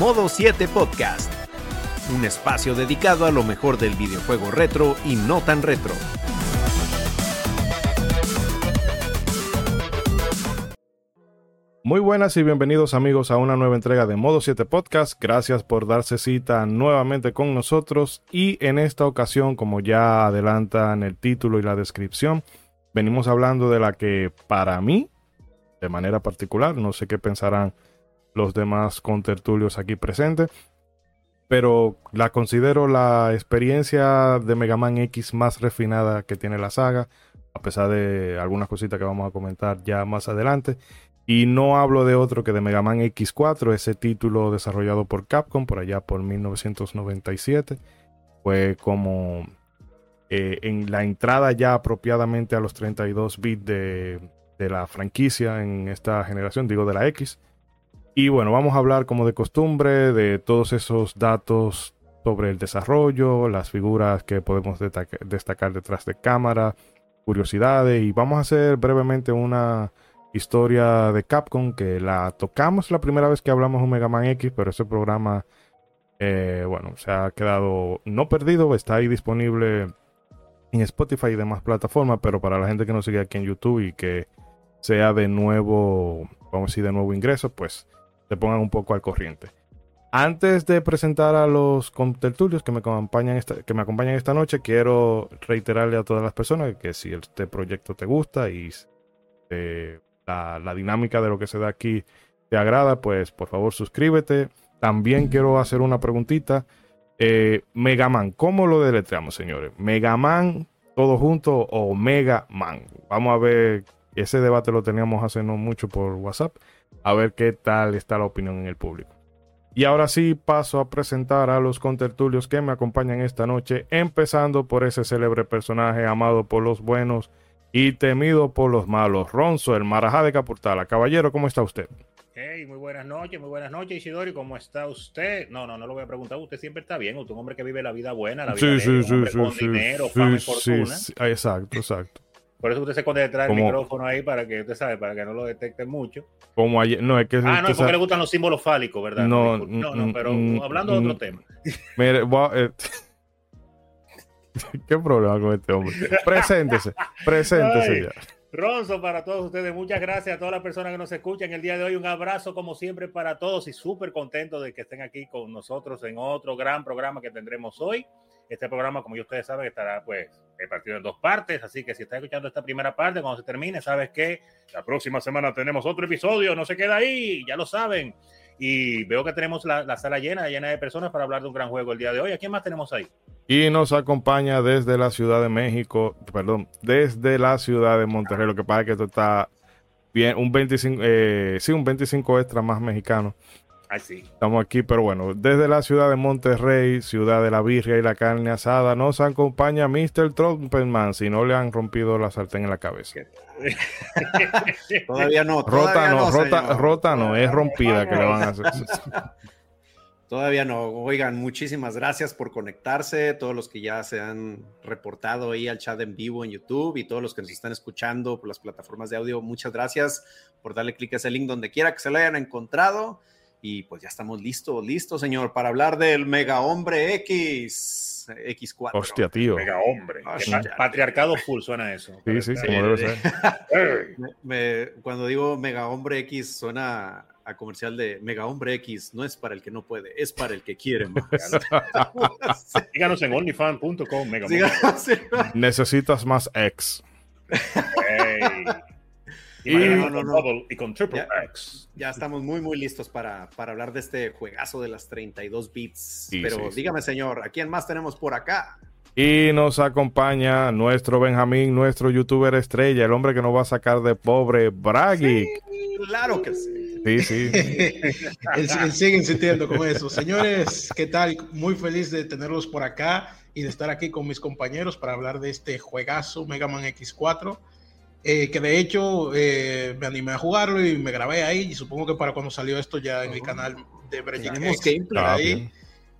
Modo 7 Podcast, un espacio dedicado a lo mejor del videojuego retro y no tan retro. Muy buenas y bienvenidos amigos a una nueva entrega de Modo 7 Podcast. Gracias por darse cita nuevamente con nosotros y en esta ocasión, como ya adelantan el título y la descripción, venimos hablando de la que para mí, de manera particular, no sé qué pensarán los demás contertulios aquí presentes, pero la considero la experiencia de Mega Man X más refinada que tiene la saga, a pesar de algunas cositas que vamos a comentar ya más adelante. Y no hablo de otro que de Mega Man X4, ese título desarrollado por Capcom por allá por 1997. Fue como eh, en la entrada ya apropiadamente a los 32 bits de, de la franquicia en esta generación, digo de la X. Y bueno, vamos a hablar como de costumbre de todos esos datos sobre el desarrollo, las figuras que podemos destacar detrás de cámara, curiosidades y vamos a hacer brevemente una historia de Capcom que la tocamos la primera vez que hablamos de Mega Man X, pero ese programa, eh, bueno, se ha quedado no perdido, está ahí disponible en Spotify y demás plataformas, pero para la gente que nos sigue aquí en YouTube y que sea de nuevo, vamos a decir, de nuevo ingreso, pues se pongan un poco al corriente. Antes de presentar a los contertulios que me acompañan esta, que me acompañan esta noche, quiero reiterarle a todas las personas que si este proyecto te gusta y eh, la, dinámica de lo que se da aquí te agrada, pues por favor suscríbete. También quiero hacer una preguntita. Eh, Megaman, ¿cómo lo deletreamos, señores? ¿Megaman todo junto o Mega Man? Vamos a ver, ese debate lo teníamos hace no mucho por WhatsApp, a ver qué tal está la opinión en el público. Y ahora sí paso a presentar a los contertulios que me acompañan esta noche, empezando por ese célebre personaje amado por los buenos y temido por los malos. Ronzo, el Marajá de Capurtala. Caballero, ¿cómo está usted? Hey, muy buenas noches, muy buenas noches, Isidori, ¿cómo está usted? No, no, no lo voy a preguntar, usted siempre está bien, usted es un hombre que vive la vida buena, la vida sí, sí, sí, sí, con dinero, fama y sí, fortuna. sí, exacto, exacto. Por eso usted se esconde detrás del micrófono ahí para que usted sabe, para que no lo detecten mucho. Como ayer, no, es que Ah, no, es porque le gustan los símbolos fálicos, ¿verdad? No, disculpe. no, mm, no, pero mm, hablando de otro mm, tema. Mire, eh, ¿Qué problema con este hombre? Preséntese, preséntese ya. Ronzo para todos ustedes, muchas gracias a todas las personas que nos escuchan el día de hoy. Un abrazo como siempre para todos y súper contento de que estén aquí con nosotros en otro gran programa que tendremos hoy. Este programa, como ya ustedes saben, estará pues partido en dos partes, así que si estás escuchando esta primera parte, cuando se termine, sabes que la próxima semana tenemos otro episodio, no se queda ahí, ya lo saben. Y veo que tenemos la, la sala llena, llena de personas para hablar de un gran juego el día de hoy. ¿A quién más tenemos ahí? Y nos acompaña desde la Ciudad de México, perdón, desde la Ciudad de Monterrey. Lo que pasa es que esto está bien, un 25, eh, sí, un 25 extra más mexicano. Estamos aquí, pero bueno, desde la ciudad de Monterrey, ciudad de la birria y la carne asada, nos acompaña Mr. Trumpetman, si no le han rompido la sartén en la cabeza. Todavía no. Rota todavía no, rota, rota no, es rompida que le van a hacer. Todavía no. Oigan, muchísimas gracias por conectarse. Todos los que ya se han reportado ahí al chat en vivo en YouTube y todos los que nos están escuchando por las plataformas de audio, muchas gracias por darle clic a ese link donde quiera que se lo hayan encontrado. Y pues ya estamos listos, listos, señor, para hablar del Mega Hombre X, X4. Hostia, tío. Mega hombre. Ah, patriarcado full suena eso. Sí, sí, Sí, como debe ser. Ey. Me- me- cuando digo Mega Hombre X suena a comercial de Mega Hombre X, no es para el que no puede, es para el que quiere más. Síganos en onlyfan.com. Necesitas más X. Ey. Y- Imagínate No, no, con no. y con triple Ya. X. Ya estamos muy, muy listos para, para hablar de este juegazo de las 32 bits. Sí, Pero sí, sí. dígame, señor, ¿a quién más tenemos por acá? Y nos acompaña nuestro Benjamín, nuestro youtuber estrella, el hombre que nos va a sacar de pobre Bragi. Claro que sí. Sí, sí. Él, él sigue insistiendo con eso. Señores, ¿qué tal? Muy feliz de tenerlos por acá y de estar aquí con mis compañeros para hablar de este juegazo Mega Man X4. Eh, que de hecho eh, me animé a jugarlo y me grabé ahí. Y supongo que para cuando salió esto ya en el Oh. canal de Breaking. Ah, ahí. bien.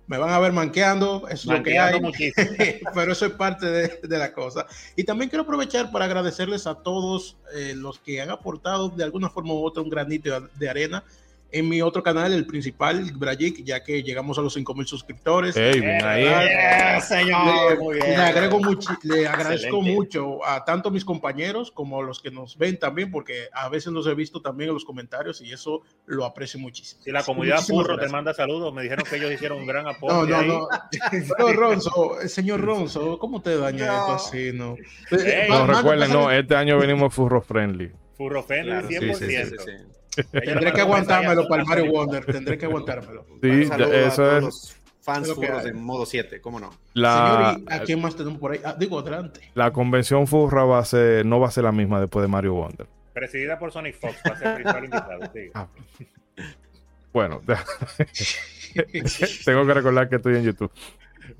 Me van a ver manqueando, eso es lo que Manqueando hay. muchísimo. pero eso es parte de, de la cosa. Y también quiero aprovechar para agradecerles a todos eh, los que han aportado de alguna forma u otra un granito de arena en mi otro canal, el principal, Brajik, ya que llegamos a los 5000 suscriptores. Hey, bien ahí. Señor, le, le, agrego mucho, le agradezco Excelente. mucho a tanto mis compañeros como a los que nos ven también, porque a veces los he visto también en los comentarios y eso lo aprecio muchísimo. Si la comunidad Furro te manda saludos, me dijeron que ellos hicieron un gran apoyo. No, no, ahí. no. no Ronzo, señor Ronzo, ¿cómo te daña no. esto así? No, hey, no recuerden, no, este año venimos Furro Friendly. Furro Friendly, claro, 100%. Sí, sí, sí, Tendré que aguantármelo para el Mario Wonder. Tendré que aguantármelo. Sí, eso es. Los fans furros de modo 7, ¿cómo no? La, Señor, ¿a quién más tenemos por ahí? Ah, digo, adelante. La convención furra va a ser, no va a ser la misma después de Mario Wonder. Presidida por Sonic Fox, va a ser principal invitado. Sí. Ah. Bueno, tengo que recordar que estoy en YouTube.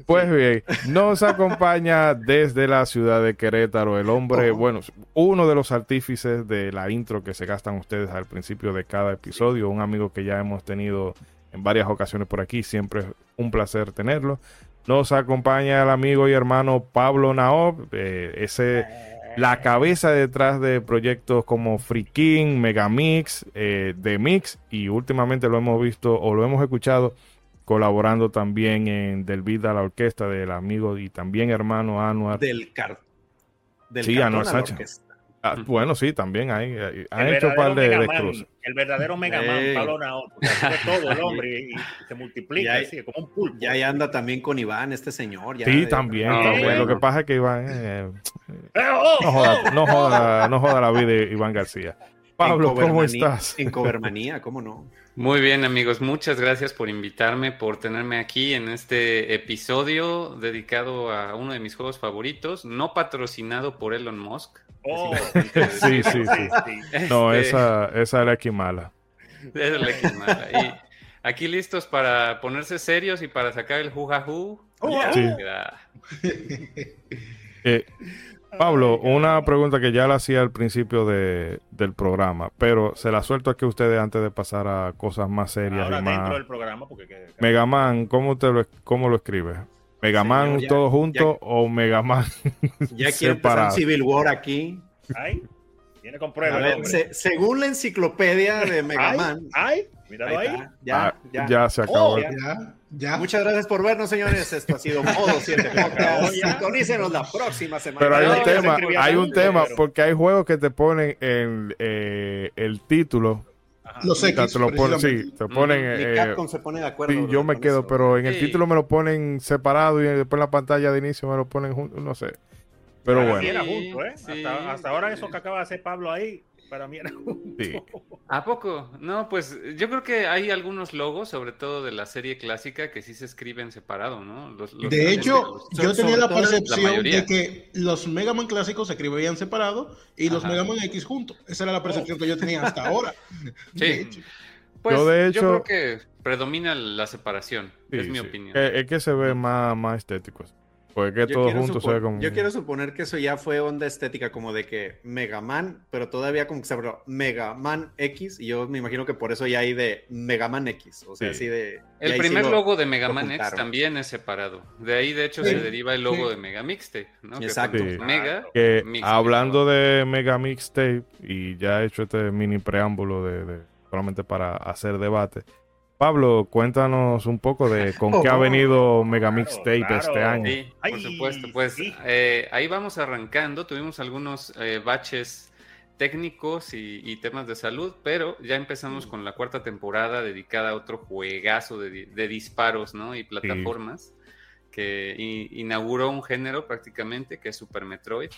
Pues bien, nos acompaña desde la ciudad de Querétaro el hombre, oh. bueno, uno de los artífices de la intro que se gastan ustedes al principio de cada episodio, un amigo que ya hemos tenido en varias ocasiones por aquí, siempre es un placer tenerlo. Nos acompaña el amigo y hermano Pablo Naob, eh, ese la cabeza detrás de proyectos como Free King, Megamix, eh, The Mix y últimamente lo hemos visto o lo hemos escuchado colaborando también en Del Vida a la Orquesta del amigo y también hermano Anuar. Del, car del sí, Anuar Sánchez. Ah, bueno, sí, también hay, hay, han hecho un par de, de cruces. El verdadero Mega Man, hey. Pablo Nao, hace todo el hombre y, y se multiplica hay, así, como un pulpo. Ya, ya anda también con Iván, este señor. Ya sí, de, también, no, también. Bueno. Lo que pasa es que Iván eh, oh, no, joda, no, joda, no joda la vida de Iván García. Pablo, ¿cómo estás? En Cobermanía, ¿cómo no? Muy bien, amigos. Muchas gracias por invitarme, por tenerme aquí en este episodio dedicado a uno de mis juegos favoritos, no patrocinado por Elon Musk. Oh, sí, sí, sí. No, este... esa, esa es la Kimala. Es la Kimala. Y aquí listos para ponerse serios y para sacar el jujajú. Uh, sí. eh, Pablo, una pregunta que ya la hacía al principio de, del programa, pero se la suelto aquí a ustedes antes de pasar a cosas más serias Ahora y más. dentro del programa, porque que, que... Megaman, ¿cómo usted lo, cómo lo escribe? ¿Megaman Señor, todo junto ya, o Megaman Ya quiere empezar Civil War aquí. Ay, viene con pruebas. Se, según la enciclopedia de Megaman. Ay, ay míralo ahí. ahí. Ya, ah, ya, ya, se acabó. Oh, ya. Muchas gracias por vernos, señores. Esto ha sido Modo 7 Podcast. Sintonícenos la próxima semana. Pero hay un tema, hay un tema, porque hay juegos que te ponen en eh, el título. Ajá. Los X. Te lo ponen, sí, te ponen. Mm, eh, Capcom se pone de acuerdo. Sí, yo me quedo, eso. pero en el sí. título me lo ponen separado y después en la pantalla de inicio me lo ponen juntos, no sé. Pero bueno. Era junto, ¿eh? sí. hasta, hasta ahora eso que acaba de hacer Pablo ahí para mí era sí. ¿A poco? No, pues yo creo que hay algunos logos, sobre todo de la serie clásica, que sí se escriben separado, ¿no? Los, los de hecho, los, yo tenía la percepción la de que los Mega Man clásicos se escribían separado y Ajá. los Mega Man X juntos. Esa era la percepción oh. que yo tenía hasta ahora. Sí. Pues yo, de hecho, yo creo que predomina la separación, sí, es mi sí. opinión. Es, es, que se ve más, más estético. Pues que todo junto se ve como... Yo quiero suponer que eso ya fue onda estética, como de que Mega Man, pero todavía como que se habló Mega Man X, y yo me imagino que por eso ya hay de Mega Man X, o sea, sí. así de... El primer sí lo, logo de Mega Man X también es separado. De ahí, de hecho, sí. se deriva el logo de Mega Mixtape, ¿no? Exacto. Que Mega. Que Mix hablando de Mega Mixtape, y ya he hecho este mini preámbulo de, de solamente para hacer debate. Pablo, cuéntanos un poco de con oh, qué ha venido Megamix Tape claro, este año. Sí, por supuesto. Pues sí. eh, ahí vamos arrancando. Tuvimos algunos eh, baches técnicos y, y, temas de salud, pero ya empezamos con la cuarta temporada dedicada a otro juegazo de, de disparos ¿no? y plataformas sí. que in, inauguró un género prácticamente que es Super Metroid.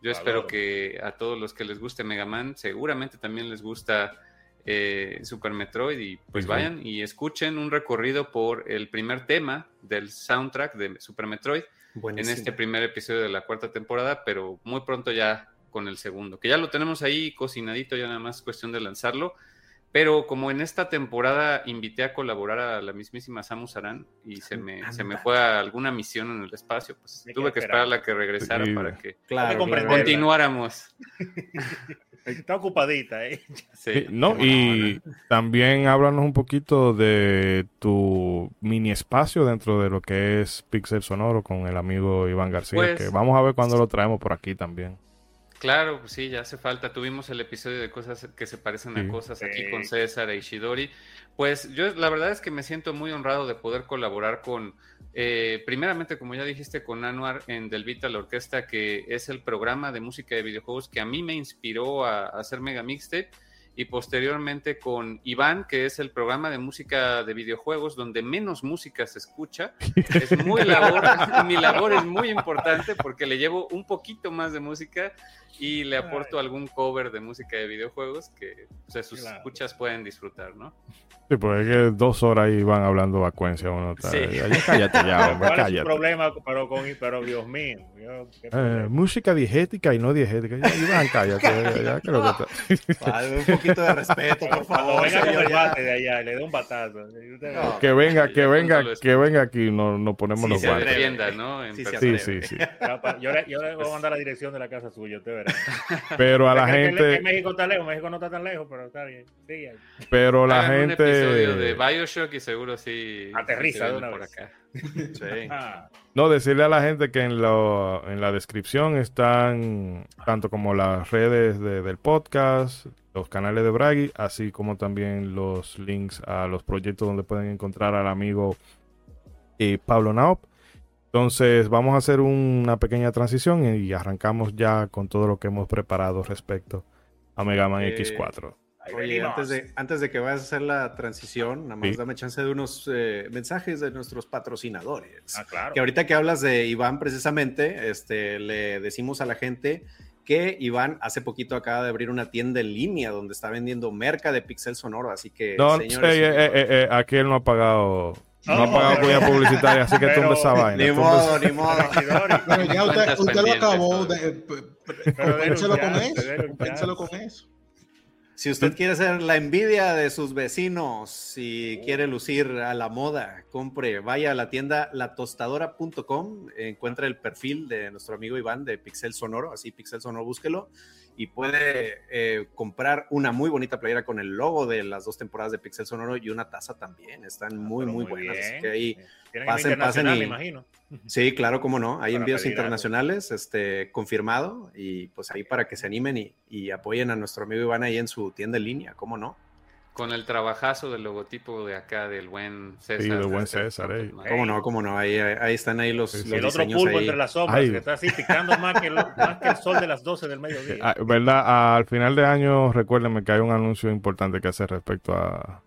Yo espero que a todos los que les guste Mega Man, seguramente también les gusta eh, Super Metroid y pues uh -huh. vayan y escuchen un recorrido por el primer tema del soundtrack de Super Metroid Buenísimo. en este primer episodio de la cuarta temporada, pero muy pronto ya con el segundo, que ya lo tenemos ahí cocinadito, ya nada más cuestión de lanzarlo. Pero como en esta temporada invité a colaborar a la mismísima Samus Aran y se me, se me fue a alguna misión en el espacio, pues me tuve que esperar a la que regresara sí. para que claro, continuáramos. Está ocupadita, ¿eh? Sí, no, y también háblanos un poquito de tu mini espacio dentro de lo que es Pixel Sonoro con el amigo Iván García, pues, que vamos a ver cuándo lo traemos por aquí también. Claro, pues sí, ya hace falta. Tuvimos el episodio de cosas que se parecen a cosas aquí con César e Ishidori. Pues yo la verdad es que me siento muy honrado de poder colaborar con, eh, primeramente, como ya dijiste, con Anuar en Del Vita la Orquesta, que es el programa de música de videojuegos que a mí me inspiró a, a hacer Mega Mixtape y posteriormente con Iván, que es el programa de música de videojuegos donde menos música se escucha. Es muy labor, mi labor es muy importante porque le llevo un poquito más de música y le aporto algún cover de música de videojuegos que pues, sus escuchas pueden disfrutar, ¿no? Sí, pues es que dos horas ahí van hablando vacuencia uno. Está, sí. cállate ya, hombre, ¿Cuál cállate. Es problema, pero, con, pero Dios mío. Yo, eh, música diegética y no diegética. Ya, Iván, cállate. ya, ya, que lo que está. Vale, un poquito de respeto, por favor. venga con el bate de allá, le dé un batazo. No, que venga, que venga, que venga aquí, nos, nos ponemos sí, los se guantes. Defienda, ¿no? En sí, sí, sí, sí. Yo, le, yo le voy a mandar la dirección de la casa suya, usted verá. Pero a la gente. Que México está lejos, México no está tan lejos, pero está bien. Sí, pero la Hagan gente. Un episodio de Bioshock y seguro sí. Aterriza de una por vez. acá. Sí. No, decirle a la gente que en, lo, en la descripción están tanto como las redes de, del podcast, los canales de Bragi, así como también los links a los proyectos donde pueden encontrar al amigo eh, Pablo Naop. Entonces vamos a hacer una pequeña transición y arrancamos ya con todo lo que hemos preparado respecto a Mega Man Eh, X4. Oye, antes de, antes de que vayas a hacer la transición, nada más Sí. dame chance de unos eh, mensajes de nuestros patrocinadores. ah, claro. Que ahorita que hablas de Iván, precisamente, este, le decimos a la gente que Iván hace poquito acaba de abrir una tienda en línea donde está vendiendo merca de Pixel Sonoro, así que No, señores, eh, eh, eh, eh, aquí él no ha pagado, no ha pagado pero- cuña publicitaria, así que pero- tumbe esa vaina. ni tumbe modo, ni modo. Bueno, ya usted, usted lo acabó. De, Pero compénselo con eso. Compénselo con eso. Si usted quiere ser la envidia de sus vecinos y quiere lucir a la moda, compre, vaya a la tienda latostadora.com, encuentra el perfil de nuestro amigo Iván de Pixel Sonoro, así Pixel Sonoro, búsquelo y puede eh, comprar una muy bonita playera con el logo de las dos temporadas de Pixel Sonoro y una taza también. Están muy, Pero muy, buenas. bien. Así que ahí, Tienen pasen, pasen y- me imagino. sí, claro, cómo no. Hay Para envíos pedir algo. internacionales, este, confirmado, y pues ahí para que se animen y, y apoyen a nuestro amigo Iván ahí en su tienda en línea, cómo no. Con el trabajazo del logotipo de acá del buen César. Sí, del buen César, eh. ¿Cómo no? ¿Cómo no? Ahí, ahí están ahí los, Sí, sí. los el otro pulpo ahí. entre las sombras, Ay. que está así picando más que, el, más que el sol de las 12 del mediodía. Ah, ¿Verdad? Al final de año, recuérdenme que hay un anuncio importante que hacer respecto a,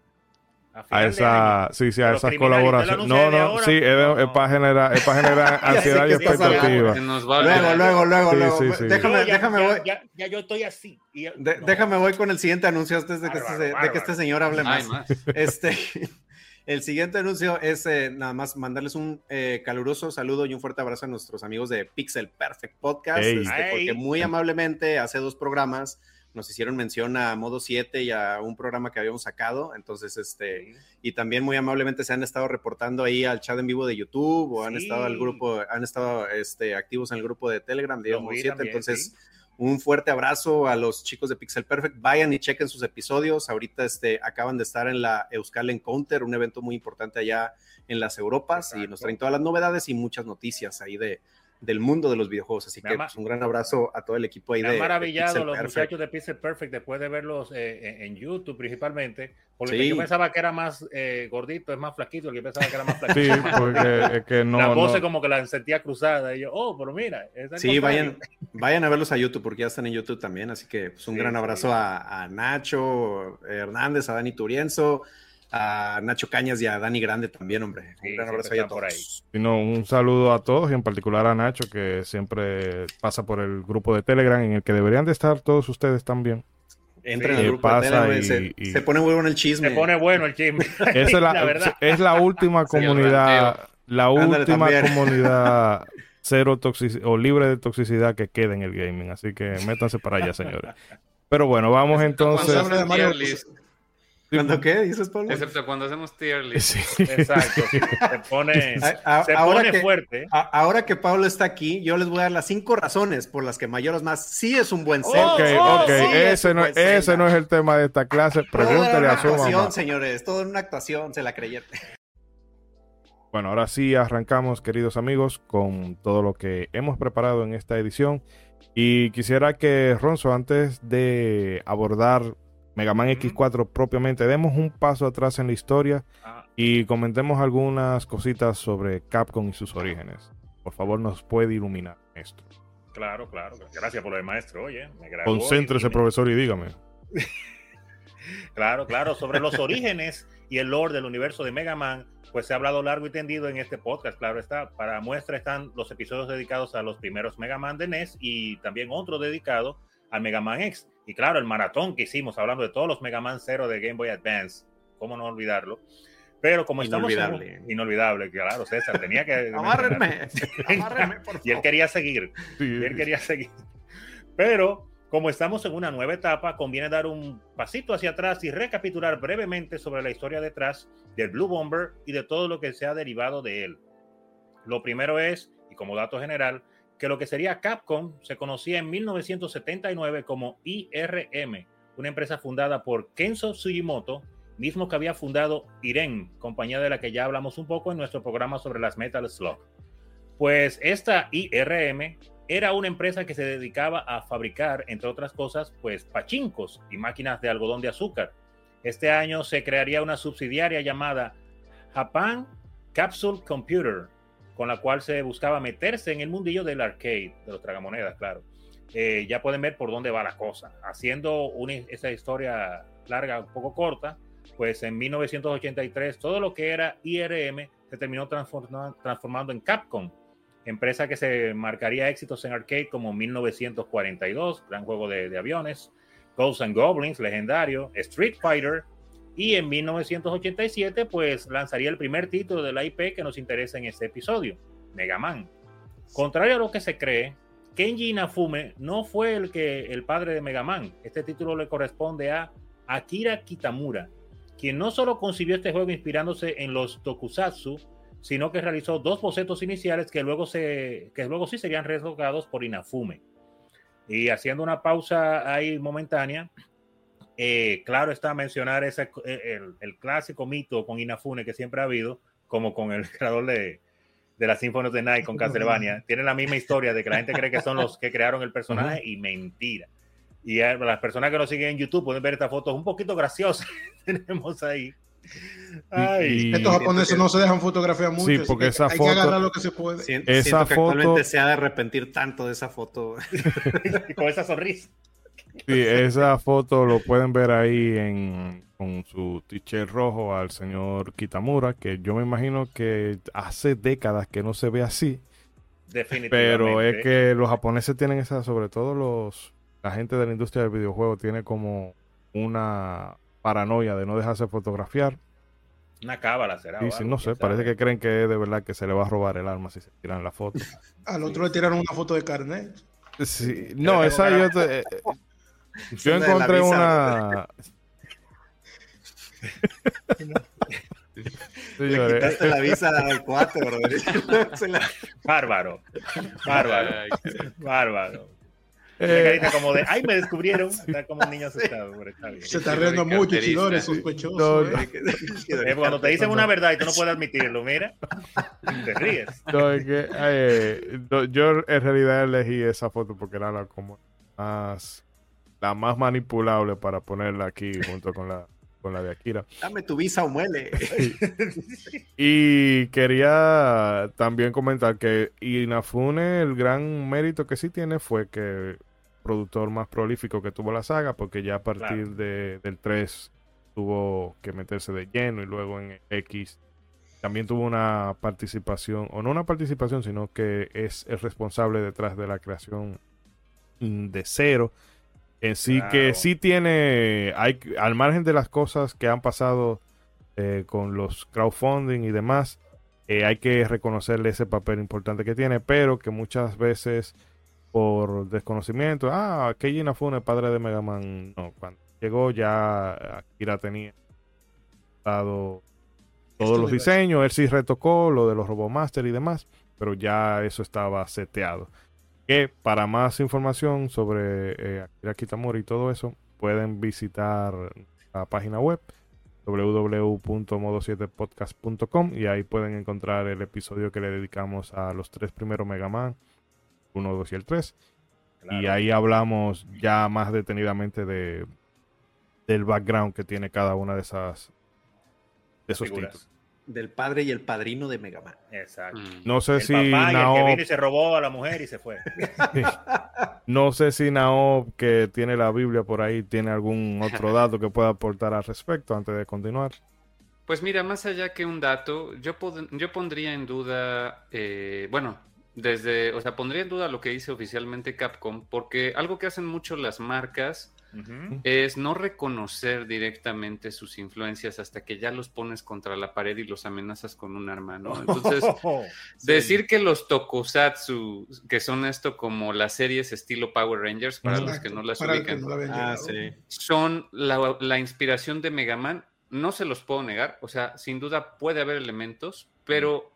a esa, año. sí, sí, a esas criminal, ¿y usted lo colaboraciones. No, no, ahora? sí, es, No, es para generar, es para generar ansiedad y expectativa. Luego, luego, luego, Sí, luego. sí, sí. Déjame, ya, déjame, ya- voy. ya- ya yo estoy así. y- de- no. Déjame voy con el siguiente anuncio antes de que, Bárbaro, este, de que bárbaro. este señor hable más. más. Este, el siguiente anuncio es eh, nada más mandarles un eh, caluroso saludo y un fuerte abrazo a nuestros amigos de Pixel Perfect Podcast, este, porque muy amablemente hace dos programas nos hicieron mención a Modo 7 y a un programa que habíamos sacado, entonces este y también muy amablemente se han estado reportando ahí al chat en vivo de YouTube o han Sí. estado al grupo, han estado este, activos en el grupo de Telegram de Modo vi 7, también, entonces sí. un fuerte abrazo a los chicos de Pixel Perfect. Vayan y chequen sus episodios. Ahorita este, acaban de estar en la Euskal Encounter, un evento muy importante allá en las Europas, y nos traen todas las novedades y muchas noticias ahí de, del mundo de los videojuegos. Así Me que pues, un gran abrazo a todo el equipo ahí Me de, han de maravillado Pixel los Perfect. muchachos de Pixel Perfect después de verlos eh, en, en YouTube principalmente, porque Sí. yo pensaba que era más eh, gordito, es más flaquito, el que pensaba que era más Sí, flaquito. porque es que no. la voz no- como que la sentía cruzada y yo, oh, pero mira, Sí, vayan, vayan a verlos a YouTube porque ya están en YouTube también. Así que pues, un Sí, gran sí. abrazo a, a Nacho Hernández, a Dani Turienzo, a Nacho Cañas y a Dani Grande también, hombre. Sí, un gran abrazo ahí a están por todos. sino un saludo a todos y en particular a Nacho, que siempre pasa por el grupo de Telegram en el que deberían de estar todos ustedes también. Entren Sí, al grupo de pasa Telegram, y- se, y- se pone muy bueno el chisme. Se pone bueno el chisme. Esa es la, La verdad. es la última el comunidad, la Ándale, última también. comunidad cero toxicidad o libre de toxicidad que queda en el gaming. Así que métanse para allá, señores. Pero bueno, vamos entonces. Mario. ¿Cuándo qué dices, Pablo? Excepto cuando hacemos tier list. Sí. Exacto. sí, Se pone, A- a- se ahora, pone que, fuerte. a- ahora que Pablo está aquí, yo les voy a dar las cinco razones por las que Mayoras Más sí es un buen Oh, Zelda. Ok, oh, ok, sí, es ese, no, buen ese no es el tema de esta clase. Pregúntale a su actuación, mamá. señores, todo en una actuación, se la creyeron. Bueno, ahora sí arrancamos, queridos amigos, con todo lo que hemos preparado en esta edición. Y quisiera que Ronzo, antes de abordar Mega Man X4 propiamente, demos un paso atrás en la historia ah. y comentemos algunas cositas sobre Capcom y sus orígenes. Por favor, nos puede iluminar esto. Claro, claro. Gracias por el maestro. Oye, me Concéntrese, profesor, y dígame. claro, claro. Sobre los orígenes y el lore del universo de Mega Man, pues se ha hablado largo y tendido en este podcast. Claro está. Para muestra están los episodios dedicados a los primeros Mega Man de NES y también otro dedicado al Mega Man X. Y claro, el maratón que hicimos hablando de todos los Mega Man Zero de Game Boy Advance. ¿Cómo no olvidarlo? Pero como estamos inolvidable, inolvidable, claro, César tenía que amárrenme, y él quería seguir, y él quería seguir. Pero como estamos en una nueva etapa, conviene dar un pasito hacia atrás y recapitular brevemente sobre la historia detrás del Blue Bomber y de todo lo que se ha derivado de él. Lo primero es, y como dato general, que lo que sería Capcom se conocía en 1979 como IRM, una empresa fundada por Kenzo Sugimoto mismo que había fundado Iren, compañía de la que ya hablamos un poco en nuestro programa sobre las Metal Slug. Pues esta IRM era una empresa que se dedicaba a fabricar, entre otras cosas, pues pachincos y máquinas de algodón de azúcar. Este año se crearía una subsidiaria llamada Japan Capsule Computer, con la cual se buscaba meterse en el mundillo del arcade, de los tragamonedas, claro. Eh, ya pueden ver por dónde va la cosa. Haciendo una, esa historia larga, un poco corta, pues en 1983 todo lo que era IRM se terminó transformando en Capcom, empresa que se marcaría éxitos en arcade como 1942, gran juego de, aviones, Ghosts and Goblins, legendario, Street Fighter, y en 1987 pues lanzaría el primer título de la IP que nos interesa en este episodio, Mega Man. Contrario a lo que se cree, Kenji Inafume no fue el que el padre de Mega Man. Este título le corresponde a Akira Kitamura, quien no solo concibió este juego inspirándose en los tokusatsu, sino que realizó dos bocetos iniciales que luego, se, que luego sí serían retocados por Inafume. Y haciendo una pausa ahí momentánea, eh, claro está mencionar ese, eh, el, clásico mito con Inafune que siempre ha habido, como con el creador de, de la Symphony of the Night con Castlevania. Tiene la misma historia de que la gente cree que son los que crearon el personaje y mentira. Y las personas que nos siguen en YouTube pueden ver esta foto un poquito graciosa tenemos ahí. Estos japoneses no se dejan fotografiar mucho. Sí, porque esa hay foto. que agarrar lo que se puede. esa foto. Actualmente se ha de arrepentir tanto de esa foto. Con esa sonrisa. Sí, esa foto lo pueden ver ahí en, con su t-shirt rojo al señor Kitamura, que yo me imagino que hace décadas que no se ve así. Definitivamente. Pero es que los japoneses tienen esa, sobre todo los la gente de la industria del videojuego tiene como una paranoia de no dejarse fotografiar. Una cábala será. Sí, no sé, parece que creen que de verdad que se le va a robar el arma si se tiran la foto. Al otro le tiraron una foto de carnet. Sí, no, esa yo te, yo encontré una Le quitaste la visa al 4, Bárbaro. Bárbaro. Bárbaro. Eh, como de, ay, me descubrieron. Está como un niño asustado. Se está riendo mucho, Chidori, sospechoso. No, ¿eh? cuando te dicen una verdad y tú no puedes admitirlo, mira, te ríes. No, es que, eh, yo en realidad elegí esa foto porque era la como más la más manipulable para ponerla aquí junto con la con la de Akira. Dame tu visa o muele. y quería también comentar que Inafune, el gran mérito que sí tiene fue que productor más prolífico que tuvo la saga, porque ya a partir de, del 3 tuvo que meterse de lleno y luego en X también tuvo una participación, o no una participación, sino que es el responsable detrás de la creación de cero. En sí que sí tiene, hay, al margen de las cosas que han pasado eh, con los crowdfunding y demás, eh, hay que reconocerle ese papel importante que tiene, pero que muchas veces por desconocimiento. Ah, Keiji Inafune, padre de Mega Man. No, cuando llegó ya Akira tenía dado todos los diseños. Él sí retocó lo de los Robomaster y demás, pero ya eso estaba seteado. Que para más información sobre eh, Akira Kitamura y todo eso, pueden visitar la página web www.modo7podcast.com y ahí pueden encontrar el episodio que le dedicamos a los tres primeros Mega Man 1, 2 y el 3. Y ahí hablamos ya más detenidamente de del background que tiene cada una de esas de esos títulos del padre y el padrino de Mega Man. Exacto. Mm. No sé si Naob... se robó a la mujer y se fue. no sé si Naob, que tiene la Biblia por ahí, tiene algún otro dato que pueda aportar al respecto antes de continuar. Pues mira, más allá que un dato, yo, yo pondría en duda, eh, bueno, desde, o sea, pondría en duda lo que dice oficialmente Capcom, porque algo que hacen mucho las marcas es no reconocer directamente sus influencias hasta que ya los pones contra la pared y los amenazas con un arma, ¿no? Entonces, decir que los tokusatsu, que son esto como las series estilo Power Rangers, para los que no las ubican, ah, son la, la inspiración de Mega Man, no se los puedo negar, o sea, sin duda puede haber elementos, pero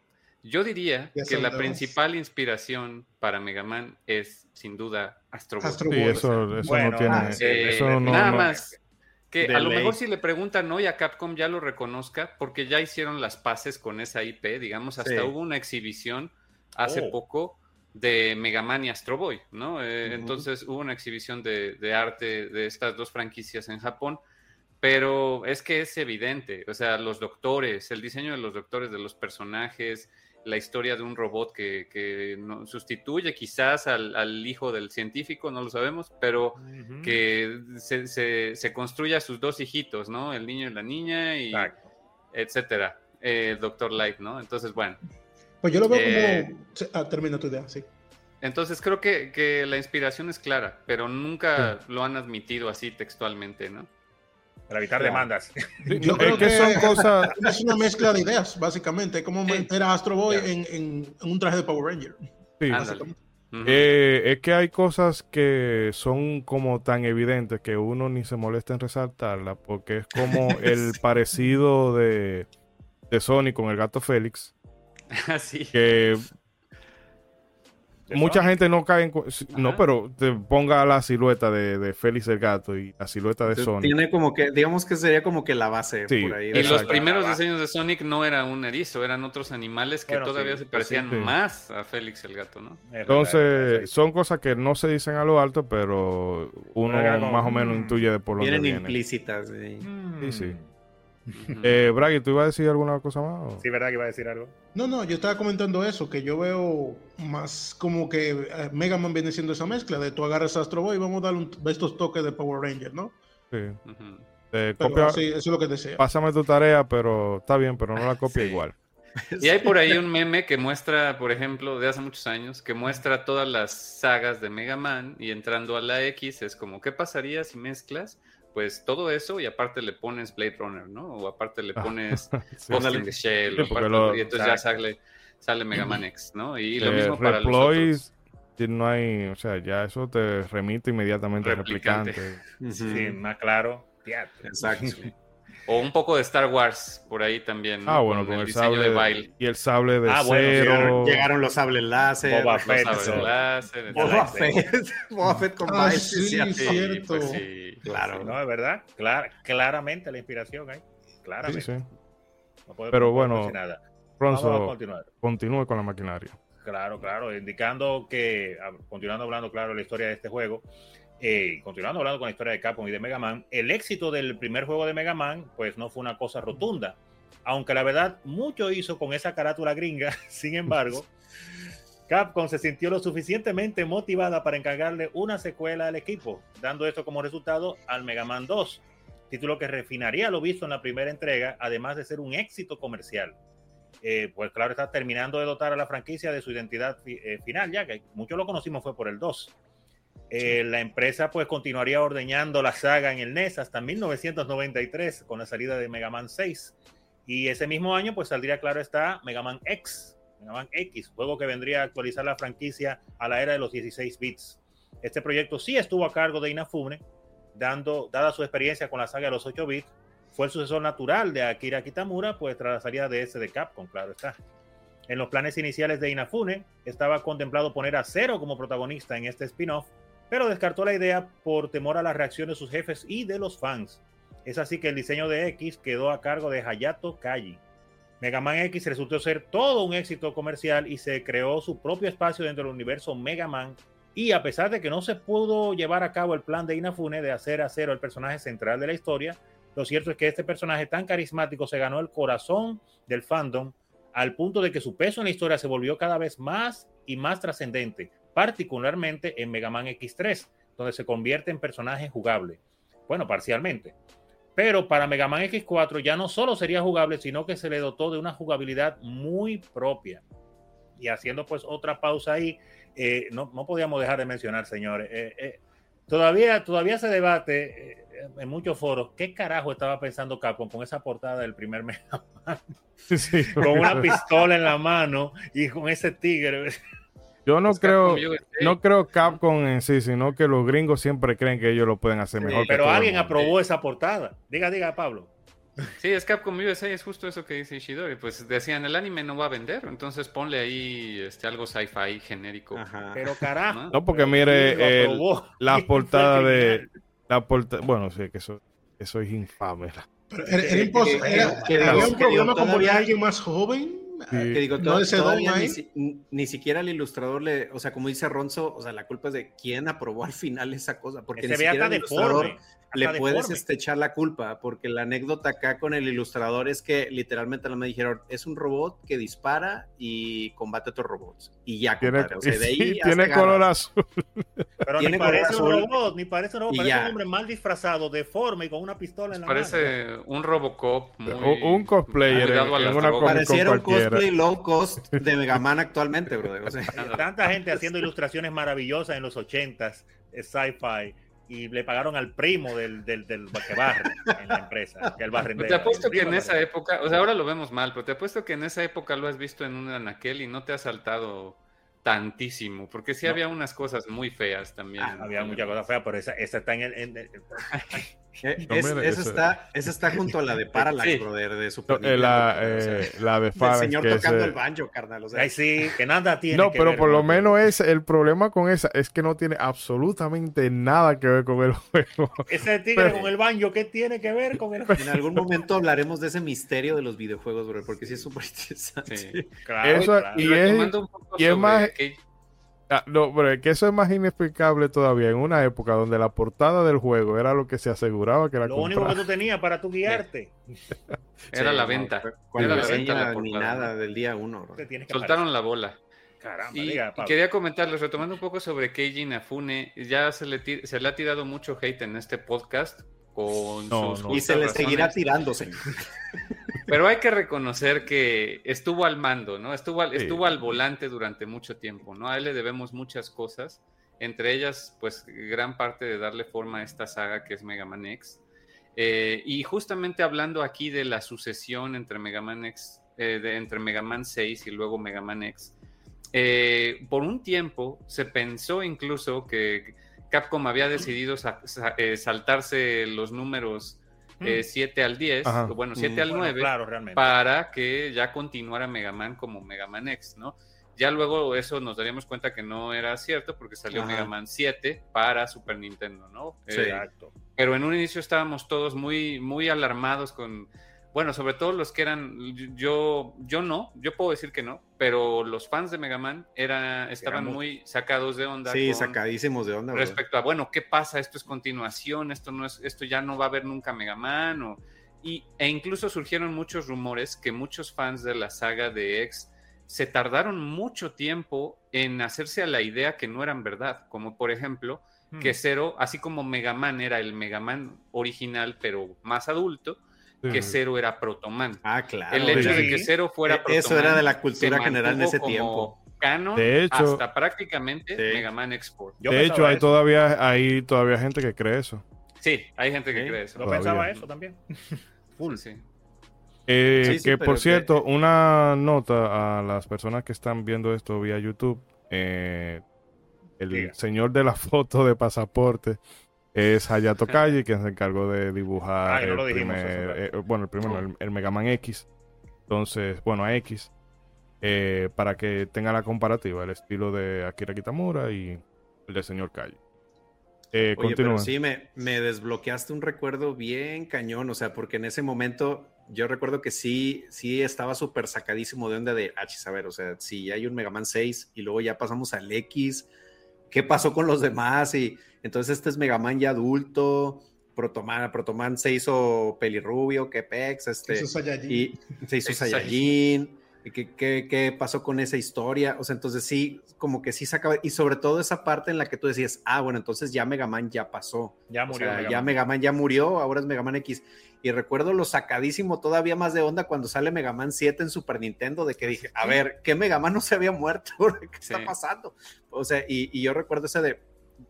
yo diría que la principal inspiración para Mega Man es sin duda Astro Boy. Sí, eso, no tiene. Ah, eso nada más que a lo mejor si le preguntan hoy a Capcom ya lo reconozca porque ya hicieron las paces con esa IP, digamos, hasta hubo una exhibición hace oh. poco de Mega Man y Astro Boy, ¿no? Eh, entonces hubo una exhibición de, de arte de estas dos franquicias en Japón pero es que es evidente, o sea, los doctores, el diseño de los doctores, de los personajes, la historia de un robot que, sustituye quizás al, hijo del científico, no lo sabemos, pero que se, se, construye a sus dos hijitos, ¿no? El niño y la niña, y etcétera. Eh, Doctor Light, ¿no? Entonces, bueno. Pues yo lo veo como... Eh, ah, termina tu idea, sí. Entonces creo que, que, la inspiración es clara, pero nunca lo han admitido así textualmente, ¿no? Para evitar demandas. Yo creo que, son cosas. Es una mezcla de ideas, básicamente. Como era Astro Boy en, un traje de Power Ranger. Sí, eh, es que hay cosas que son como tan evidentes que uno ni se molesta en resaltarlas, porque es como el parecido de, de Sony con el gato Félix. Así. Que Mucha gente no cae en. No, pero te ponga la silueta de, Félix el gato y la silueta de Sonic. Tiene como que, digamos que sería como que la base por ahí. Y los primeros diseños de Sonic no era un erizo, eran otros animales que todavía se parecían más a Félix el gato, ¿no? Entonces, son cosas que no se dicen a lo alto, pero uno más o menos intuye de por lo Vienen implícitas. Sí, sí. sí. Eh, Bragi, ¿tú ibas a decir alguna cosa más? Sí, ¿verdad que iba a decir algo? No, no, yo estaba comentando eso, que yo veo más como que eh, Mega Man viene siendo esa mezcla de tú agarras Astro Boy y vamos a darle estos toques de Power Ranger, ¿no? Sí. sí, eso es lo que desea. Pásame tu tarea, pero está bien, pero no la copia igual. Y hay por ahí un meme que muestra, por ejemplo, de hace muchos años, que muestra todas las sagas de Mega Man y entrando a la X es como, ¿qué pasaría si mezclas pues todo eso y aparte le pones Blade Runner, ¿no? O aparte le ah, pones Ghost in the Shell, y entonces ya sale, sale Mega Man X, ¿no? Y lo mismo para los otros. No hay, o sea, ya eso te remite inmediatamente al replicante. Sí, más claro. Exacto. O un poco de Star Wars por ahí también. Ah, bueno, con, el, diseño de Bile. Y el sable de ah, Bueno, llegaron, los sables láser. Boba Fett. Los sables láser. Boba Fett. Boba Fett con ah, Sí, cierto. Pues sí, claro. no, es verdad. claramente la inspiración ahí. Claramente. Sí, no Pero bueno, Ronzo, continúe con la maquinaria. Claro, claro. Indicando que, ah, continuando hablando, claro, la historia de este juego eh, continuando hablando con la historia de Capcom y de Mega Man, el éxito del primer juego de Mega Man, pues no fue una cosa rotunda. Aunque la verdad, mucho hizo con esa carátula gringa, sin embargo, Capcom se sintió lo suficientemente motivada para encargarle una secuela al equipo, dando esto como resultado al Mega Man 2, título que refinaría lo visto en la primera entrega, además de ser un éxito comercial. Eh, pues claro, está terminando de dotar a la franquicia de su identidad eh, final, ya que muchos lo conocimos fue por el 2. Eh, la empresa pues continuaría ordeñando la saga en el NES hasta 1993 con la salida de Mega Man 6. Y ese mismo año pues saldría, claro está, Mega Man X, X, juego que vendría a actualizar la franquicia a la era de los 16 bits. Este proyecto sí estuvo a cargo de Inafune, dando, dada su experiencia con la saga de los 8 bits, fue el sucesor natural de Akira Kitamura, pues tras la salida de ese de Capcom, claro está. En los planes iniciales de Inafune estaba contemplado poner a Zero como protagonista en este spin-off, pero descartó la idea por temor a la reacción de sus jefes y de los fans. Es así que el diseño de X quedó a cargo de Hayato Kaji. Mega Man X resultó ser todo un éxito comercial y se creó su propio espacio dentro del universo Mega Man Y a pesar de que no se pudo llevar a cabo el plan de Inafune de hacer a Cero el personaje central de la historia, lo cierto es que este personaje tan carismático se ganó el corazón del fandom al punto de que su peso en la historia se volvió cada vez más y más trascendente, particularmente en Mega Man X3, donde se convierte en personaje jugable. Bueno, parcialmente. Pero para Mega Man X4 ya no solo sería jugable, sino que se le dotó de una jugabilidad muy propia. Y haciendo pues otra pausa ahí, eh, no, no, podíamos dejar de mencionar, señores, eh, eh, todavía, todavía se debate en muchos foros qué carajo estaba pensando Capcom con esa portada del primer Mega Man. con una pistola en la mano y con ese tigre. Yo no pues creo, no creo Capcom en sí, sino que los gringos siempre creen que ellos lo pueden hacer mejor. pero alguien aprobó esa portada. Diga, diga, Pablo. Sí, es Capcom USA, es justo eso que dice Ishidori. Pues decían, el anime no va a vender, entonces ponle ahí este, algo sci-fi genérico. Pero carajo. No, porque mire la portada de... La bueno, sí, que eso, eso es infame. Pero era, imposible. Era, un problema como alguien más joven que digo, ni, siquiera el ilustrador le, o sea, como dice Ronzo, o sea, la culpa es de quién aprobó al final esa cosa, porque ni siquiera el ilustrador le puedes este, echar la culpa, porque la anécdota acá con el ilustrador es que literalmente no me dijeron, es un robot que dispara y combate a otros robots. Y ya, tiene, o sea, de ahí tiene color azul. Pero ni parece un robot, ni parece un robot, parece un hombre mal disfrazado, deforme y con una pistola en la parece mano. Parece un Robocop. Muy, un cosplayer en, una Pareciera un cosplay low cost de Mega Man actualmente, brother. O sea. Tanta gente haciendo ilustraciones maravillosas en los 80s, sci-fi y le pagaron al primo del, del, del que barre en la empresa, que el barrendero. Te apuesto que en esa época, o sea, ahora lo vemos mal, pero te apuesto que en esa época lo has visto en un anaquel y no te ha saltado tantísimo, porque sí había unas cosas muy feas también. Ah, había muchas cosas feas, pero esa, esa está en el... En eh, esa, está, esa está junto a la de Parallax, sí. brother, de Super eh, la, eh, la de Parallax. El señor tocando el banjo, carnal. O sea. Ay, sí, que nada tiene No, que pero ver por lo menos es el problema con esa es que no tiene absolutamente nada que ver con el juego. Ese tigre pero, con el banjo, ¿qué tiene que ver con el juego? En algún momento hablaremos de ese misterio de los videojuegos, bro, porque sí es súper interesante. Sí, claro, Eso, claro. Y, es, y es más... Que Ah, no, pero es que eso es más inexplicable todavía. En una época donde la portada del juego era lo que se aseguraba que era Lo único que tú tenías para tu guiarte. era la venta. era la venta ni nada del día uno. Soltaron la bola. Caramba, y, diga, y quería comentarles, retomando un poco sobre Keiji Nafune, ya se le, se le ha tirado mucho hate en este podcast con no, sus no. Y se le seguirá tirando, señor. Pero hay que reconocer que estuvo al mando, ¿no? Estuvo al, estuvo al volante durante mucho tiempo, ¿no? A él le debemos muchas cosas, entre ellas, pues, gran parte de darle forma a esta saga que es Mega Man X. Eh, y justamente hablando aquí de la sucesión entre Mega Man X, eh, de, entre Mega Man 6 y luego Mega Man X, eh, por un tiempo se pensó incluso que Capcom había decidido sa sa eh, saltarse los números 7 eh, al 10, Ajá. bueno, 7 mm. al 9, bueno, claro, para que ya continuara Mega Man como Mega Man X, ¿no? Ya luego eso nos daríamos cuenta que no era cierto porque salió Ajá. Mega Man 7 para Super Nintendo, ¿no? Sí, eh, exacto. Pero en un inicio estábamos todos muy, muy alarmados con, bueno, sobre todo los que eran, yo, yo no, yo puedo decir que no, pero los fans de Mega Man era, estaban muy sacados de onda. Sí, sacadísimos de onda. Respecto bro. a, bueno, ¿qué pasa? Esto es continuación, esto no es, esto ya no va a haber nunca Mega Man, o, y, e incluso surgieron muchos rumores que muchos fans de la saga de X se tardaron mucho tiempo en hacerse a la idea que no eran verdad, como por ejemplo que Zero, así como Mega Man era el Mega Man original, pero más adulto, que Zero era Protoman. Ah, claro. El hecho sí. de que Zero fuera Protoman. Eso era de la cultura general en ese tiempo. Canon de hecho, hasta prácticamente sí. Mega Man Export. Yo de hecho, hay eso. todavía, hay todavía gente que cree eso. Sí, hay gente que ¿Sí? cree eso. Yo pensaba eso también. Full, sí. Eh, sí, sí, que por cierto, que... una nota a las personas que están viendo esto vía YouTube. Eh, el Diga. señor de la foto de pasaporte es Hayato Kaji, quien se encargó de dibujar Ay, no el primer, eh, bueno, el primero, el, el, Mega Man X. Entonces, bueno, a X, eh, para que tenga la comparativa, el estilo de Akira Kitamura y el del señor Kaji. Eh, Oye, pero sí, me, me, desbloqueaste un recuerdo bien cañón, o sea, porque en ese momento yo recuerdo que sí, sí estaba súper sacadísimo de onda de, ah, a ver, o sea, si hay un Mega Man 6 y luego ya pasamos al X, ¿qué pasó con los demás? Y entonces este es Mega Man ya adulto, Protoman, Protoman se hizo pelirrubio, Kepex, este, Se hizo Saiyajin. y se hizo Saiyajin. ¿Y ¿Qué, qué, qué pasó con esa historia? O sea, entonces sí, como que sí sacaba, y sobre todo esa parte en la que tú decías, ah, bueno, entonces ya Mega Man ya pasó. Ya O murió. sea, Mega ya Man. Mega Man ya murió, ahora es Mega Man X. Y recuerdo lo sacadísimo todavía más de onda cuando sale Mega Man 7 en Super Nintendo, de que dije, a ver, ¿qué Mega Man no se había muerto? ¿Qué está Sí. pasando? O sea, y, y yo recuerdo ese de,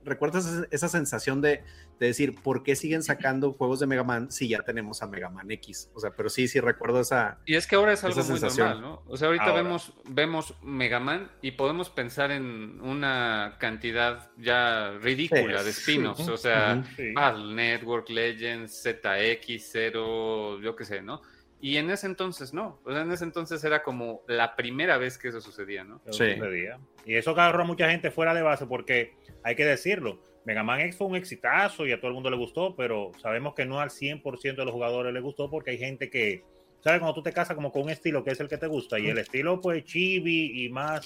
recuerdo esa, sensación de, de decir, ¿por qué siguen sacando juegos de Mega Man si ya tenemos a Mega Man X? O sea, pero sí, sí recuerdo esa... Y es que ahora es algo muy sensación. normal, ¿no? O sea, ahorita Ahora. vemos, vemos Mega Man y podemos pensar en una cantidad ya ridícula Sí, de spin-offs. O sea. Sí. Battle Network, Legends, ZX, Zero, yo qué sé, ¿no? Y en ese entonces no. O sea, en ese entonces era como la primera vez que eso sucedía, ¿no? Eso Sí. sucedía. Y eso agarró a mucha gente fuera de base porque hay que decirlo. Mega Man X fue un exitazo y a todo el mundo le gustó, pero sabemos que no al 100% de los jugadores le gustó porque hay gente que, ¿sabes? Cuando tú te casas como con un estilo que es el que te gusta y el estilo pues chibi y más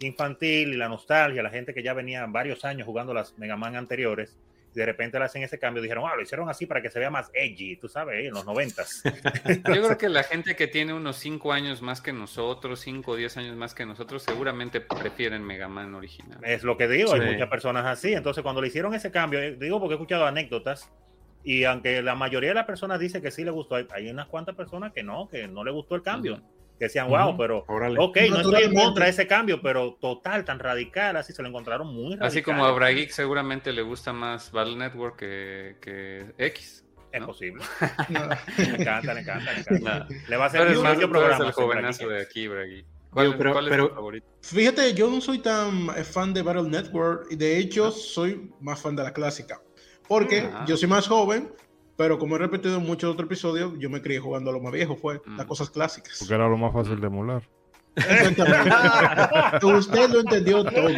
infantil y la nostalgia, la gente que ya venía varios años jugando las Mega Man anteriores, de repente le hacen ese cambio, dijeron, ah, lo hicieron así para que se vea más edgy, tú sabes, en los noventas. Yo creo que la gente que tiene unos 5 años más que nosotros, 5 o 10 años más que nosotros, seguramente prefieren Mega Man original. Es lo que digo, hay Sí. muchas personas así. Entonces, cuando le hicieron ese cambio, eh, digo porque he escuchado anécdotas, y aunque la mayoría de las personas dice que sí le gustó, hay, hay unas cuantas personas que no, que no le gustó el cambio. Ujú. Que decían, wow, pero Órale. ok, no estoy en contra de ese cambio, pero total, tan radical, así se lo encontraron muy radical. Así como a Brageek seguramente le gusta más Battle Network que, que X. Es ¿no? posible. No. Le encanta, le encanta, le encanta. Le va a hacer un eres programa. el jovenazo de aquí, Brageek. ¿Cuál, Digo, pero- cuál es pero- tu favorito? Fíjate, yo no soy tan eh, fan de Battle Network y de hecho soy más fan de la clásica. Porque Ah. yo soy más joven, pero como he repetido en muchos otros episodios, yo me crié jugando a lo más viejo, fue las Mm. cosas clásicas. Porque era lo más fácil de emular. Usted lo entendió todo.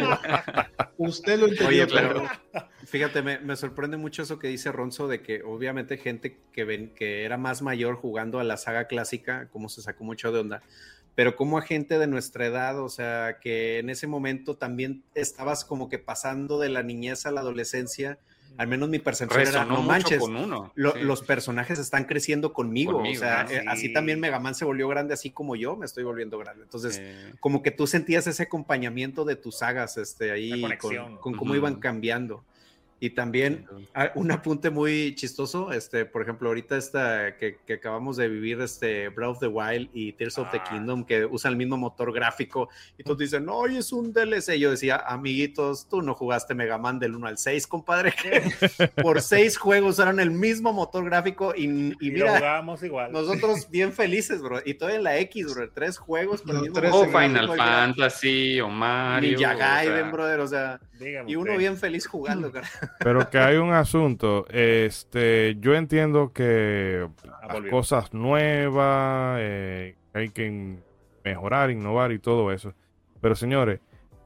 Usted lo entendió Oye, pero todo. fíjate, me, me sorprende mucho eso que dice Ronzo de que obviamente gente que, ven, que era más mayor jugando a la saga clásica, como se sacó mucho de onda, pero como a gente de nuestra edad, o sea, que en ese momento también estabas como que pasando de la niñez a la adolescencia, al menos mi percepción era, no mucho manches, con uno. lo- sí. los personajes están creciendo conmigo, Conmigo, o sea, eh, sí. así también Mega Man se volvió grande, así como yo me estoy volviendo grande. Entonces, Eh, como que tú sentías ese acompañamiento de tus sagas, este, ahí con, cómo iban cambiando. Y también un apunte muy chistoso, este, por ejemplo, ahorita esta que, que acabamos de vivir, este Breath of the Wild y Tears of the Ah. Kingdom, que usan el mismo motor gráfico, y todos dicen, no, es un DLC. Yo decía, amiguitos, tú no jugaste Mega Man del 1 al 6, compadre, que por seis juegos usaron el mismo motor gráfico y, y Y mira, igual. nosotros bien felices, bro, y todavía en la X, bro, tres juegos con el Los mismo tres O Final Fantasy, o Mario. O sea, Gaiden, brother, o sea, Dígame y uno usted. bien feliz jugando, cara. Pero que hay un asunto, este, yo entiendo que Ah, las cosas nuevas, eh, hay que mejorar, innovar y todo eso. Pero señores,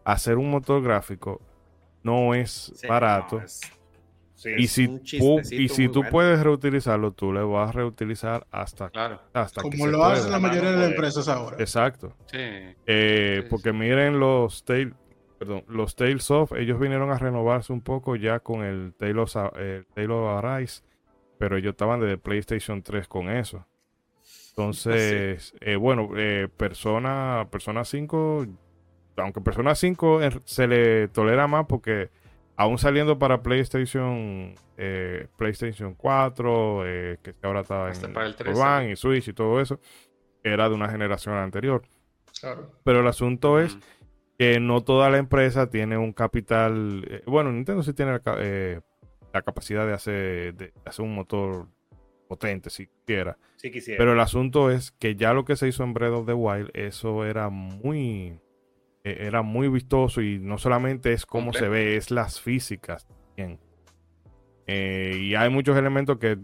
hacer un motor gráfico no es Sí, barato. no, es- Sí, y es si, tú, y si tú bueno. puedes reutilizarlo, tú le vas a reutilizar hasta, Claro, hasta que Como lo hacen la mayoría de las empresas ahora. Exacto. sí. Eh, Sí, porque miren los Tales, perdón, los Tales of, ellos vinieron a renovarse un poco ya con el Tale of, eh, Tale of Arise, pero ellos estaban desde PlayStation 3 con eso. Entonces, eh, bueno, eh, Persona, Persona 5, aunque Persona 5 en- se le tolera más porque aún saliendo para PlayStation, eh, PlayStation 4, eh, que ahora está Hasta en para el 3, One y Switch y todo eso, era de una generación anterior. Claro. Pero el asunto es Mm. Que no toda la empresa tiene un capital. eh, bueno, Nintendo sí tiene la, eh, la capacidad de hacer, de hacer un motor potente, si quiera. Sí quisiera. Pero el asunto es que ya lo que se hizo en Breath of the Wild, eso era muy. eh, era muy vistoso y no solamente es cómo se ve, es las físicas también. Eh, y hay muchos elementos que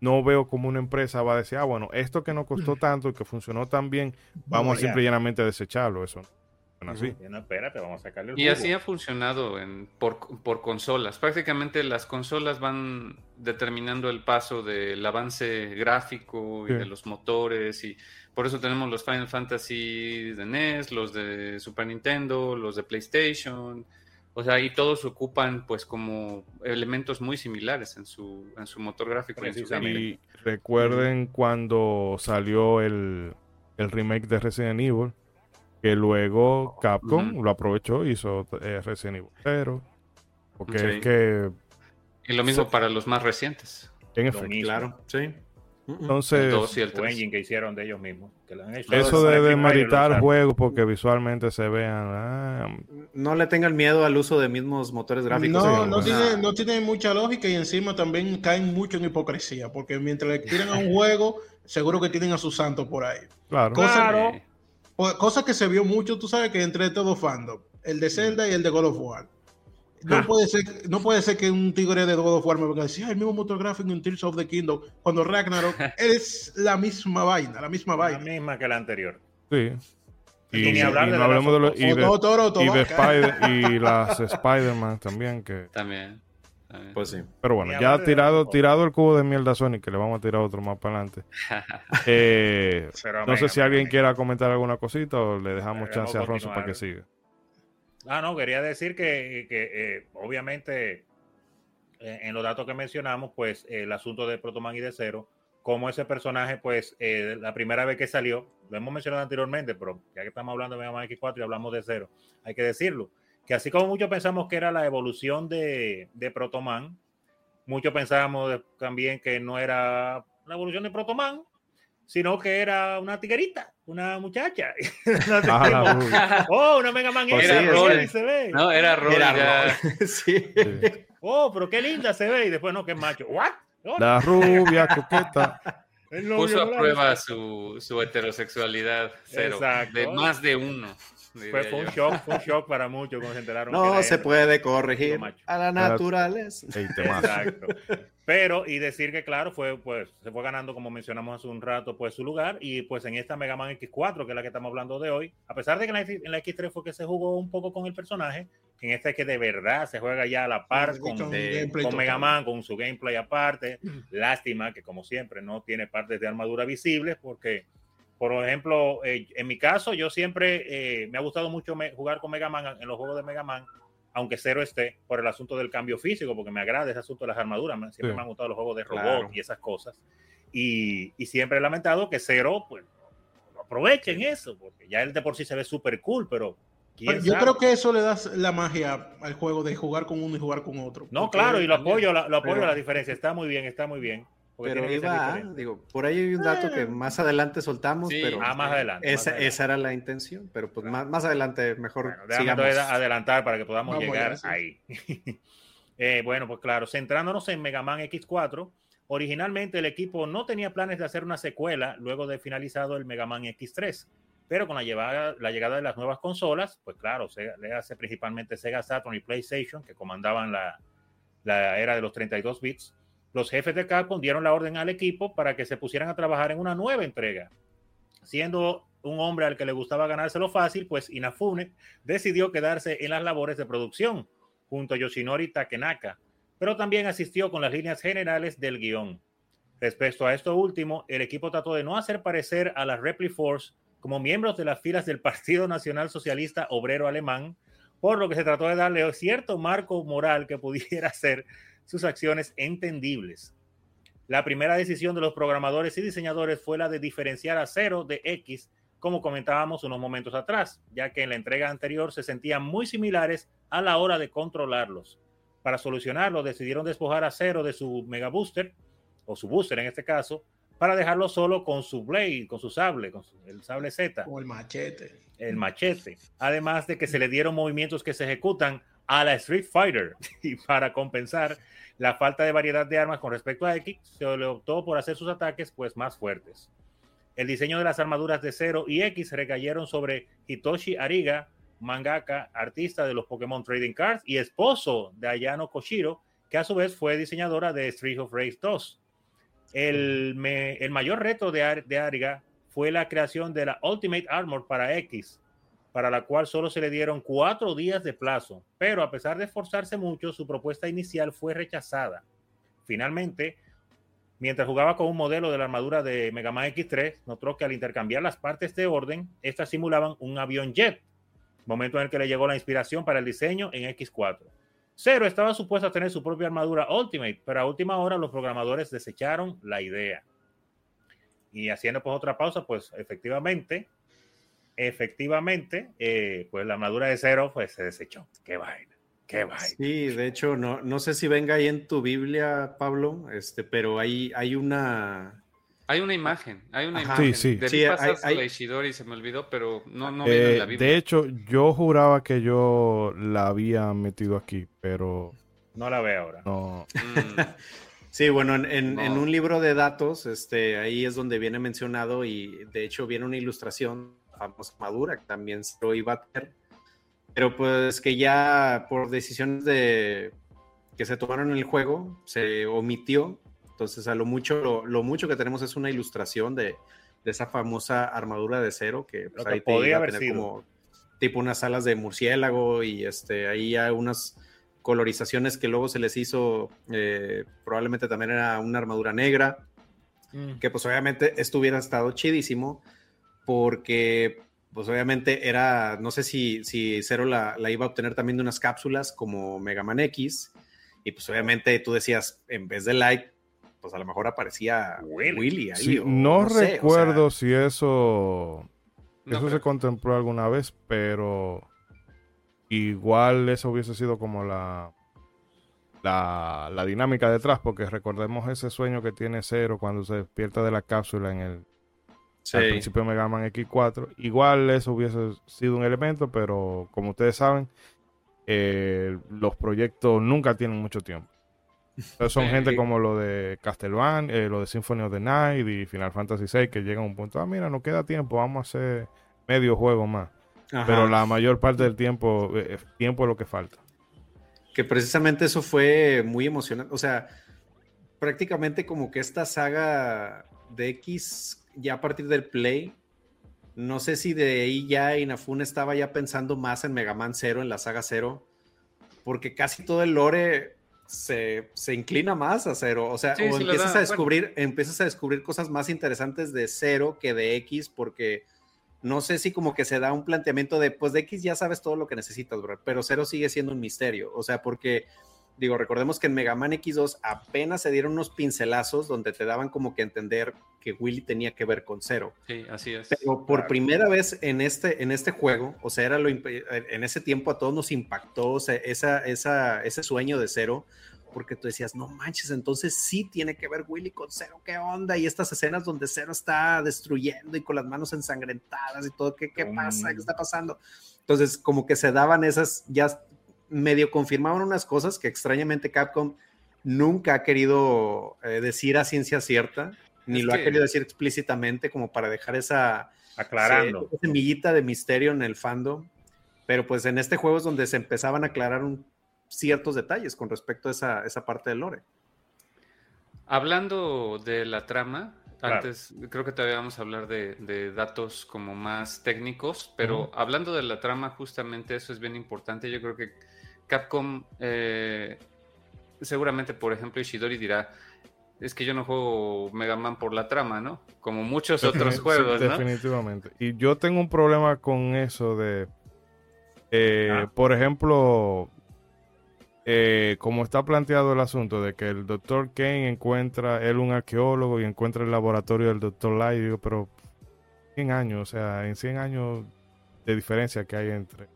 no veo como una empresa va a decir, ah, bueno, esto que nos costó tanto, que funcionó tan bien, vamos a simple y llanamente desecharlo. Eso no así. Sí, No, espérate, vamos a sacarle el Y jugo. así ha funcionado en, por, por consolas. Prácticamente las consolas van determinando el paso del avance gráfico y Sí. de los motores y por eso tenemos los Final Fantasy de NES, los de Super Nintendo, los de PlayStation. O sea, y todos ocupan pues como elementos muy similares en su, en su motor gráfico. Y, recuerden cuando salió el, el, remake de Resident Evil, que luego Capcom lo aprovechó y hizo eh, Resident Evil. Pero, porque es que... Y lo mismo para los más recientes. En efecto. Claro, sí. Entonces, el, el que hicieron de ellos mismos. Eso de demeritar juegos porque visualmente se vean. Ah, no le tengan miedo al uso de mismos motores gráficos. No, no tiene, no tiene mucha lógica y encima también caen mucho en hipocresía. Porque mientras le tiran a un juego, seguro que tienen a su santo por ahí. Claro. Cosa, que se vio mucho, tú sabes que entre todos fandom, el de Zelda y el de God of War. No puede, ser, no puede ser que un tigre de God of War me venga a decir, el mismo motor gráfico en Tears of the Kingdom, cuando Ragnarok es la misma vaina, la misma vaina. La misma que la anterior. Sí. Y, ni hablar de, no hablemos de, los, y, de, Spider, y las Spider-Man también que también, pues sí. Pero bueno ya tirado tirado el cubo de mierda a Sonic que le vamos a tirar otro más para adelante. Eh, no sé si alguien quiera comentar alguna cosita o le dejamos chance a Ronzo para que siga. Ah, no, quería decir que, eh, obviamente eh, en los datos que mencionamos, pues el asunto de Protoman y de Cero, como ese personaje, pues eh, la primera vez que salió, lo hemos mencionado anteriormente, pero ya que estamos hablando de Mega Man X4 y hablamos de Cero, hay que decirlo, que así como muchos pensamos que era la evolución de, de Protoman, muchos pensábamos también que no era la evolución de Protoman, sino que era una tiguerita, una muchacha. Ah, oh, una Mega Man era Roll. se ve. No, era Roll. Era sí. Oh, pero qué linda se ve. Y después, no, qué macho. ¿What? La rubia, coqueta. Puso a prueba su, su heterosexualidad cero. Exacto. De más de uno. Fue, un shock, fue un shock para muchos cuando se enteraron. No se puede corregir a la naturaleza. Exacto. Pero, y decir que, claro, fue, pues, se fue ganando, como mencionamos hace un rato, pues su lugar. Y pues en esta Mega Man X4, que es la que estamos hablando de hoy, a pesar de que en la, X3 fue que se jugó un poco con el personaje, en esta es que de verdad se juega ya a la par con, con Mega Man, con su gameplay aparte. Lástima que, como siempre, no tiene partes de armadura visibles, porque, por ejemplo, eh, en mi caso, yo siempre eh, me ha gustado mucho jugar con Mega Man en los juegos de Mega Man aunque cero esté, por el asunto del cambio físico, porque me agrada ese asunto de las armaduras. Siempre me han gustado los juegos de robot y esas cosas. Y, y, siempre he lamentado que cero, pues, aprovechen eso, porque ya él de por sí se ve súper cool, pero. yo creo que eso le da la magia al juego de jugar con uno y jugar con otro. No, claro, y lo apoyo, lo, apoyo a la diferencia. Está muy bien, está muy bien. Pero iba, digo, por ahí hay un dato que más adelante soltamos, pero ah, más adelante, esa, esa, era la intención, pero pues más, más, adelante mejor bueno, sigamos. adelantar para que podamos llegar ahí. eh, bueno, pues claro, centrándonos en Mega Man X4, originalmente el equipo no tenía planes de hacer una secuela luego de finalizado el Mega Man X3, pero con la, llevada, la llegada de las nuevas consolas, pues claro, se le hace principalmente Sega Saturn y PlayStation, que comandaban la, la era de los 32 bits, los jefes de Capcom dieron la orden al equipo para que se pusieran a trabajar en una nueva entrega. Siendo un hombre al que le gustaba ganárselo fácil, pues Inafune decidió quedarse en las labores de producción junto a Yoshinori Takenaka, pero también asistió con las líneas generales del guion. Respecto a esto último, el equipo trató de no hacer parecer a la Repli Force como miembros de las filas del Partido Nacional Socialista Obrero Alemán, por lo que se trató de darle cierto marco moral que pudiera ser sus acciones entendibles. La primera decisión de los programadores y diseñadores fue la de diferenciar a Cero de X, como comentábamos unos momentos atrás, ya que en la entrega anterior se sentían muy similares a la hora de controlarlos. Para solucionarlo, decidieron despojar a Cero de su Mega Booster, o su Booster en este caso, para dejarlo solo con su Blade, con su sable, con el sable Z. O el machete. El machete. Además de que se le dieron movimientos que se ejecutan a la Street Fighter. Y para compensar la falta de variedad de armas con respecto a X, se le optó por hacer sus ataques pues más fuertes. El diseño de las armaduras de Zero y X recayeron sobre Hitoshi Ariga, mangaka, artista de los Pokémon Trading Cards y esposo de Ayano Koshiro, que a su vez fue diseñadora de Street of Rage 2. El, el mayor reto de, de Ariga fue la creación de la Ultimate Armor para X, para la cual solo se le dieron cuatro días de plazo, pero a pesar de esforzarse mucho, su propuesta inicial fue rechazada. Finalmente, mientras jugaba con un modelo de la armadura de Mega Man X3, notó que al intercambiar las partes de orden, estas simulaban un avión jet. momento en el que le llegó la inspiración para el diseño en X4. Zero estaba supuesto a tener su propia armadura Ultimate, pero a última hora los programadores desecharon la idea. Y haciendo pues otra pausa, pues efectivamente, efectivamente, eh, pues la armadura de Zero pues se desechó. Qué vaina. Qué vaina. Sí, de hecho, no, no sé si venga ahí en tu Biblia, Pablo, este, pero hay, hay una, hay una imagen, hay una imagen. Sí, sí. Debí sí la Ishidori, se me olvidó, pero no, no viene en la eh, Biblia. De hecho, yo juraba que yo la había metido aquí, pero... No la veo ahora. No. Mm. sí, bueno, en, un libro de datos, este, ahí es donde viene mencionado y de hecho viene una ilustración famosa madura que también se lo iba a tener, pero pues que ya por decisiones de que se tomaron en el juego se omitió. Entonces, a lo mucho, lo, mucho que tenemos es una ilustración de, esa famosa armadura de cero que, pues, ahí podía haber tener como tipo unas alas de murciélago y este ahí hay unas colorizaciones que luego se les hizo eh, probablemente también era una armadura negra mm. que pues obviamente esto hubiera estado chidísimo porque pues obviamente era no sé si si Cero la, la, iba a obtener también de unas cápsulas como Mega Man X y pues obviamente tú decías en vez de like pues a lo mejor aparecía Willy, ahí. no, recuerdo si eso, eso se contempló alguna vez, pero igual eso hubiese sido como la, la, dinámica detrás, porque recordemos ese sueño que tiene Cero cuando se despierta de la cápsula en el principio de Mega Man X4. Igual eso hubiese sido un elemento, pero como ustedes saben, eh, los proyectos nunca tienen mucho tiempo son gente como lo de Castlevania, eh, lo de Symphony of the Night y Final Fantasy VI que llegan a un punto, ah, mira, no queda tiempo, vamos a hacer medio juego más. Pero la mayor parte del tiempo, eh, tiempo es lo que falta. Que precisamente eso fue muy emocionante. O sea, prácticamente como que esta saga de X, ya a partir del Play, no sé si de ahí ya Inafune estaba ya pensando más en Mega Man 0, en la saga 0, porque casi todo el lore se, inclina más a cero. O sea, o empiezas a descubrir, empiezas a descubrir cosas más interesantes de cero que de X, porque no sé si como que se da un planteamiento de, pues de X ya sabes todo lo que necesitas, pero cero sigue siendo un misterio. O sea, porque digo, recordemos que en Mega Man X2 apenas se dieron unos pincelazos donde te daban como que entender que Willy tenía que ver con Cero. Sí, así es. Pero por primera vez en este, en este juego, o sea, era lo, en ese tiempo a todos nos impactó o sea, esa, esa, ese sueño de Cero, porque tú decías, no manches, entonces sí tiene que ver Willy con Cero, ¿qué onda? Y estas escenas donde Cero está destruyendo y con las manos ensangrentadas y todo, ¿qué, qué pasa? ¿Qué está pasando? Entonces, como que se daban esas, ya medio confirmaban unas cosas que extrañamente Capcom nunca ha querido eh, decir a ciencia cierta, ni lo ha querido decir explícitamente como para dejar esa, aclarando. semillita de misterio en el fandom. Pero pues en este juego es donde se empezaban a aclarar ciertos detalles con respecto a esa, esa, parte del lore. Hablando de la trama, antes creo que todavía vamos a hablar de, datos como más técnicos, pero hablando de la trama, justamente eso es bien importante. Yo creo que Capcom, eh, seguramente, por ejemplo, Ishidori dirá, es que yo no juego Mega Man por la trama, ¿no? Como muchos otros juegos, ¿no? Definitivamente. Y yo tengo un problema con eso de, eh, ah. por ejemplo, eh, como está planteado el asunto de que el doctor Kane encuentra, él un arqueólogo y encuentra el laboratorio del doctor Light, digo, pero 100 años, o sea, en 100 años de diferencia que hay entre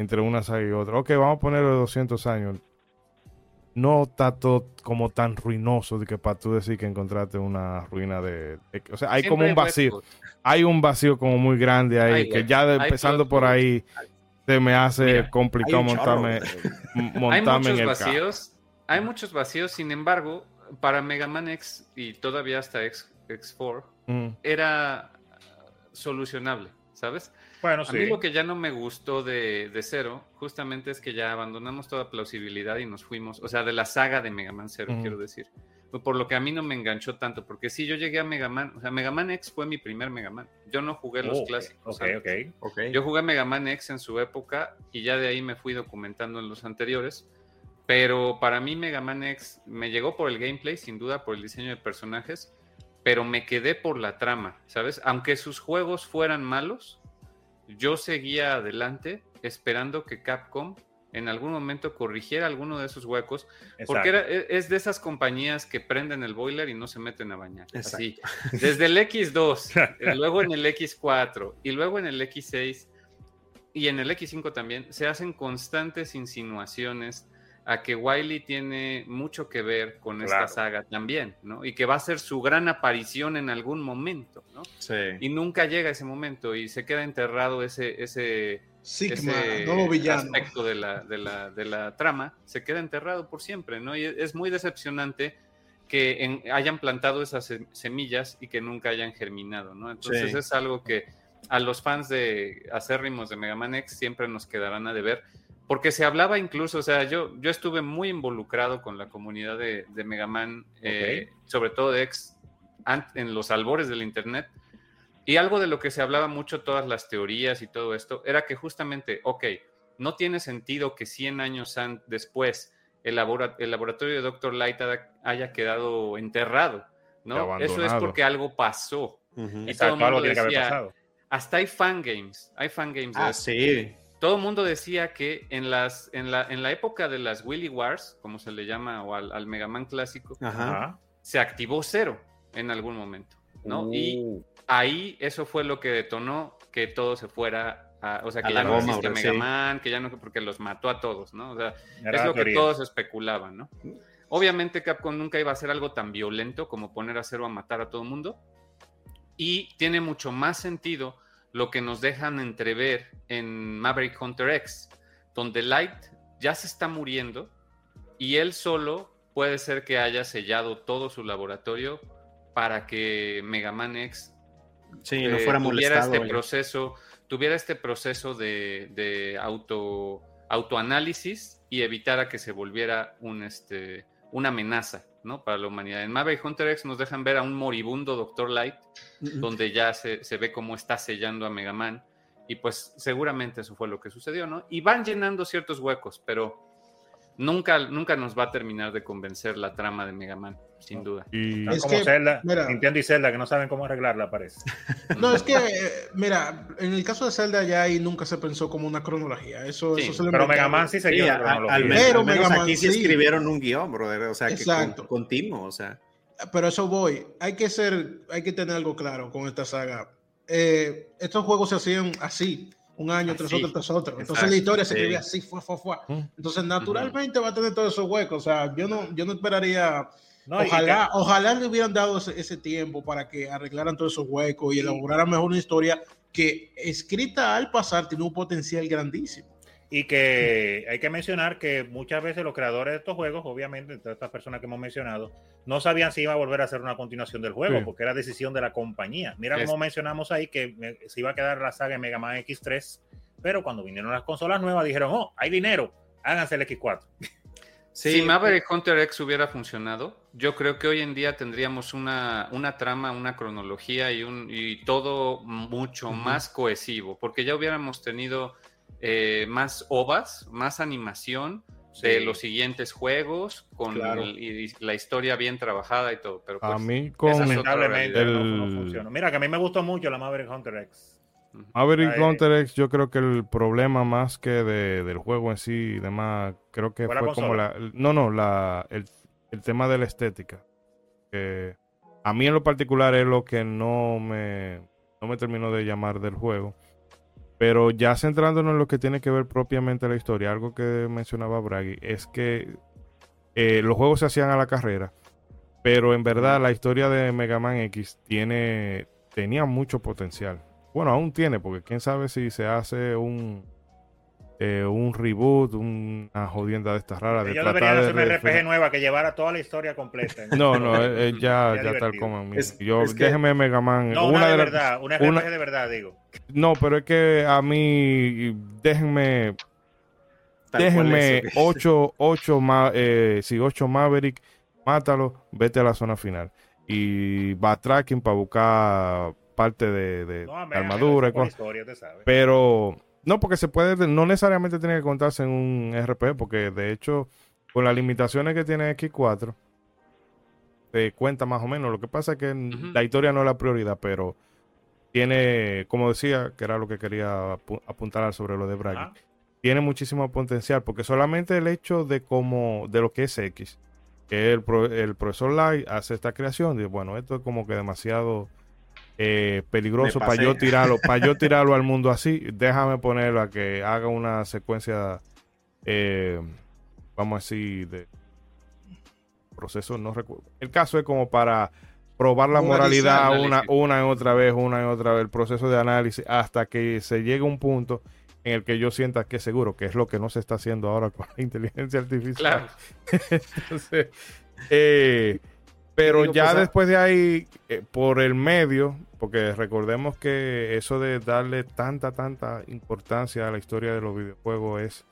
entre una saga y otra. Ok, vamos a ponerlo de 200 años. No está todo como tan ruinoso de que para tú decir que encontraste una ruina de... o sea, hay como un vacío. Hay un vacío como muy grande ahí, que ya empezando por ahí se me hace complicado montarme, montarme en el vacíos. Hay muchos vacíos, sin embargo, para Mega Man X y todavía hasta X, X4, mm. era solucionable, ¿sabes? Bueno, a mí lo que ya no me gustó de, Cero, justamente es que ya abandonamos toda plausibilidad y nos fuimos, o sea, de la saga de Mega Man Zero, quiero decir. Por lo que a mí no me enganchó tanto, porque si yo llegué a Mega Man, o sea, Mega Man X fue mi primer Mega Man. Yo no jugué los oh, clásicos. Okay, okay, Yo jugué Mega Man X en su época y ya de ahí me fui documentando en los anteriores. Pero para mí Mega Man X me llegó por el gameplay, sin duda, por el diseño de personajes, pero me quedé por la trama, ¿sabes? Aunque sus juegos fueran malos, yo seguía adelante esperando que Capcom en algún momento corrigiera alguno de esos huecos, porque e, es de esas compañías que prenden el boiler y no se meten a bañar. Así, desde el X2, eh, luego en el X4 y luego en el X6 y en el X5 también, se hacen constantes insinuaciones a que Wiley tiene mucho que ver con esta saga también, ¿no? Y que va a ser su gran aparición en algún momento, ¿no? Sí. Y nunca llega ese momento y se queda enterrado ese, ese, Sigma, aspecto de la, de, la, de la, trama, se queda enterrado por siempre, ¿no? Y es muy decepcionante que hayan plantado esas semillas y que nunca hayan germinado, ¿no? Entonces es algo que a los fans de acérrimos de Mega Man X siempre nos quedarán a deber porque se hablaba incluso, o sea, yo, yo estuve muy involucrado con la comunidad de, de Mega Man, eh, sobre todo de X, en los albores del Internet, y algo de lo que se hablaba mucho, todas las teorías y todo esto, era que justamente, ok, no tiene sentido que 100 años después el, el, laboratorio de Dr. Light haya quedado enterrado, ¿no? Eso es porque algo pasó. Y todo el mundo decía, hasta hay fangames, hay fangames. Ah, sí todo el mundo decía que en, las, en, la, en la época de las Willy Wars, como se le llama, o al, al Mega Man clásico, se activó cero en algún momento, ¿no? Y uh. ahí eso fue lo que detonó que todo se fuera, a, o sea, que ya no existe Mega Man, que ya no, porque los mató a todos, ¿no? O sea, es lo que todos especulaban, ¿no? Obviamente Capcom nunca iba a hacer algo tan violento como poner a cero a matar a todo el mundo. Y tiene mucho más sentido lo que nos dejan entrever en Maverick Hunter X, donde Light ya se está muriendo y él solo puede ser que haya sellado todo su laboratorio para que Mega Man X sí, no fuera tuviera este proceso, tuviera este proceso de, auto, autoanálisis y evitara que se volviera un, este, una amenaza ¿no? Para la humanidad. En Maverick Hunter X nos dejan ver a un moribundo Doctor Light, donde ya se, se, ve cómo está sellando a Mega Man. Y pues seguramente eso fue lo que sucedió, ¿no? Y van llenando ciertos huecos, pero nunca, nunca nos va a terminar de convencer la trama de Mega Man, sin duda. Y... Es como Zelda, Nintendo y Zelda, que no saben cómo arreglarla, parece. No, es que, mira, en el caso de Zelda ya ahí nunca se pensó como una cronología. Eso, eso se le Pero Mega Man sí seguía sí, cronología. Al, pero Mega Man, aquí sí escribieron un guion, brother, o sea, Exacto. que continuo, o sea. Pero eso voy. Hay que ser, hay que tener algo claro con esta saga. Eh, estos juegos se hacían así un año tras otro tras otro. Entonces la historia se escribía así, fue, fue, fue. Entonces naturalmente va a tener todos esos huecos. O sea, yo no, yo no esperaría. ojalá, ojalá le hubieran dado ese, tiempo para que arreglaran todos esos huecos y elaboraran mejor una historia que escrita al pasar tiene un potencial grandísimo. Y que hay que mencionar que muchas veces los creadores de estos juegos, obviamente, entre estas personas que hemos mencionado, no sabían si iba a volver a hacer una continuación del juego, porque era decisión de la compañía. Mira cómo mencionamos ahí que se iba a quedar la saga de Mega Man X3, pero cuando vinieron las consolas nuevas dijeron, oh, hay dinero, háganse el X4. si Maverick Hunter X hubiera funcionado, yo creo que hoy en día tendríamos una, una trama, una cronología y, un, y todo mucho más cohesivo, porque ya hubiéramos tenido eh, más ovas, más animación de los siguientes juegos, con la historia bien trabajada y todo. Pero a pues, mí, lamentablemente, no, funciona. Mira, que a mí me gustó mucho la Maverick Hunter X. Maverick Hunter X, yo creo que el problema más que del juego en sí y demás, creo que fue, como la. No, no, la, el, tema de la estética. Que a mí en lo particular es lo que no me, no me terminó de llamar del juego. Pero ya centrándonos en lo que tiene que ver propiamente la historia, algo que mencionaba Bragi, es que eh, los juegos se hacían a la carrera, pero en verdad la historia de Mega Man X tiene, tenía mucho potencial. Bueno, aún tiene, porque quién sabe si se hace un, eh, un reboot, una jodienda de estas raras. De tratar de hacer una RPG nueva que llevara toda la historia completa. No, no, ya, ya, tal como. yo, déjeme Mega Man. No, una, de, verdad, una RPG de verdad, digo. No, pero es que a mí, déjenme. déjenme 8, 8, eh, si 8 Maverick, mátalo, vete a la zona final. Y va tracking para buscar parte de, de armadura y cosas. Pero no, porque se puede, no necesariamente tiene que contarse en un RP, porque de hecho, con las limitaciones que tiene X4, te cuenta más o menos. Lo que pasa es que la historia no es la prioridad, pero tiene, como decía, que era lo que quería apuntar sobre lo de Bragi, tiene muchísimo potencial, porque solamente el hecho de cómo, de lo que es X, que el, el profesor Light hace esta creación, y bueno, esto es como que demasiado eh, peligroso para yo tirarlo, para yo tirarlo al mundo así, déjame ponerlo a que haga una secuencia, eh, vamos a decir, de proceso, no recuerdo. El caso es como para probar la moralidad una, una y otra vez, una y otra vez, el proceso de análisis, hasta que se llegue a un punto en el que yo sienta que seguro, que es lo que no se está haciendo ahora con la inteligencia artificial. Entonces, eh, pero ya pues, después de ahí, por el medio, porque recordemos que eso de darle tanta, tanta importancia a la historia de los videojuegos es,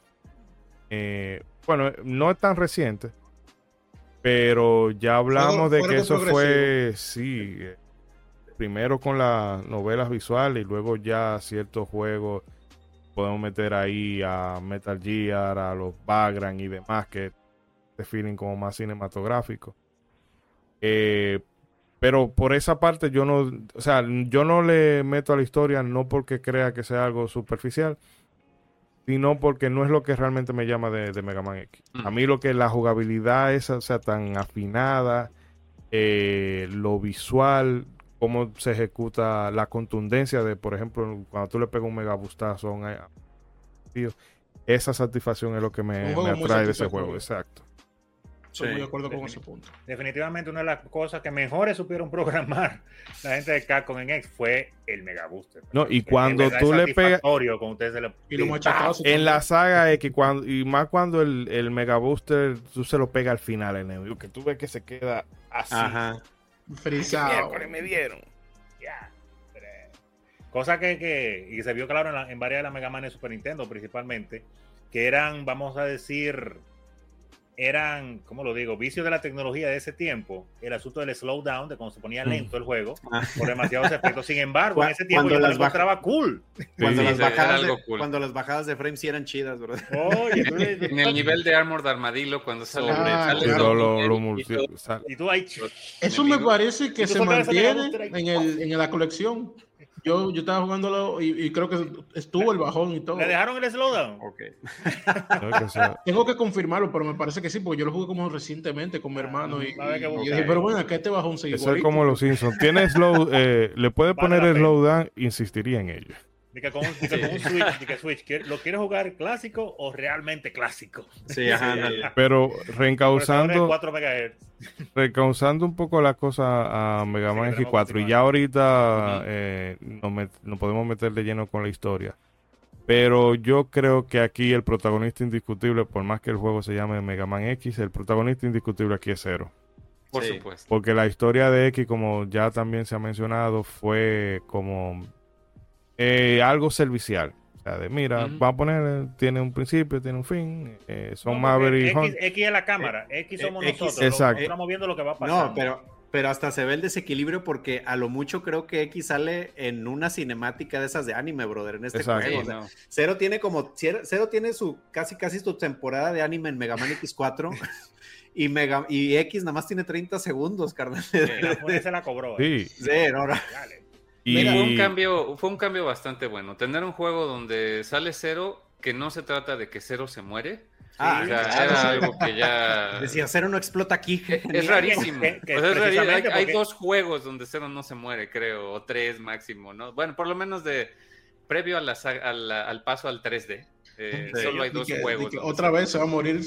eh, bueno, no es tan reciente, pero ya hablamos de que eso fue, sí, eh, primero con las novelas visuales y luego ya ciertos juegos podemos meter ahí a Metal Gear, a los Background y demás que definen como más cinematográfico. Eh, pero por esa parte yo no, o sea, yo no le meto a la historia no porque crea que sea algo superficial, sino porque no es lo que realmente me llama de, Mega Man X. A mí lo que la jugabilidad esa, o sea, tan afinada, eh, lo visual, cómo se ejecuta la contundencia de, por ejemplo, cuando tú le pegas un mega bustazo a un esa satisfacción es lo que me, me atrae de ese juego, exacto. Estoy muy de acuerdo con ese punto. Definitivamente una de las cosas que mejores supieron programar la gente de Capcom en X fue el Mega Booster. No, y cuando tú le pegas en la saga X cuando y más cuando el, el Mega Booster tú se lo pega al final el enemigo, que tú ves que se queda así. Ajá. Frisado. me dieron. Ya. Cosa que, que, y se vio claro en, en varias de las Mega Man de Super Nintendo principalmente, que eran, vamos a decir, eran, ¿cómo lo digo? Vicios de la tecnología de ese tiempo, el asunto del slowdown, de cuando se ponía mm. lento el juego, por demasiados efectos. Sin embargo, en ese tiempo yo las encontraba cool. Cuando, las bajadas de, cuando las bajadas de frame sí eran chidas, ¿verdad? en el nivel de Armor de Armadillo, cuando sale, ah, lo, lo, y, tú, ahí, Eso me parece que se mantiene en, el, en la colección. Yo, yo estaba jugándolo y, creo que estuvo el bajón y todo. ¿Le dejaron el slowdown? Ok. Tengo que confirmarlo, pero me parece que sí, porque yo lo jugué como recientemente con mi hermano. Y, dije, pero bueno, acá este bajón se Eso es como los Simpsons. Tiene slow, eh, le puede poner el slowdown, insistiría en ello. De con, un Switch, de Switch, ¿lo quieres jugar clásico o realmente clásico? Sí, ajá. Pero reencauzando, reencauzando un poco la cosa a Mega Man X4 y ya ahorita eh, nos, podemos meter de lleno con la historia. Pero yo creo que aquí el protagonista indiscutible, por más que el juego se llame Mega Man X, el protagonista indiscutible aquí es Zero. Por supuesto. Porque la historia de X, como ya también se ha mencionado, fue como eh, algo servicial. O sea, de mira, va a poner, tiene un principio, tiene un fin. Eh, son Maverick X, X es la cámara, eh, X somos nosotros. Exacto. estamos viendo lo que va a pasar. No, pero, pero hasta se ve el desequilibrio porque a lo mucho creo que X sale en una cinemática de esas de anime, brother, en este juego. Cero tiene como, Cero tiene su casi casi su temporada de anime en Mega Man X4. y, Mega, y X nada más tiene 30 segundos, carnal. Sí, se la cobró. Sí. sí no, no. Fue, un cambio, fue un cambio bastante bueno. Tener un juego donde sale cero, que no se trata de que cero se muere. Ah, era algo que ya. Decía, cero no explota aquí. Es, rarísimo. Hay, dos juegos donde cero no se muere, creo, o tres máximo, ¿no? Bueno, por lo menos de previo a la, al paso al 3D. Eh, solo hay dos juegos. otra vez se va a morir.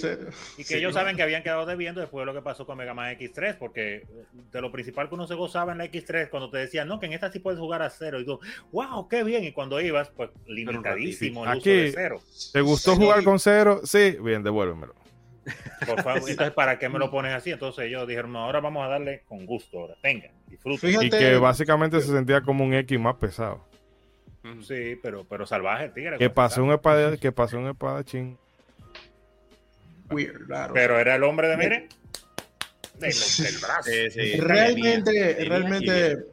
Y que ellos saben que habían quedado debiendo después de lo que pasó con Mega Man X3, porque de lo principal que uno se gozaba en la X3, cuando te decían, no, que en esta sí puedes jugar a cero, y tú, wow, qué bien. Y cuando ibas, pues limitadísimo el uso de cero. ¿Te gustó jugar con cero? Sí, bien, devuélvemelo. Por favor, entonces, ¿para qué me lo pones así? Entonces ellos dijeron, no, ahora vamos a darle con gusto, ahora, tengan, disfruten. y que básicamente se sentía como un X más pesado. Sí, pero, pero salvaje el tigre. Que pasó un espada, que pasó un espadachín. Pero era el hombre de mire. Del, brazo. realmente, realmente,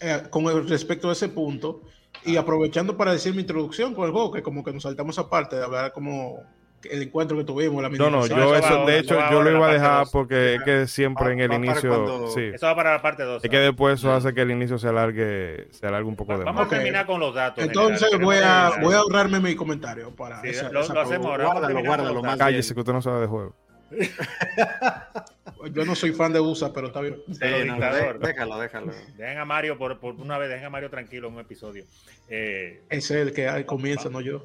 eh, con respecto a ese punto, y aprovechando para decir mi introducción con el juego, que como que nos saltamos aparte de hablar como el encuentro que tuvimos. La no, no, yo eso, de hecho, yo lo iba a dejar porque es que siempre en el inicio. Sí. Eso va para la parte 2. Es que después eso hace que el inicio se alargue, se alargue un poco de Vamos a terminar con los datos. Entonces voy a, voy a ahorrarme mi comentario para. Sí, lo, hacemos ahora. Guárdalo, guárdalo. Cállese que usted no sabe de juego. Yo no soy fan de USA, pero está bien. déjalo, déjalo. Dejen a Mario por, por, una vez, dejen a Mario tranquilo en un episodio. Eh, Ese es el que comienza, no yo.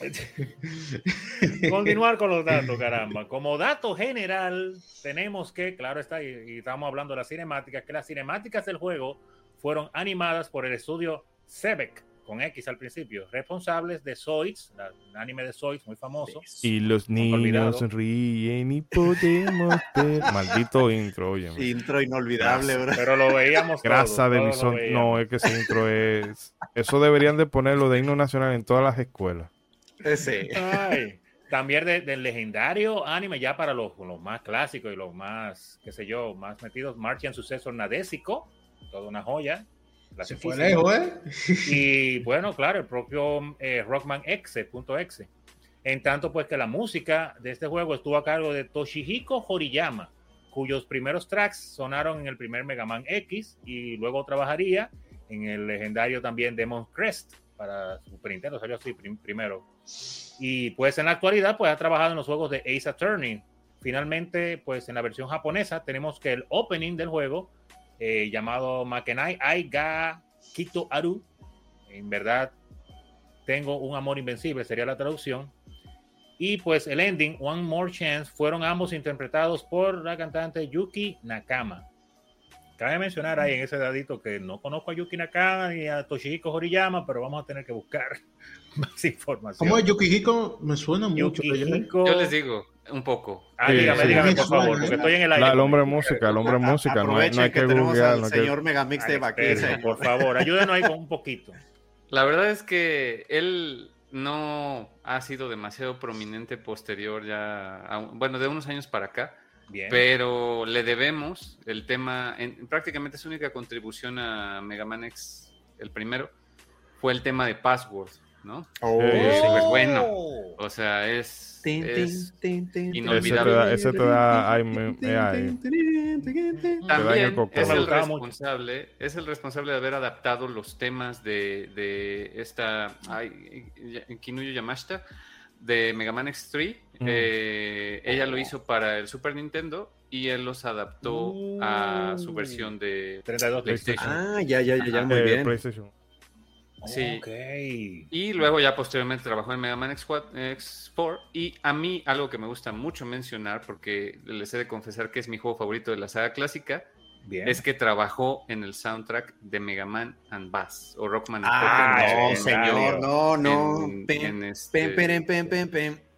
Continuar con los datos, caramba. Como dato general, tenemos que, claro está, y, estamos hablando de las cinemáticas, que las cinemáticas del juego fueron animadas por el estudio Sebek, con X al principio, responsables de Zoids, el anime de Zoids muy famoso. Y los niños ríen y podemos ver. Maldito intro, oye. Intro inolvidable, ¿verdad? Pero lo veíamos. Grasa de mi son. No, es que ese intro es. Eso deberían de ponerlo de himno nacional en todas las escuelas. Sí. Ay, también del legendario anime, ya para los, los, más clásicos y los más, qué sé yo, más metidos, Martian Sucesor Nadésico, toda una joya. Se fue lejos, ¿eh? Y bueno, claro, el propio eh, Rockman X.exe. En tanto, pues que la música de este juego estuvo a cargo de Toshihiko Horiyama, cuyos primeros tracks sonaron en el primer Mega Man X y luego trabajaría en el legendario también Demon Crest para Super Nintendo, salió así primero. Y pues en la actualidad, pues ha trabajado en los juegos de Ace Attorney. Finalmente, pues en la versión japonesa tenemos que el opening del juego, eh, llamado Makenai Aiga Kito Aru, en verdad tengo un amor invencible, sería la traducción. Y pues el ending, One More Chance, fueron ambos interpretados por la cantante Yuki Nakama. Cabe mencionar ahí en ese dadito que no conozco a Yuki Nakama ni a Toshihiko Horiyama, pero vamos a tener que buscar más información. ¿Cómo es Yukihiko? Me suena mucho. Yo les digo un poco. Ah, dígame, dígame, por favor, porque estoy en el aire. el hombre de música, el hombre de música. No, hay que, que googlear. No señor Megamix de Baquisa. Por favor, ayúdenos ahí con un poquito. La verdad es que él no ha sido demasiado prominente posterior ya, bueno, de unos años para acá pero le debemos el tema, en, prácticamente su única contribución a Mega Man X, el primero, fue el tema de Password, ¿no? Oh. pues bueno, o sea, es, es inolvidable. Ese te da, También es el responsable, es el responsable de haber adaptado los temas de, de esta ay, Kinuyo Yamashita de Mega Man X3. Eh, ella lo hizo para el Super Nintendo y él los adaptó a su versión de 32 PlayStation. Ah, ya, ya, ya, muy bien. PlayStation. Sí. Y luego ya posteriormente trabajó en Mega Man X4, y a mí algo que me gusta mucho mencionar porque les he de confesar que es mi juego favorito de la saga clásica es que trabajó en el soundtrack de Mega Man and Bass o Rockman and Ah, no, señor, no, no.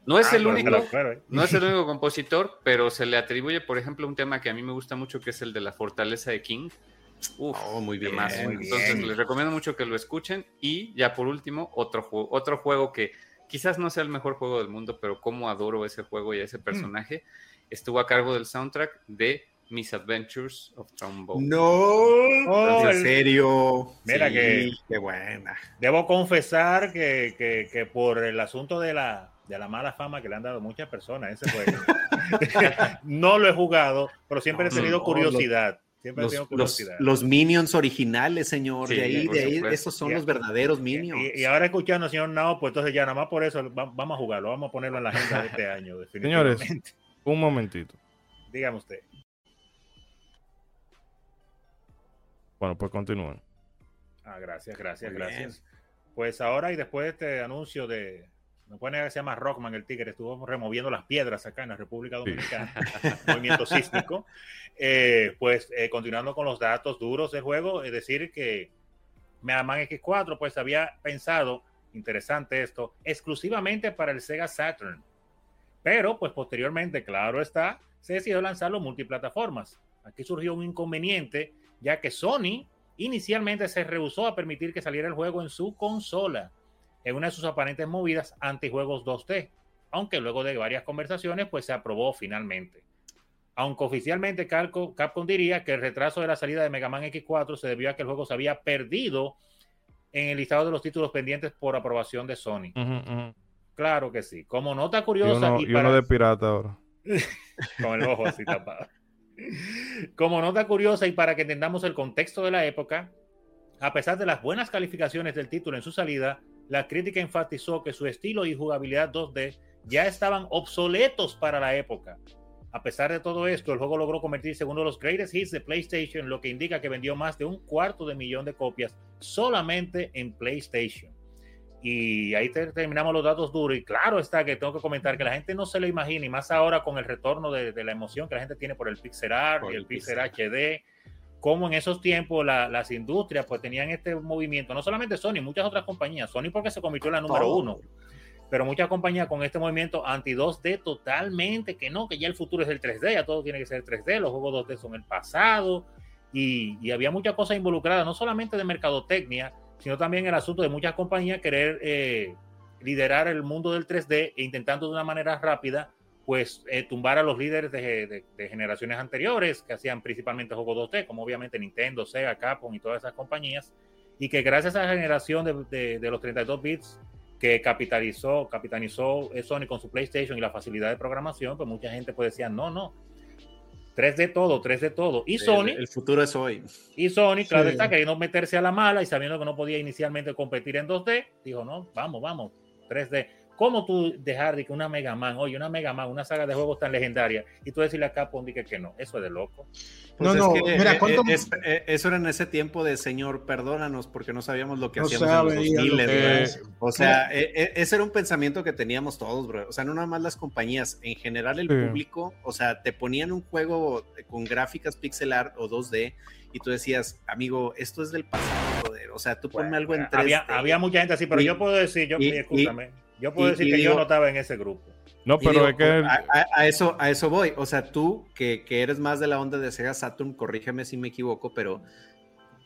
No es el único, no es el único compositor, pero se le atribuye, por ejemplo, un tema que a mí me gusta mucho, que es el de la fortaleza de King. Uf, oh, muy bien. Entonces les recomiendo mucho que lo escuchen. Y ya por último, otro juego, otro juego que quizás no sea el mejor juego del mundo, pero como adoro ese juego y a ese mm. personaje, estuvo a cargo del soundtrack de Adventures of Trombone. No, en serio. Mira que. Qué buena. Debo confesar que, que, que, por el asunto de la, de la mala fama que le han dado muchas personas ese juego, no lo he jugado, pero siempre he tenido curiosidad. Siempre los, he tenido curiosidad. Los, minions originales, señor. de ahí, de ahí, esos son los verdaderos minions. Y, ahora escuchando al señor Nao, pues entonces ya nada más por eso vamos a jugarlo, vamos a ponerlo en la agenda de este año. Señores, un momentito. Dígame usted. Bueno, pues continúen. Ah, gracias, gracias, gracias. Pues ahora y después de este anuncio de. No puede negar que se llama Rockman el Tigre, estuvo removiendo las piedras acá en la República Dominicana, movimiento sísmico. Eh, pues eh, continuando con los datos duros del juego, es decir, que Mega Man X4 pues había pensado, interesante esto, exclusivamente para el Sega Saturn. Pero pues posteriormente, claro está, se decidió lanzarlo multiplataformas. Aquí surgió un inconveniente ya que Sony inicialmente se rehusó a permitir que saliera el juego en su consola, en una de sus aparentes movidas antijuegos 2D, aunque luego de varias conversaciones pues se aprobó finalmente. Aunque oficialmente Capcom diría que el retraso de la salida de Mega Man X4 se debió a que el juego se había perdido en el listado de los títulos pendientes por aprobación de Sony. Claro que sí. Como nota curiosa. Y uno, y uno de pirata ahora. Con el ojo así tapado. Como nota curiosa y para que entendamos el contexto de la época, a pesar de las buenas calificaciones del título en su salida, la crítica enfatizó que su estilo y jugabilidad 2D ya estaban obsoletos para la época. A pesar de todo esto, el juego logró convertirse en uno de los greatest hits de PlayStation, lo que indica que vendió más de un cuarto de millón de copias solamente en PlayStation. Y ahí terminamos los datos duros. Y claro está que tengo que comentar que la gente no se lo imagina, y más ahora con el retorno de, la emoción que la gente tiene por el pixel art y el, pixel HD, como en esos tiempos las industrias pues tenían este movimiento, no solamente Sony, muchas otras compañías. Sony porque se convirtió en la número uno, pero muchas compañías con este movimiento anti 2D totalmente, que no, que ya el futuro es el 3D, ya todo tiene que ser 3D, los juegos 2D son el pasado. Y, y había muchas cosas involucradas, no solamente de mercadotecnia, sino también el asunto de muchas compañías querer eh, liderar el mundo del 3D e intentando de una manera rápida, pues eh, tumbar a los líderes de, generaciones anteriores que hacían principalmente juegos 2D, como obviamente Nintendo, Sega, Capcom y todas esas compañías, y que gracias a la generación de, los 32 bits que capitalizó, capitalizó Sony con su PlayStation y la facilidad de programación, pues mucha gente pues decía, no, no, 3 de todo, 3 de todo. Y Sony. El, futuro es hoy. Y Sony, claro está, queriendo meterse a la mala y sabiendo que no podía inicialmente competir en 2D, dijo, no, vamos, vamos, 3D. ¿Cómo tú dejar de que una Mega Man, oye, una Mega Man, una saga de juegos tan legendaria, y tú decirle a Capcom que, que no? Eso es de loco. Pues no, no, mira, eh, ¿cuánto... Eh, eh, eso era en ese tiempo de Señor, perdónanos, porque no sabíamos lo que hacíamos en los 2000, O sea, ese era un pensamiento que teníamos todos, bro. O sea, no nada más las compañías, en general el público, o sea, te ponían un juego con gráficas pixel art o 2D y tú decías, amigo, esto es del pasado, joder. O sea, tú ponme algo en 3D. Había, mucha gente así, pero yo puedo decir, yo, escúchame. Yo puedo decir que yo no estaba en ese grupo. No, pero es que. A, eso, a eso voy. O sea, tú, que, que, eres más de la onda de Sega Saturn, corrígeme si me equivoco, pero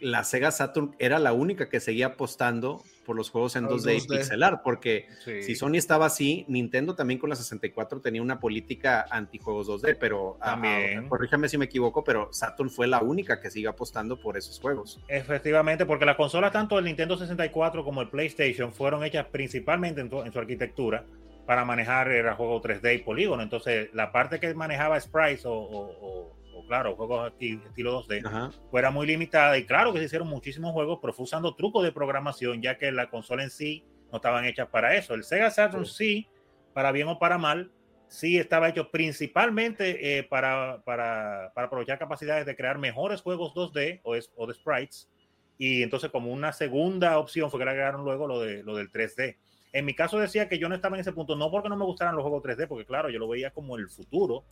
la Sega Saturn era la única que seguía apostando por los juegos en 2D, y pixelar, porque si Sony estaba así, Nintendo también con la 64 tenía una política anti-juegos 2D, pero ah, también. corrígeme si me equivoco, pero Saturn fue la única que sigue apostando por esos juegos. Efectivamente, porque las consolas, tanto el Nintendo 64 como el PlayStation, fueron hechas principalmente en, su arquitectura para manejar el juego 3D y polígono. Entonces, la parte que manejaba sprites o claro, juegos estilo 2D, fuera muy limitada. Y claro que se hicieron muchísimos juegos, pero fue usando trucos de programación, ya que la consola en sí no estaban hechas para eso. El Sega Saturn sí, para bien o para mal, sí estaba hecho principalmente eh, para, para, para, aprovechar capacidades de crear mejores juegos 2D o, o, de sprites. Y entonces como una segunda opción fue que le agregaron luego lo, de, lo del 3D. En mi caso decía que yo no estaba en ese punto, no porque no me gustaran los juegos 3D, porque claro, yo lo veía como el futuro,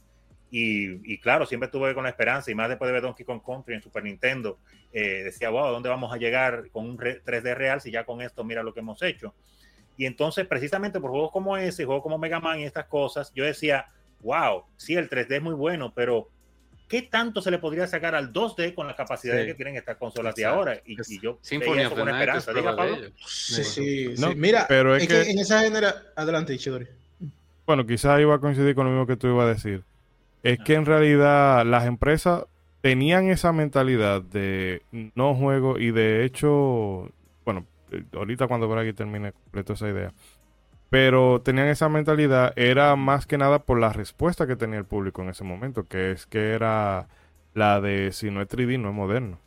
y, claro, siempre estuve con la esperanza, y más después de ver Donkey Kong Country en Super Nintendo, eh, decía, wow, ¿a dónde vamos a llegar con un 3D real si ya con esto mira lo que hemos hecho? Y entonces, precisamente por juegos como ese, juegos como Mega Man y estas cosas, yo decía, wow, sí, el 3D es muy bueno, pero ¿qué tanto se le podría sacar al 2D con las capacidades que tienen estas consolas de ahora? Y, yo Symphony con esperanza. Diga, Pablo. Sí, sí, Mira, pero es, que... en esa genera... Adelante, Ichidori. Bueno, quizás iba a coincidir con lo mismo que tú ibas a decir es que en realidad las empresas tenían esa mentalidad de no juego y de hecho, bueno, ahorita cuando por aquí termine completo esa idea, pero tenían esa mentalidad, era más que nada por la respuesta que tenía el público en ese momento, que es que era la de si no es 3D, no es moderno.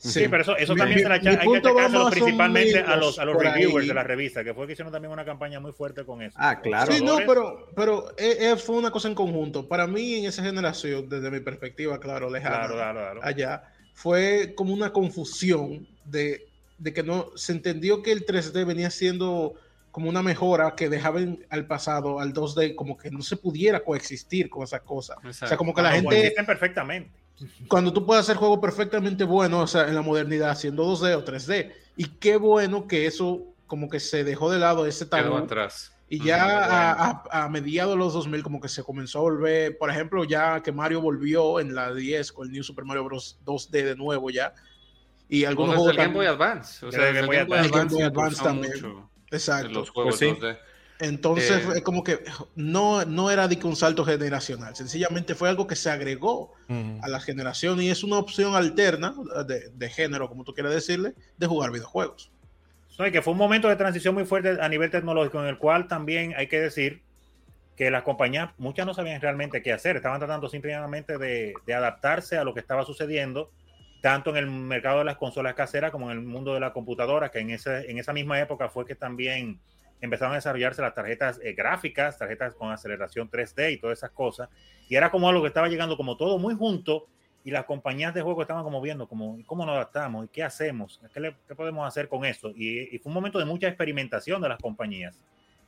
Sí, pero eso, eso también se la hay que achacárselo principalmente a los, a los reviewers de la revista, que fue que hicieron también una campaña muy fuerte con eso. Ah, claro. Sí, no, pero, pero eh, eh, fue una cosa en conjunto. Para mí, en esa generación, desde mi perspectiva, claro, lejana, allá, fue como una confusión de, de, que no se entendió que el 3D venía siendo como una mejora que dejaban al pasado, al 2D, como que no se pudiera coexistir con esas cosas. O sea, como que la gente... perfectamente cuando tú puedes hacer juegos perfectamente buenos, o sea, en la modernidad, haciendo 2D o 3D. Y qué bueno que eso como que se dejó de lado ese tabú. atrás. Y ya a, mediados de los 2000 como que se comenzó a volver, por ejemplo, ya que Mario volvió en la 10 con el New Super Mario Bros. 2D de nuevo ya. Y algunos juegos... Game Boy Advance. O sea, el Game Boy Advance, también. Exacto. Los juegos pues 2D. Entonces, es como que no, no era de que un salto generacional, sencillamente fue algo que se agregó a la generación y es una opción alterna de, género, como tú quieres decirle, de jugar videojuegos. que fue un momento de transición muy fuerte a nivel tecnológico en el cual también hay que decir que las compañías, muchas no sabían realmente qué hacer, estaban tratando simplemente de, de adaptarse a lo que estaba sucediendo, tanto en el mercado de las consolas caseras como en el mundo de la computadora, que en, ese, en esa misma época fue que también empezaron a desarrollarse las tarjetas eh, gráficas, tarjetas con aceleración 3D y todas esas cosas. Y era como algo que estaba llegando como todo muy junto y las compañías de juego estaban como viendo como, cómo nos adaptamos y qué hacemos, qué, qué podemos hacer con esto. Y, y, fue un momento de mucha experimentación de las compañías.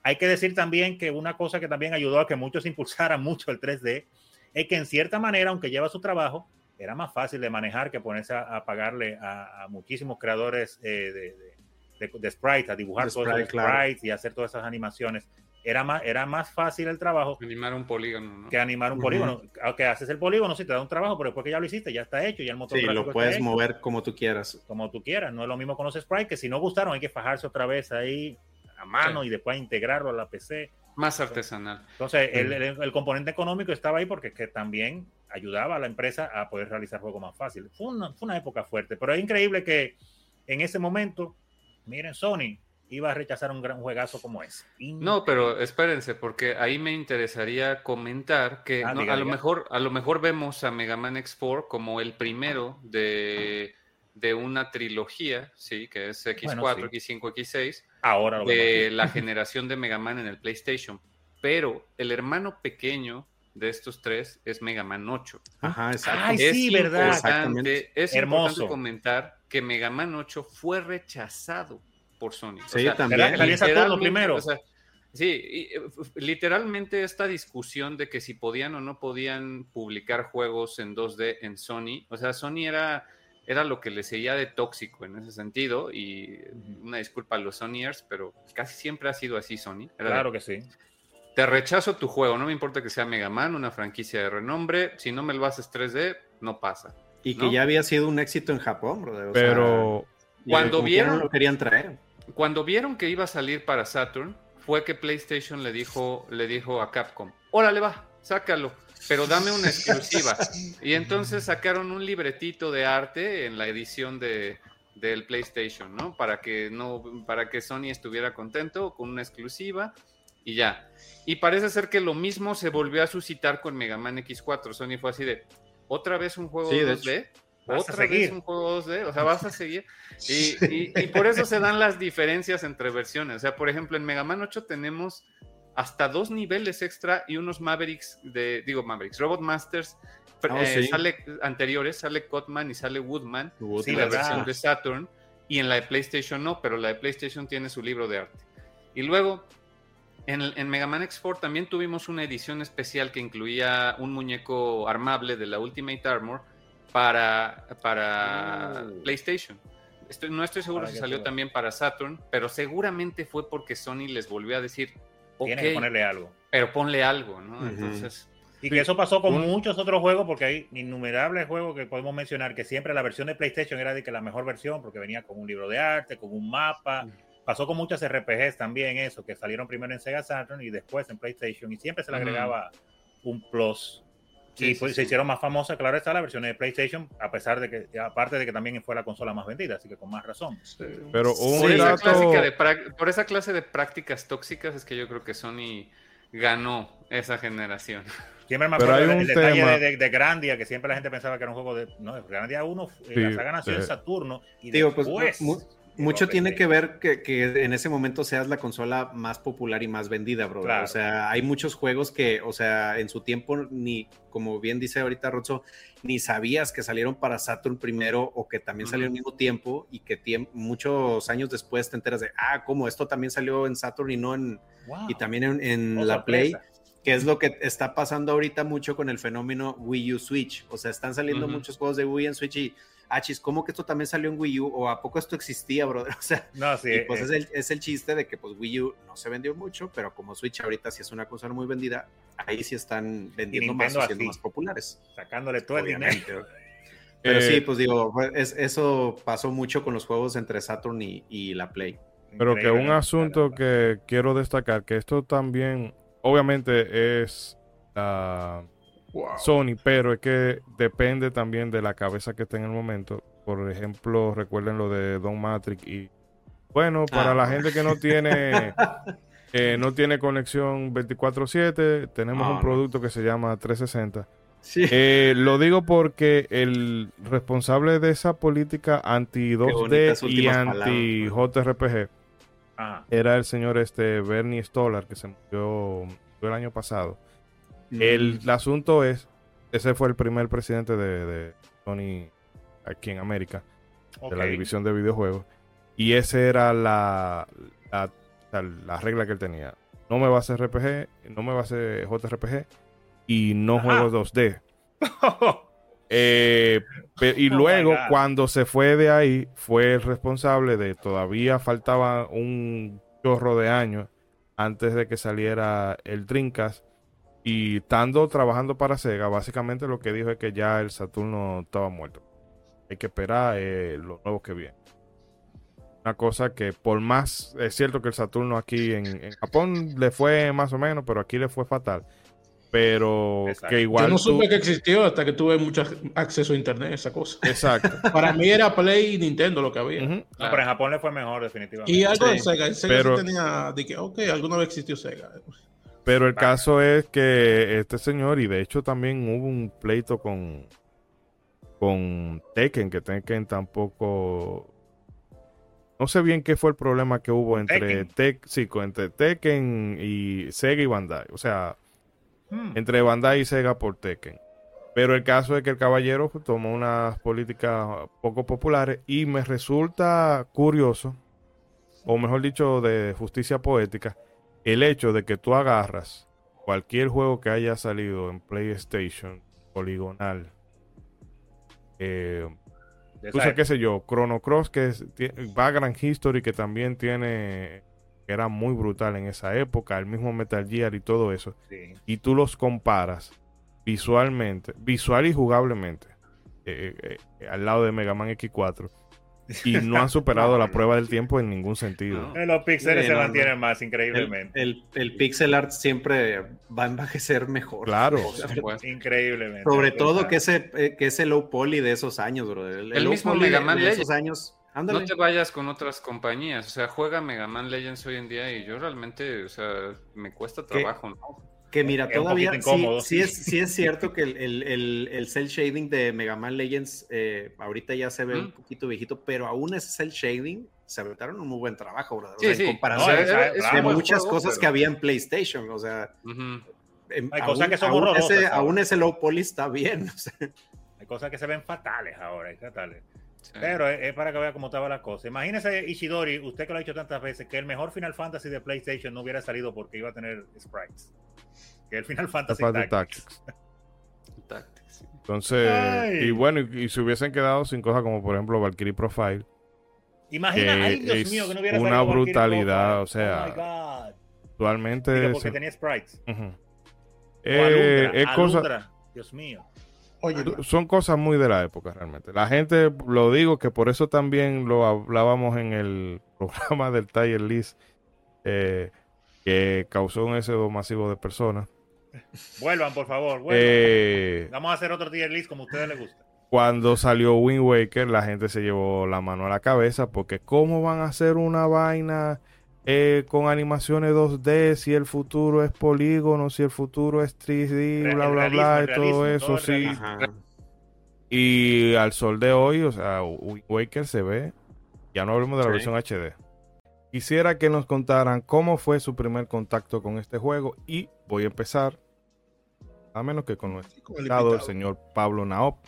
Hay que decir también que una cosa que también ayudó a que muchos impulsaran mucho el 3D es que en cierta manera, aunque lleva su trabajo, era más fácil de manejar que ponerse a, a pagarle a, a, muchísimos creadores eh, de, de, de, sprite, a dibujar todos los sprites y hacer todas esas animaciones. Era más, era más fácil el trabajo. Animar un polígono. ¿no? Que animar un uh -huh. polígono. Aunque haces el polígono, sí te da un trabajo, pero después que ya lo hiciste, ya está hecho, ya el motor Sí, lo puedes mover como tú quieras. Como tú quieras. No es lo mismo con los sprites, que si no gustaron hay que fajarse otra vez ahí a mano sí. y después integrarlo a la PC. Más artesanal. Entonces, mm. el, el, el, componente económico estaba ahí porque que también ayudaba a la empresa a poder realizar juegos más fácil. Fue una, fue una época fuerte, pero es increíble que en ese momento, miren, Sony iba a rechazar un gran juegazo como ese. No, pero espérense, porque ahí me interesaría comentar que ah, no, diga, a, lo mejor, a lo mejor vemos a Mega Man X4 como el primero de, de una trilogía, sí, que es X4, bueno, sí. X5, X6, Ahora lo de la generación de Mega Man en el PlayStation. Pero el hermano pequeño de estos tres es Mega Man 8. Ajá, exacto. Ay, es sí, verdad. Es Hermoso. importante comentar que Mega Man 8 fue rechazado por Sony. Sí, o sea, también. Saturno primero. O sea, sí, y, literalmente esta discusión de que si podían o no podían publicar juegos en 2D en Sony, o sea, Sony era, era lo que le seguía de tóxico en ese sentido, y una disculpa a los Sonyers, pero casi siempre ha sido así Sony. Era claro de, que sí. Te rechazo tu juego, no me importa que sea Mega Man, una franquicia de renombre, si no me lo haces 3D, no pasa. Y que ¿no? ya había sido un éxito en Japón, brother. O pero sea, cuando vieron... lo querían traer cuando vieron que iba a salir para Saturn, fue que PlayStation le dijo, le dijo a Capcom, órale va, sácalo, pero dame una exclusiva. y entonces sacaron un libretito de arte en la edición de, del PlayStation, ¿no? Para que no, para que Sony estuviera contento con una exclusiva y ya. Y parece ser que lo mismo se volvió a suscitar con Mega Man X4. Sony fue así de, otra vez un juego sí, 2D. Otra vez un juego 2D, o sea, vas a seguir. Y, y, y, por eso se dan las diferencias entre versiones. O sea, por ejemplo, en Mega Man 8 tenemos hasta dos niveles extra y unos Mavericks de, digo Mavericks, Robot Masters oh, eh, sí. sale anteriores, sale Cotman y sale Woodman, Wood, sí, la versión de Saturn, y en la de PlayStation no, pero la de PlayStation tiene su libro de arte. Y luego, en, en Mega Man X4 también tuvimos una edición especial que incluía un muñeco armable de la Ultimate Armor, para, para oh. PlayStation. Estoy, no estoy seguro si salió también para Saturn, pero seguramente fue porque Sony les volvió a decir, okay, Tienes que ponerle algo. Pero ponle algo, ¿no? Uh -huh. Entonces... Y que eso pasó con muchos otros juegos, porque hay innumerables juegos que podemos mencionar, que siempre la versión de PlayStation era de que la mejor versión, porque venía con un libro de arte, con un mapa. Pasó con muchas RPGs también eso, que salieron primero en Sega Saturn y después en PlayStation, y siempre se le agregaba un plus Sí, y pues, sí, se hicieron más famosas, claro está, la versión de PlayStation, a pesar de que, aparte de que también fue la consola más vendida, así que con más razón. Sí. Pero un por, dato... esa de, por esa clase de prácticas tóxicas es que yo creo que Sony ganó esa generación. Siempre me acuerdo el, el detalle de, de, de, Grandia, que siempre la gente pensaba que era un juego de. No, Grandia 1, sí, la saga nació en Saturno. Y Digo, después, pues, mucho tiene que ver que, que, en ese momento seas la consola más popular y más vendida, bro. Claro. O sea, hay muchos juegos que, o sea, en su tiempo ni, como bien dice ahorita ni sabías que salieron para Saturn primero o que también uh -huh. salió al mismo tiempo y que tiemp muchos años después te enteras de, ah, como esto también salió en Saturn y no en, wow. y también en, en oh, la Play. Que es lo que está pasando ahorita mucho con el fenómeno Wii U Switch. O sea, están saliendo uh -huh. muchos juegos de Wii en Switch y achis, ¿cómo que esto también salió en Wii U? ¿O a poco esto existía, brother? O sea, no, sí, y pues eh. es, el, es, el, chiste de que pues Wii U no se vendió mucho, pero como Switch ahorita sí es una consola muy vendida, ahí sí están vendiendo más o siendo más populares. Sacándole todo Obviamente. el dinero. Pero eh, sí, pues digo, es, eso pasó mucho con los juegos entre Saturn y, y la Play. Pero que un asunto que quiero destacar, que esto también, obviamente es... Uh, wow. Sony, pero es que depende también de la cabeza que esté en el momento. Por ejemplo, recuerden lo de Don Matrix y Bueno, para ah. la gente que no tiene eh, no tiene conexión 24/7, tenemos un producto que se llama 360. Sí. Eh, lo digo porque el responsable de esa política anti 2D y anti JRPG ah. era el señor este Bernie Stolar que se murió, el año pasado. Mm. El, asunto es, ese fue el primer presidente de, Sony aquí en América, de la división de videojuegos. Y esa era la, la, regla que él tenía. No me va a hacer RPG, no me va a hacer JRPG y no juego 2D. Eh, y oh luego, cuando se fue de ahí, fue el responsable de todavía faltaba un chorro de años antes de que saliera el Dreamcast. Y estando trabajando para Sega, básicamente lo que dijo es que ya el Saturno estaba muerto. Hay que esperar eh, lo nuevo que viene. Una cosa que por más, es cierto que el Saturno aquí en, Japón le fue más o menos, pero aquí le fue fatal. Pero que igual. Yo no supe que existió hasta que tuve mucho acceso a internet, esa cosa. Exacto. Para mí era Play y Nintendo lo que había. pero en Japón le fue mejor, definitivamente. Y algo de Sega. Sega tenía. De que, ok, alguna vez existió Sega. Pero el caso es que este señor, y de hecho también hubo un pleito con, con Tekken, que Tekken tampoco no sé bien qué fue el problema que hubo entre, Tekken. entre Tekken y Sega y Bandai. O sea, hmm. entre Bandai y Sega por Tekken. Pero el caso es que el caballero tomó unas políticas poco populares y me resulta curioso, o mejor dicho, de justicia poética, el hecho de que tú agarras cualquier juego que haya salido en PlayStation poligonal, eh, Entonces, qué sé yo, Chrono Cross, que es, Vagrant History, que también tiene, que era muy brutal en esa época, el mismo Metal Gear y todo eso. Y tú los comparas visualmente, visual y jugablemente, eh, eh, al lado de Mega Man X4 y no han superado la prueba del tiempo en ningún sentido. Los píxeles se mantienen más increíblemente. El, el, pixel art siempre va a envejecer mejor. Claro. increíblemente. Sobre todo que ese, eh, que ese low poly de esos años, bro. El, mismo Mega Man de, esos años. No te vayas con otras compañías, o sea, juega Mega Man Legends hoy en día y yo realmente, o sea, me cuesta trabajo, ¿no? Que mira, todavía sí, es, sí es cierto que el, el, el, cel shading de Mega Man Legends eh, ahorita ya se ve un poquito viejito, pero aún ese cel shading se aventaron un muy buen trabajo, ¿verdad? Sí, sí. En comparación de muchas cosas que había en PlayStation, o sea. Hay cosas que son aún ese, aún ese low poly está bien. Hay cosas que se ven fatales ahora, fatales. Pero es, para que vea cómo estaba la cosa. Imagínese, Ishidori, usted que lo ha dicho tantas veces, que el mejor Final Fantasy de PlayStation no hubiera salido porque iba a tener sprites que el Final Fantasy Tactics. Entonces, y bueno, y, si hubiesen quedado sin cosas como por ejemplo Valkyrie Profile. Imagina, ay Dios mío, que no hubiera Una brutalidad, o sea, oh actualmente. porque tenía sprites. eh, es cosa... Dios mío. Oye, son cosas muy de la época realmente. La gente, lo digo que por eso también lo hablábamos en el programa del Tier List, eh, que causó un éxodo masivo de personas. Vuelvan, por favor. Eh, Vamos a hacer otro tier list como a ustedes les gusta. Cuando salió Wind Waker, la gente se llevó la mano a la cabeza porque ¿cómo van a hacer una vaina eh, con animaciones 2D si el futuro es polígono, si el futuro es 3D, bla, bla, bla, y todo eso, sí. Y al sol de hoy, o sea, Wind Waker se ve, ya no hablemos de la versión HD. Quisiera que nos contaran cómo fue su primer contacto con este juego y voy a empezar, a menos que con nuestro invitado, el, señor Pablo Naop.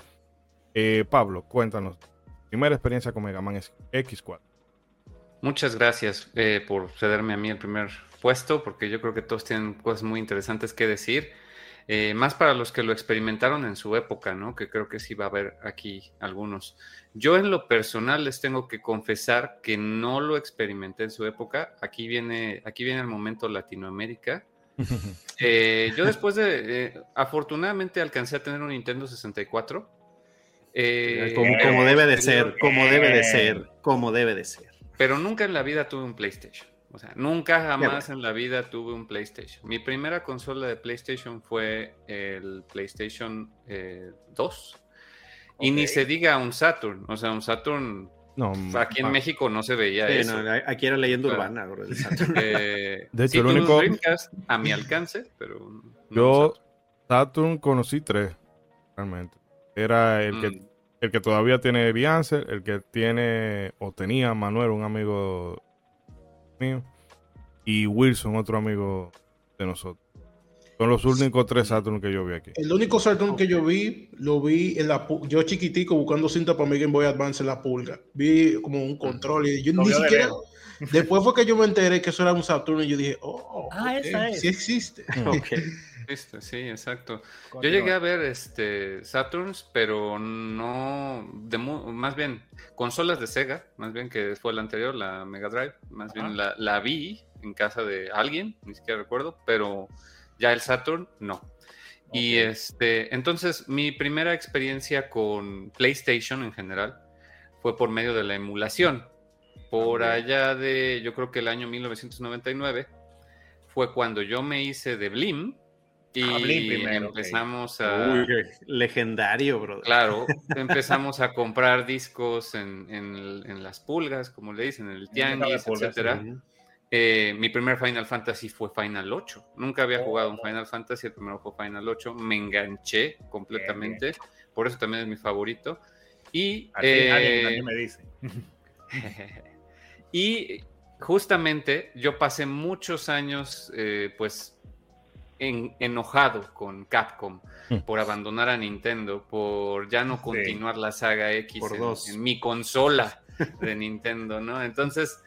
Eh, Pablo, cuéntanos, primera experiencia con Mega Man X4. Muchas gracias eh, por cederme a mí el primer puesto, porque yo creo que todos tienen cosas muy interesantes que decir. Eh, más para los que lo experimentaron en su época, ¿no? Que creo que sí va a haber aquí algunos. Yo en lo personal les tengo que confesar que no lo experimenté en su época. Aquí viene, aquí viene el momento Latinoamérica. Eh, yo después de, eh, afortunadamente alcancé a tener un Nintendo 64. como, como debe de ser, como debe de ser, como debe de ser. Pero nunca en la vida tuve un PlayStation. O sea, nunca jamás en la vida tuve un PlayStation. Mi primera consola de PlayStation fue el PlayStation 2. Eh, y ni se diga un Saturn. O sea, un Saturn No, aquí en México no se veía eso. aquí era leyenda urbana. Eh, de hecho, el único. a mi alcance, pero. yo, Saturn conocí tres, realmente. Era el que mm. El que todavía tiene Biancer, el que tiene o tenía Manuel, un amigo mío, y Wilson, otro amigo de nosotros. Son los únicos tres Saturn que yo vi aquí. El único Saturn que yo vi, lo vi en la yo chiquitico buscando cinta para mi Game Boy Advance en la pulga. Vi como un control y yo ni siquiera. Después fue que yo me enteré que eso era un Saturn y yo dije, oh, ah, esa es. sí existe. Sí, exacto. Yo llegué a ver este Saturns, pero no, de, más bien consolas de Sega, más bien que fue la anterior, la Mega Drive, más bien la, la vi en casa de alguien, ni siquiera recuerdo, pero ya el Saturn, no. Y este, entonces mi primera experiencia con PlayStation en general fue por medio de la emulación. Por allá de, yo creo que el año 1999, fue cuando yo me hice de Blim. Y ah, empezamos a. Uy, legendario, bro. Claro, empezamos a comprar discos en, en, las pulgas, como le dicen, en el tianguis, etcétera. Eh, mi primer Final Fantasy fue Final 8. Nunca había jugado un oh. Final Fantasy, el primero fue Final 8. Me enganché completamente. Por eso también es mi favorito. Y. Eh, me dice. y justamente yo pasé muchos años, eh, pues, enojado con Capcom mm. por abandonar a Nintendo, por ya no continuar la saga X en, en, mi consola de Nintendo, ¿no? Entonces,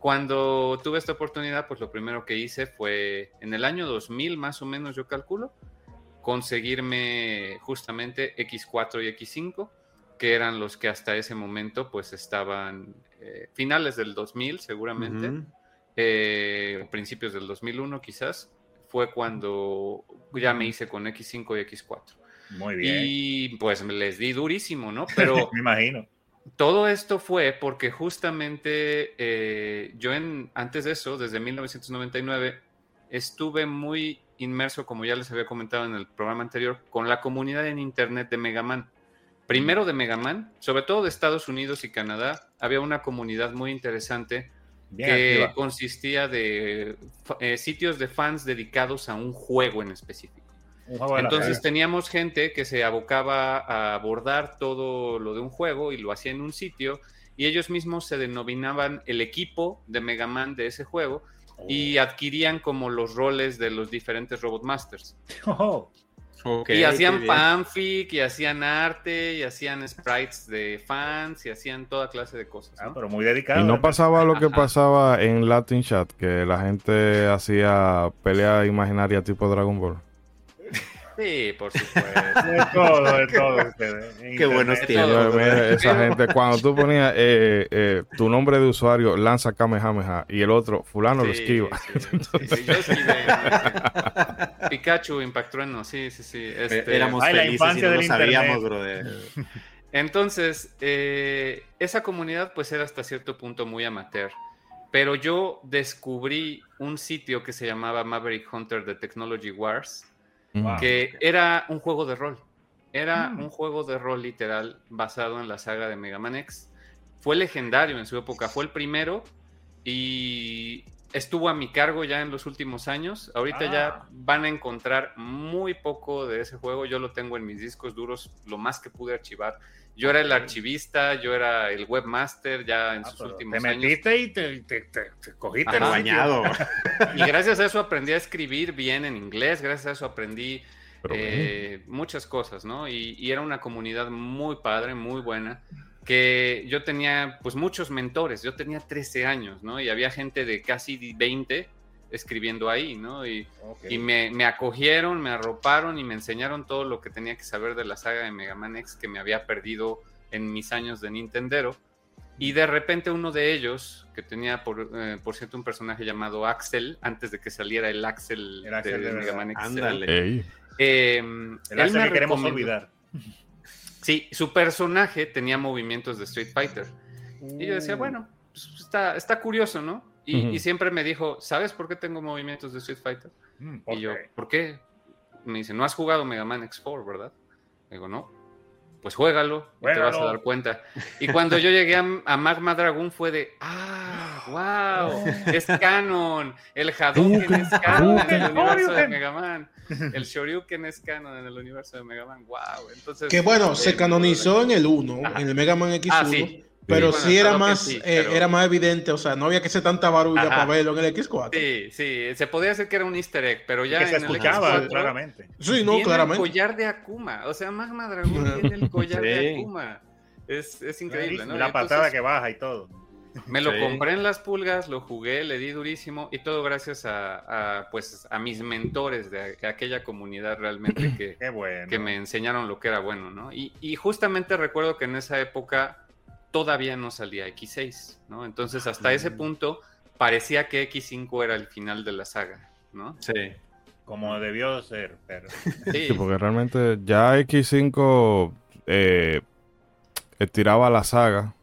cuando tuve esta oportunidad, pues lo primero que hice fue en el año 2000, más o menos, yo calculo, conseguirme justamente X4 y X5, que eran los que hasta ese momento, pues estaban eh, finales del 2000, seguramente, eh, principios del 2001, quizás, fue cuando ya me hice con X5 y X4. Muy bien. Y pues les di durísimo, ¿no? Pero. me imagino todo esto fue porque justamente eh, yo en, antes de eso, desde 1999, estuve muy inmerso, como ya les había comentado en el programa anterior, con la comunidad en Internet de Megaman. Primero de Megaman, sobre todo de Estados Unidos y Canadá, había una comunidad muy interesante que consistía de eh, sitios de fans dedicados a un juego en específico. Entonces teníamos gente que se abocaba a abordar todo lo de un juego y lo hacía en un sitio y ellos mismos se denominaban el equipo de Mega Man de ese juego y oh. adquirían como los roles de los diferentes Robot Masters. Oh. Y hacían fanfic, y hacían arte, y hacían sprites de fans, y hacían toda clase de cosas. Ah, pero muy dedicado. Y no pasaba lo que pasaba en Latin Chat, que la gente hacía pelea imaginaria tipo Dragon Ball. Sí, por supuesto. De todo, de todo. Qué buenos tiempos. Esa gente, cuando tú ponías eh, eh, tu nombre de usuario, lanza Kamehameha, y el otro, fulano lo esquiva. Sí, yo esquivé. Pikachu, Impactrueno, sí, sí, sí. Este, Éramos Ay, felices la infancia y no lo sabíamos, brother. Entonces, eh, esa comunidad pues era hasta cierto punto muy amateur. Pero yo descubrí un sitio que se llamaba Maverick Hunter de Technology Wars, que era un juego de rol. Era mm. un juego de rol literal basado en la saga de Mega Man X. Fue legendario en su época, fue el primero y estuvo a mi cargo ya en los últimos años. Ahorita ya ah. van a encontrar muy poco de ese juego. Yo lo tengo en mis discos duros, lo más que pude archivar. Yo era el archivista, yo era el webmaster ya en ah, sus últimos años. Te metiste y te, cogiste el bañado. Y gracias a eso aprendí a escribir bien en inglés, gracias a eso aprendí eh, muchas cosas, ¿no? Y, y, era una comunidad muy padre, muy buena, que yo tenía pues muchos mentores, yo tenía 13 años, ¿no? Y había gente de casi 20 escribiendo ahí, ¿no? Y, y me, me, acogieron, me arroparon y me enseñaron todo lo que tenía que saber de la saga de Mega Man X que me había perdido en mis años de Nintendero. Y de repente uno de ellos, que tenía por, eh, por cierto un personaje llamado Axel, antes de que saliera el Axel, de, Mega Man X. Ándale. Eh, el Axel que queremos olvidar. Sí, su personaje tenía movimientos de Street Fighter. Y yo decía, uh. bueno, pues, está, está curioso, ¿no? Y, siempre me dijo, ¿sabes por qué tengo movimientos de Street Fighter? Mm, y yo, ¿por qué? Me dice, no has jugado Mega Man X4, ¿verdad? digo, no. pues juégalo, y te vas a dar cuenta. Y cuando yo llegué a, Magma Dragon fue de, ah, wow, es canon, el Hadouken es canon en el universo de Mega Man, el Shoryuken es canon en el universo de Mega Man, wow. Entonces, que bueno, se canonizó en el 1, en el Mega Man X1. Ah, sí. Pero sí, era más, eh, era más evidente, o sea, no había que hacer tanta barulla para verlo en el X4. Sí, sí, se podía hacer que era un easter egg, pero ya que se escuchaba el claramente. Sí, no, claramente. el collar de Akuma, o sea, Magma Dragon tiene el collar de Akuma. Es, es increíble, ¿no? La patada que baja y todo. Me lo compré en las pulgas, lo jugué, le di durísimo y todo gracias a, pues, a mis mentores de, aquella comunidad realmente que, que me enseñaron lo que era bueno, ¿no? Y, y justamente recuerdo que en esa época todavía no salía X6, ¿no? Entonces hasta ese punto parecía que X5 era el final de la saga, ¿no? Sí. Como debió ser, pero... Sí, porque realmente ya X5 eh, estiraba la saga,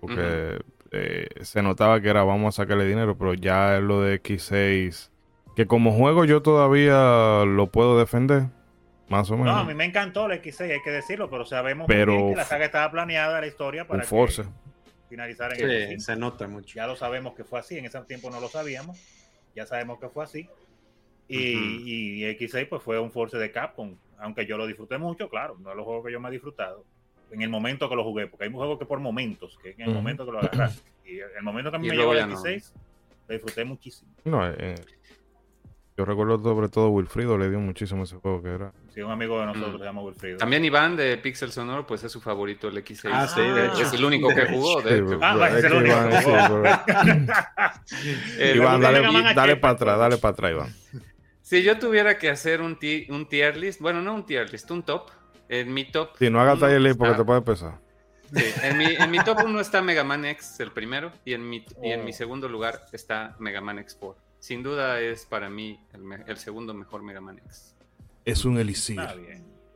porque eh, se notaba que era vamos a sacarle dinero, pero ya lo de X6, que como juego yo todavía lo puedo defender, más o menos. No, a mí me encantó el X6, hay que decirlo, pero sabemos que la saga estaba planeada, la historia, para finalizar en el X5. Se nota mucho. Ya lo sabemos que fue así, en ese tiempo no lo sabíamos, ya sabemos que fue así. Y, X6 pues fue un Force de Capcom, aunque yo lo disfruté mucho, claro, no es los juegos que yo me he disfrutado en el momento que lo jugué, porque hay un juego que por momentos, que en el momento que lo agarras. Y el momento que a mí me llegó el X6, lo disfruté muchísimo. No, eh, yo recuerdo sobre todo Wilfrido le dio muchísimo ese juego que era. Sí, un amigo de nosotros mm. se llama Wilfrido. También Iván de Pixel Sonoro, pues es su favorito el X6. Ah, sí, de hecho. Es el único que jugó, de hecho. Ah, es el único Iván, Iván, dale, dale para atrás, dale para atrás, Iván. Si yo tuviera que hacer un, un tier list, bueno, no un tier list, un top, en mi top... Si no hagas tier list porque te puede pesar. Sí, en mi, en mi top 1 está Mega Man X, el primero, y en mi, y en mi oh. segundo lugar está Mega Man X4 sin duda es para mí el, segundo mejor Mega Man X. Es un elixir.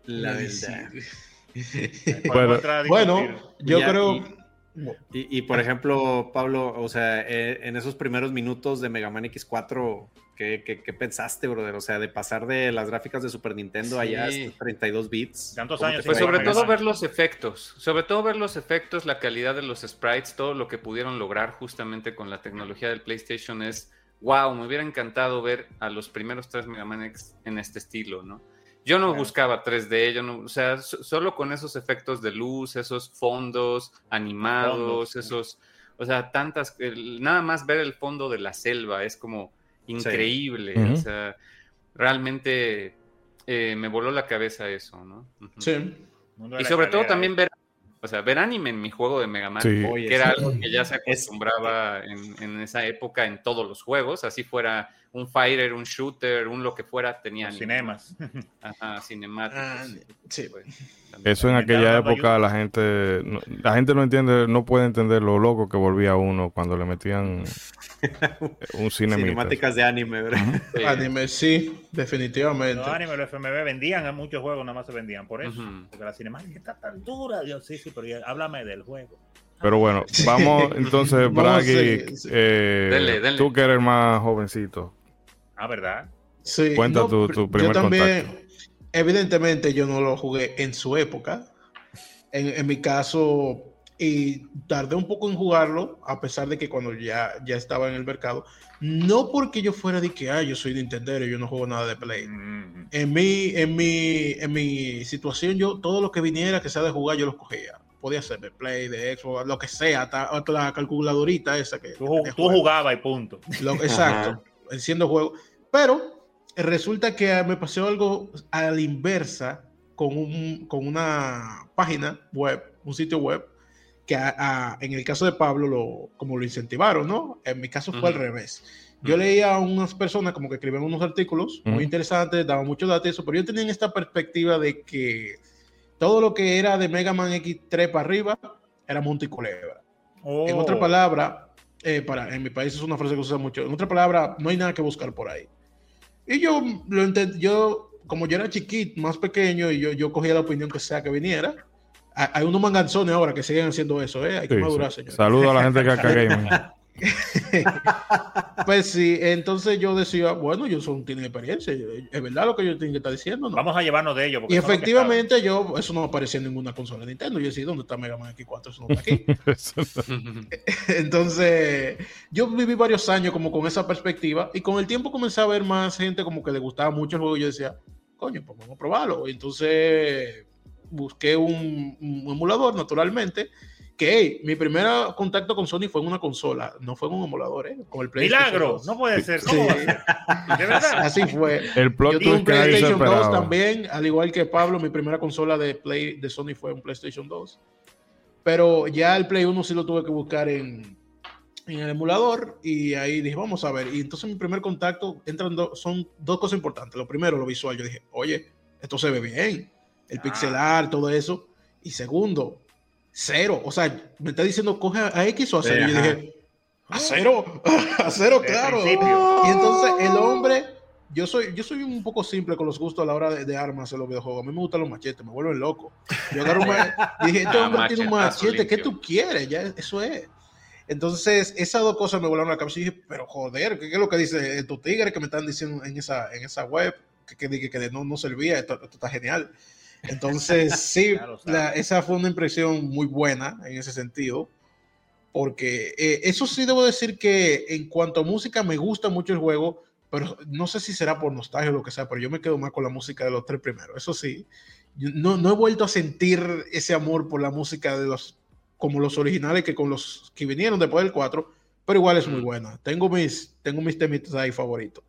La verdad. bueno, yo creo... Y, por ejemplo, Pablo, o sea, eh, en esos primeros minutos de Mega Man X4, ¿qué, qué, pensaste, brother? O sea, de pasar de las gráficas de Super Nintendo allá a 32 bits. ¿Cuántos años? Pues sobre todo ver los efectos, sobre todo ver los efectos, la calidad de los sprites, todo lo que pudieron lograr justamente con la tecnología del PlayStation es wow, me hubiera encantado ver a los primeros tres Mega Man X en este estilo, ¿no? Yo no buscaba 3D, yo no, o sea, solo con esos efectos de luz, esos fondos animados, esos, o sea, tantas, nada más ver el fondo de la selva es como increíble, o sea, realmente eh, me voló la cabeza eso, ¿no? Sí. Y sobre todo también ver o sea, ver anime en mi juego de Mega Man, que era algo que ya se acostumbraba en, en, esa época en todos los juegos, así fuera un fighter, un shooter, un lo que fuera, tenía cinemas. Ajá, cinemáticos. Ah, sí, pues. Eso en aquella época la gente, la gente no entiende, no puede entender lo loco que volvía uno cuando le metían un cine Cinemáticas de anime, ¿verdad? Anime, sí, definitivamente. Los anime, los FMV vendían a muchos juegos, nada más se vendían por eso. Porque la cinemática está tan dura, Dios, sí, sí, pero háblame del juego. Pero bueno, vamos entonces, Bragi, eh, tú que eres más jovencito. Ah, ¿verdad? Sí. Cuenta tu, tu, primer yo también, Evidentemente yo no lo jugué en su época. En, mi caso, y tardé un poco en jugarlo, a pesar de que cuando ya, ya estaba en el mercado, no porque yo fuera de que, ah, yo soy Nintendo y yo no juego nada de Play. Mm. En, mi, en, mi, en mi situación, yo todo lo que viniera que sea de jugar, yo lo cogía. Podía ser de Play, de Xbox, lo que sea, hasta, la calculadorita esa que... Tú, jugabas y punto. exacto enciendo juego. Pero resulta que me pasó algo a la inversa con, un, con una página web, un sitio web, que en el caso de Pablo, lo, como lo incentivaron, ¿no? En mi caso fue al revés. Yo leía a unas personas como que escribían unos artículos muy interesantes, daban muchos datos, eso, pero yo tenía esta perspectiva de que todo lo que era de Mega Man X3 para arriba era Monte En otra oh. palabra, eh, para, en mi país es una frase que se usa mucho. En otra palabra, no hay nada que buscar por ahí. Y yo lo entendí, yo, como yo era chiquito, más pequeño, y yo, yo cogía la opinión que sea que viniera. Hay unos manganzones ahora que siguen haciendo eso, ¿eh? Hay que madurar, señor. Saludo a la gente que acá pues sí, entonces yo decía, bueno, yo son tienen experiencia, es verdad lo que yo tengo que estar diciendo. ¿no? Vamos a llevarnos de ellos. Y efectivamente yo, eso no aparecía en ninguna consola de Nintendo. Yo decía, ¿dónde está Mega Man X4? Eso no está aquí. entonces, yo viví varios años como con esa perspectiva y con el tiempo comencé a ver más gente como que le gustaba mucho el juego y yo decía, coño, pues vamos a probarlo. Y entonces busqué un, un emulador, naturalmente que mi primer contacto con Sony fue en una consola, no fue en un emulador, ¿eh? con el PlayStation Milagro, no puede ser. ¿Cómo ¿De verdad? Así fue. El Yo tuve un PlayStation 2 también, al igual que Pablo, mi primera consola de Play de Sony fue un PlayStation 2. Pero ya el Play 1 sí lo tuve que buscar en, en el emulador y ahí dije, vamos a ver. Y entonces mi primer contacto entran son dos cosas importantes. Lo primero, lo visual. Yo dije, oye, esto se ve bien. El ah. pixelar, todo eso. Y segundo, cero. O sea, me está diciendo, coge a X o a cero. Y yo dije, a cero, a cero, claro. Y entonces el hombre, yo soy, yo soy un poco simple con los gustos a la hora de, armas en los videojuegos. A mí me gustan los machetes, me vuelven loco. Yo agarro un dije, este ah, hombre tiene un machete, ¿qué tú quieres? Ya, eso es. Entonces, esas dos cosas me volaron la cabeza y dije, pero joder, ¿qué, es lo que dice tu tigre que me están diciendo en esa, en esa web? Que, que, que no, no servía, esto, esto está genial. Entonces, sí, esa fue una impresión muy buena en ese sentido, porque eh, eso sí debo decir que en cuanto a música me gusta mucho el juego, pero no sé si será por nostalgia o lo que sea, pero yo me quedo más con la música de los tres primeros, eso sí. No, no he vuelto a sentir ese amor por la música de los como los originales que con los que vinieron después del 4, pero igual es muy buena. Tengo mis, tengo mis temitas ahí favoritos.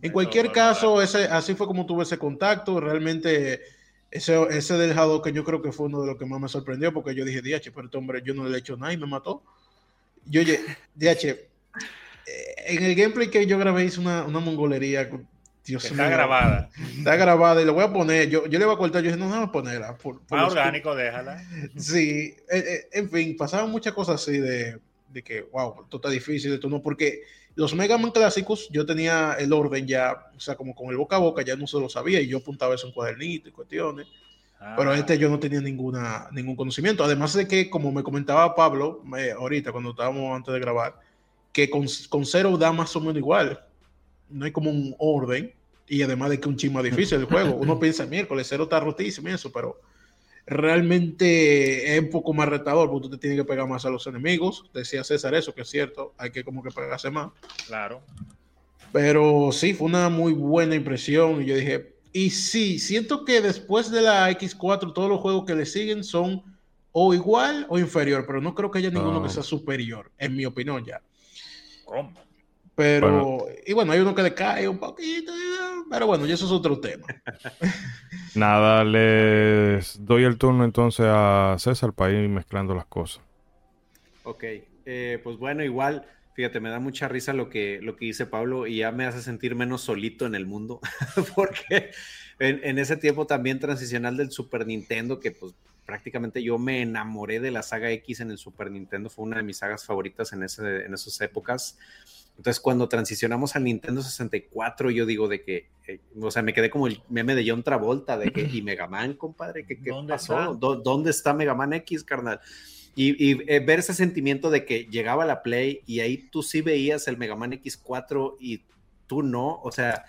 En cualquier caso, ese, así fue como tuve ese contacto. Realmente ese, ese del que yo creo que fue uno de los que más me sorprendió porque yo dije, DH, pero este hombre yo no le he hecho nada y me mató. Yo, oye, DH, eh, en el gameplay que yo grabé hice una, una mongolería. Dios está grabada. Está grabada y lo voy a poner. Yo, yo le voy a cortar. Yo dije, no, no voy a ponerla. Por, orgánico, déjala. Sí, eh, eh, en fin, pasaban muchas cosas así de, de que, wow, esto está difícil, esto no, porque los Mega Man clásicos, yo tenía el orden ya, o sea, como con el boca a boca, ya no se lo sabía y yo apuntaba eso en cuadernito y cuestiones. Pero ah. este yo no tenía ninguna, ningún conocimiento. Además de que, como me comentaba Pablo ahorita, cuando estábamos antes de grabar, que con, con cero da más o menos igual. No hay como un orden. Y además de que un chisme difícil el juego. Uno piensa, miércoles, cero está rotísimo y eso, pero realmente es un poco más retador porque tú te tienes que pegar más a los enemigos. Decía César eso, que es cierto, hay que como que pegarse más. Claro. Pero sí, fue una muy buena impresión y yo dije, y sí, siento que después de la X4 todos los juegos que le siguen son o igual o inferior, pero no creo que haya ninguno que sea superior, en mi opinión ya. Pero, y bueno, hay uno que le cae un poquito, pero bueno, ya eso es otro tema. Nada, les doy el turno entonces a César para ir mezclando las cosas. Ok, eh, pues bueno, igual, fíjate, me da mucha risa lo que, lo que dice Pablo y ya me hace sentir menos solito en el mundo, porque en, en, ese tiempo también transicional del Super Nintendo, que pues prácticamente yo me enamoré de la saga X en el Super Nintendo, fue una de mis sagas favoritas en, ese, en esas épocas. Entonces, cuando transicionamos al Nintendo 64, yo digo de que, eh, o sea, me quedé como el meme de John Travolta, de que, y Mega Man, compadre, ¿qué, qué ¿Dónde pasó? Está? ¿Dónde está Mega Man X, carnal? Y, y eh, ver ese sentimiento de que llegaba la Play y ahí tú sí veías el Mega Man X4 y tú no, o sea,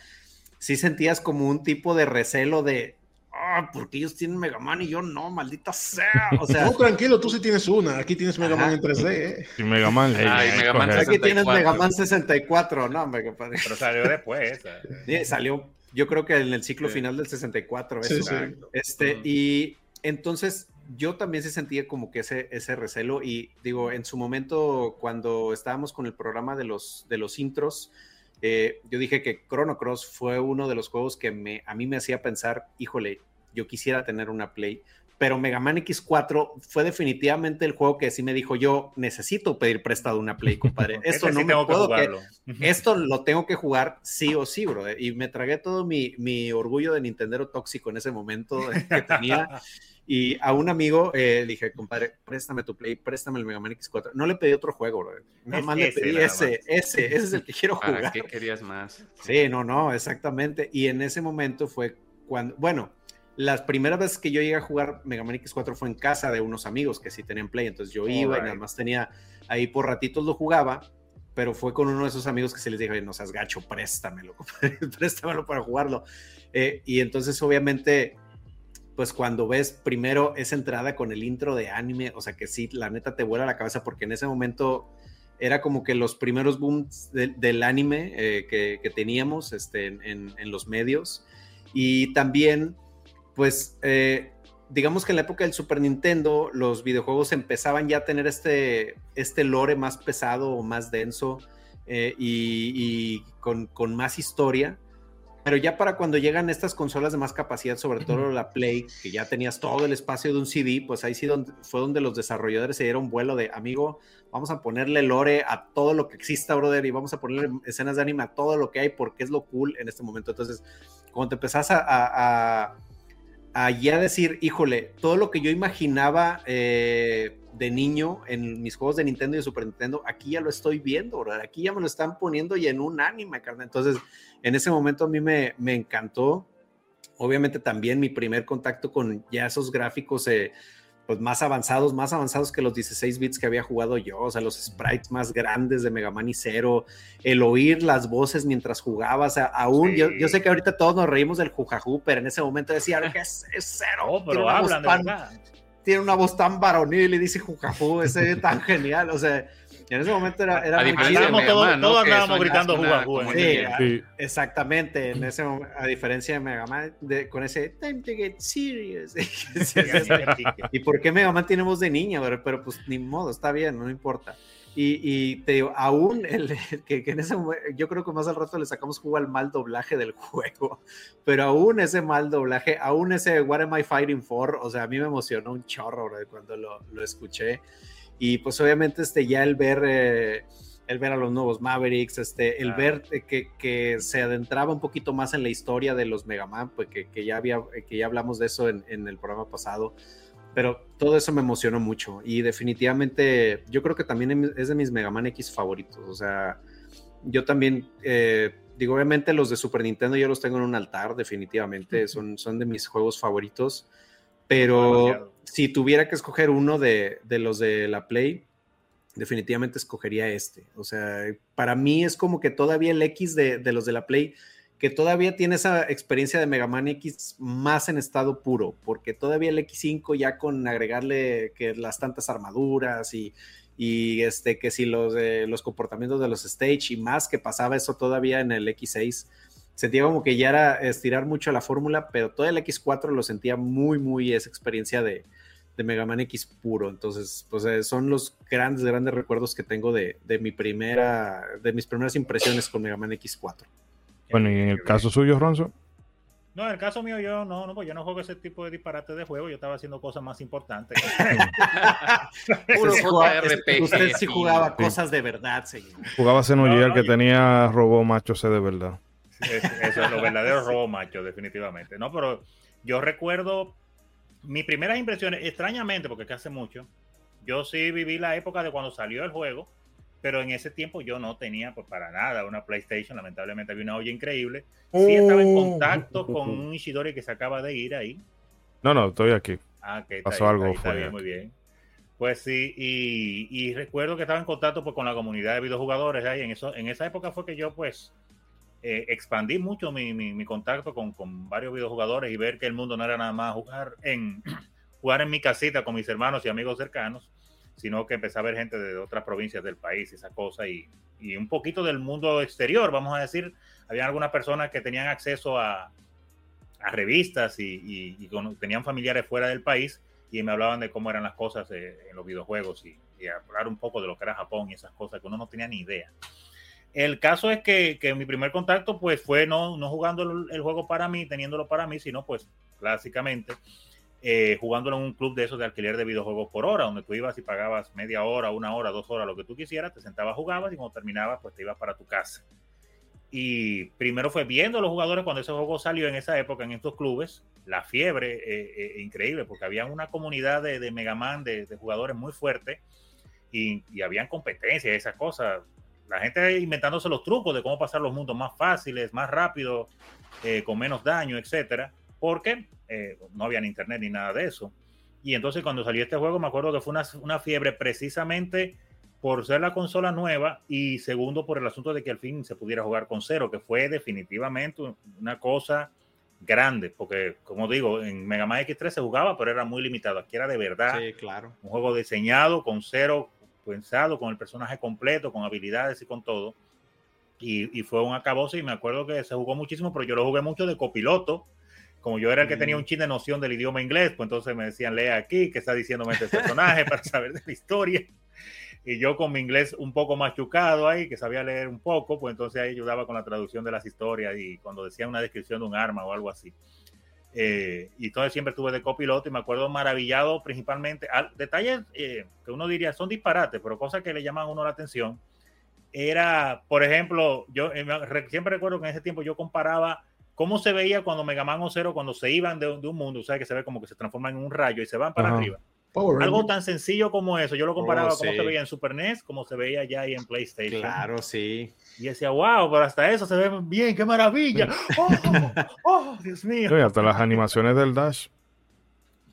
sí sentías como un tipo de recelo de, ah, porque ellos tienen Mega Man y yo no, maldita sea. O sea, no, tranquilo, tú sí tienes una. Aquí tienes Mega Man en 3D. ¿eh? Y Mega Man. Mega Man Aquí tienes Mega Man 64, no, Mega Pero salió después. Sí, salió, yo creo que en el ciclo final del 64. Eso. Sí, Este, y entonces yo también se sentía como que ese, ese recelo. Y digo, en su momento, cuando estábamos con el programa de los, de los intros, eh, yo dije que Chrono Cross fue uno de los juegos que me, a mí me hacía pensar, híjole, yo quisiera tener una Play, pero Mega Man X4 fue definitivamente el juego que sí me dijo yo necesito pedir prestado una Play, compadre. Esto no me puedo que, esto lo tengo que jugar sí o sí, bro. Y me tragué todo mi, mi orgullo de Nintendo tóxico en ese momento que tenía. Y a un amigo eh, le dije, compadre, préstame tu Play, préstame el Mega Man X4. No le pedí otro juego, bro. Nada más le pedí ese, ese, ese es el que quiero jugar. qué querías más? Sí, no, no, exactamente. Y en ese momento fue cuando, bueno, las primeras veces que yo llegué a jugar Mega Man X4 fue en casa de unos amigos que sí tenían Play, entonces yo iba y nada más tenía ahí por ratitos lo jugaba pero fue con uno de esos amigos que se les dijo, no seas gacho, préstamelo, préstamelo para jugarlo. Eh, y entonces obviamente, pues cuando ves primero esa entrada con el intro de anime, o sea que sí, la neta te vuela la cabeza porque en ese momento era como que los primeros booms del anime eh, que, teníamos este, en, los medios. Y también, pues, eh, digamos que en la época del Super Nintendo, los videojuegos empezaban ya a tener este, este lore más pesado o más denso eh, y, con, con, más historia. Pero ya para cuando llegan estas consolas de más capacidad, sobre todo la Play, que ya tenías todo el espacio de un CD, pues ahí sí donde, fue donde los desarrolladores se dieron vuelo de, amigo, vamos a ponerle lore a todo lo que exista, brother, y vamos a ponerle escenas de anime a todo lo que hay, porque es lo cool en este momento. Entonces, cuando te empezás a a ya decir, híjole, todo lo que yo imaginaba eh, de niño en mis juegos de Nintendo y de Super Nintendo, aquí ya lo estoy viendo. Aquí ya me lo están poniendo y en un anime, carnal. Entonces, en ese momento a mí me, me encantó. Obviamente también mi primer contacto con ya esos gráficos eh, pues más avanzados, más avanzados que los 16 bits que había jugado yo, o sea, los sprites más grandes de Mega Man y Zero, el oír las voces mientras jugaba, o sea, aún, yo, yo, sé que ahorita todos nos reímos del jujajú, pero en ese momento decía que es, Zero, pero hablan tiene una voz tan varonil y dice jujajú, ese tan genial, o sea, en ese momento era, era muy Todos andábamos gritando Juga Sí, exactamente. En ese a diferencia de Mega Man, de, con ese Time to get serious. ¿Y por qué Mega Man tiene voz de niña? Pero, pero pues ni modo, está bien, no importa. Y, y, te digo, aún el, que, que, en ese yo creo que más al rato le sacamos jugo al mal doblaje del juego, pero aún ese mal doblaje, aún ese What am I fighting for, o sea, a mí me emocionó un chorro cuando lo, lo escuché. Y pues obviamente este, ya el ver, eh, el ver a los nuevos Mavericks, este, el ver que, que, se adentraba un poquito más en la historia de los Mega Man, pues que, que ya, había, que ya hablamos de eso en, en, el programa pasado, pero todo eso me emocionó mucho y definitivamente yo creo que también es de mis Mega Man X favoritos, o sea, yo también... Eh, digo, obviamente los de Super Nintendo yo los tengo en un altar, definitivamente, son, son de mis juegos favoritos, pero si tuviera que escoger uno de, los de la Play, definitivamente escogería este. O sea, para mí es como que todavía el X de, los de la Play, que todavía tiene esa experiencia de Mega Man X más en estado puro, porque todavía el X5 ya con agregarle que las tantas armaduras y, este, que si los, los comportamientos de los stage y más que pasaba eso todavía en el X6 sentía como que ya era estirar mucho la fórmula, pero todo el X4 lo sentía muy, muy esa experiencia de, de Mega Man X puro. Entonces, pues eh, son los grandes, grandes recuerdos que tengo de, de, mi primera, de mis primeras impresiones con Mega Man X4. Bueno, y en el caso suyo, Ronzo. No, en el caso mío, yo no, no, pues yo no juego ese tipo de disparate de juego, yo estaba haciendo cosas más importantes. usted sí jugaba cosas de verdad, señor. Jugaba Xenogear que tenía robó macho C de verdad. Eso es lo verdadero robo macho, definitivamente. No, pero yo recuerdo mis primeras impresiones, extrañamente, porque es que hace mucho, yo sí viví la época de cuando salió el juego, pero en ese tiempo yo no tenía pues, para nada una PlayStation, lamentablemente había una olla increíble. Sí estaba en contacto con un Ishidori que se acaba de ir ahí. No, no, estoy aquí. Ah, Pasó algo. muy bien. Pues sí, y, recuerdo que estaba en contacto pues, con la comunidad de videojugadores ahí. En, eso, en esa época fue que yo pues eh, expandí mucho mi, mi, contacto con, con, varios videojugadores y ver que el mundo no era nada más jugar en, jugar en mi casita con mis hermanos y amigos cercanos, sino que empecé a ver gente de otras provincias del país, esa cosa, y, y un poquito del mundo exterior, vamos a decir. Había algunas personas que tenían acceso a, a revistas y, y, tenían familiares fuera del país y me hablaban de cómo eran las cosas eh, en los videojuegos y, y hablar un poco de lo que era Japón y esas cosas que uno no tenía ni idea. El caso es que, que mi primer contacto pues fue no, no jugando el, juego para mí, teniéndolo para mí, sino pues clásicamente eh, jugándolo en un club de esos de alquiler de videojuegos por hora, donde tú ibas y pagabas media hora, una hora, dos horas, lo que tú quisieras, te sentabas, jugabas y cuando terminabas pues te ibas para tu casa. Y primero fue viendo a los jugadores cuando ese juego salió en esa época en estos clubes, la fiebre eh, eh, increíble, porque había una comunidad de, de Mega Man, de, de jugadores muy fuerte y, y habían competencias, esas cosas la gente inventándose los trucos de cómo pasar los mundos más fáciles, más rápido, eh, con menos daño, etcétera, porque eh, no había ni internet ni nada de eso. Y entonces cuando salió este juego me acuerdo que fue una, una fiebre precisamente por ser la consola nueva y segundo por el asunto de que al fin se pudiera jugar con cero, que fue definitivamente una cosa grande, porque como digo, en Mega Man X3 se jugaba, pero era muy limitado. Aquí era de verdad sí, claro. un juego diseñado con cero, pensado, con el personaje completo, con habilidades y con todo. Y, y fue un acabose y me acuerdo que se jugó muchísimo, pero yo lo jugué mucho de copiloto. Como yo era el que tenía un chin de noción del idioma inglés, pues entonces me decían, lee aquí, que está diciéndome este personaje para saber de la historia y yo con mi inglés un poco machucado ahí, que sabía leer un poco, pues entonces ahí ayudaba con la traducción de las historias y cuando decía una descripción de un arma o algo así. Eh, y entonces siempre estuve de copiloto y me acuerdo maravillado principalmente, al, detalles eh, que uno diría son disparates, pero cosas que le llaman a uno la atención. Era, por ejemplo, yo eh, siempre recuerdo que en ese tiempo yo comparaba cómo se veía cuando Mega Man o Zero, cuando se iban de, de un mundo, o sea, que se ve como que se transforman en un rayo y se van para Ajá. arriba algo tan sencillo como eso. Yo lo comparaba oh, cómo se veía en Super NES, como se veía ya ahí en PlayStation. Claro, sí. Y decía, wow, pero hasta eso se ve bien, qué maravilla. Oh, oh Dios mío. Sí, hasta las animaciones del Dash.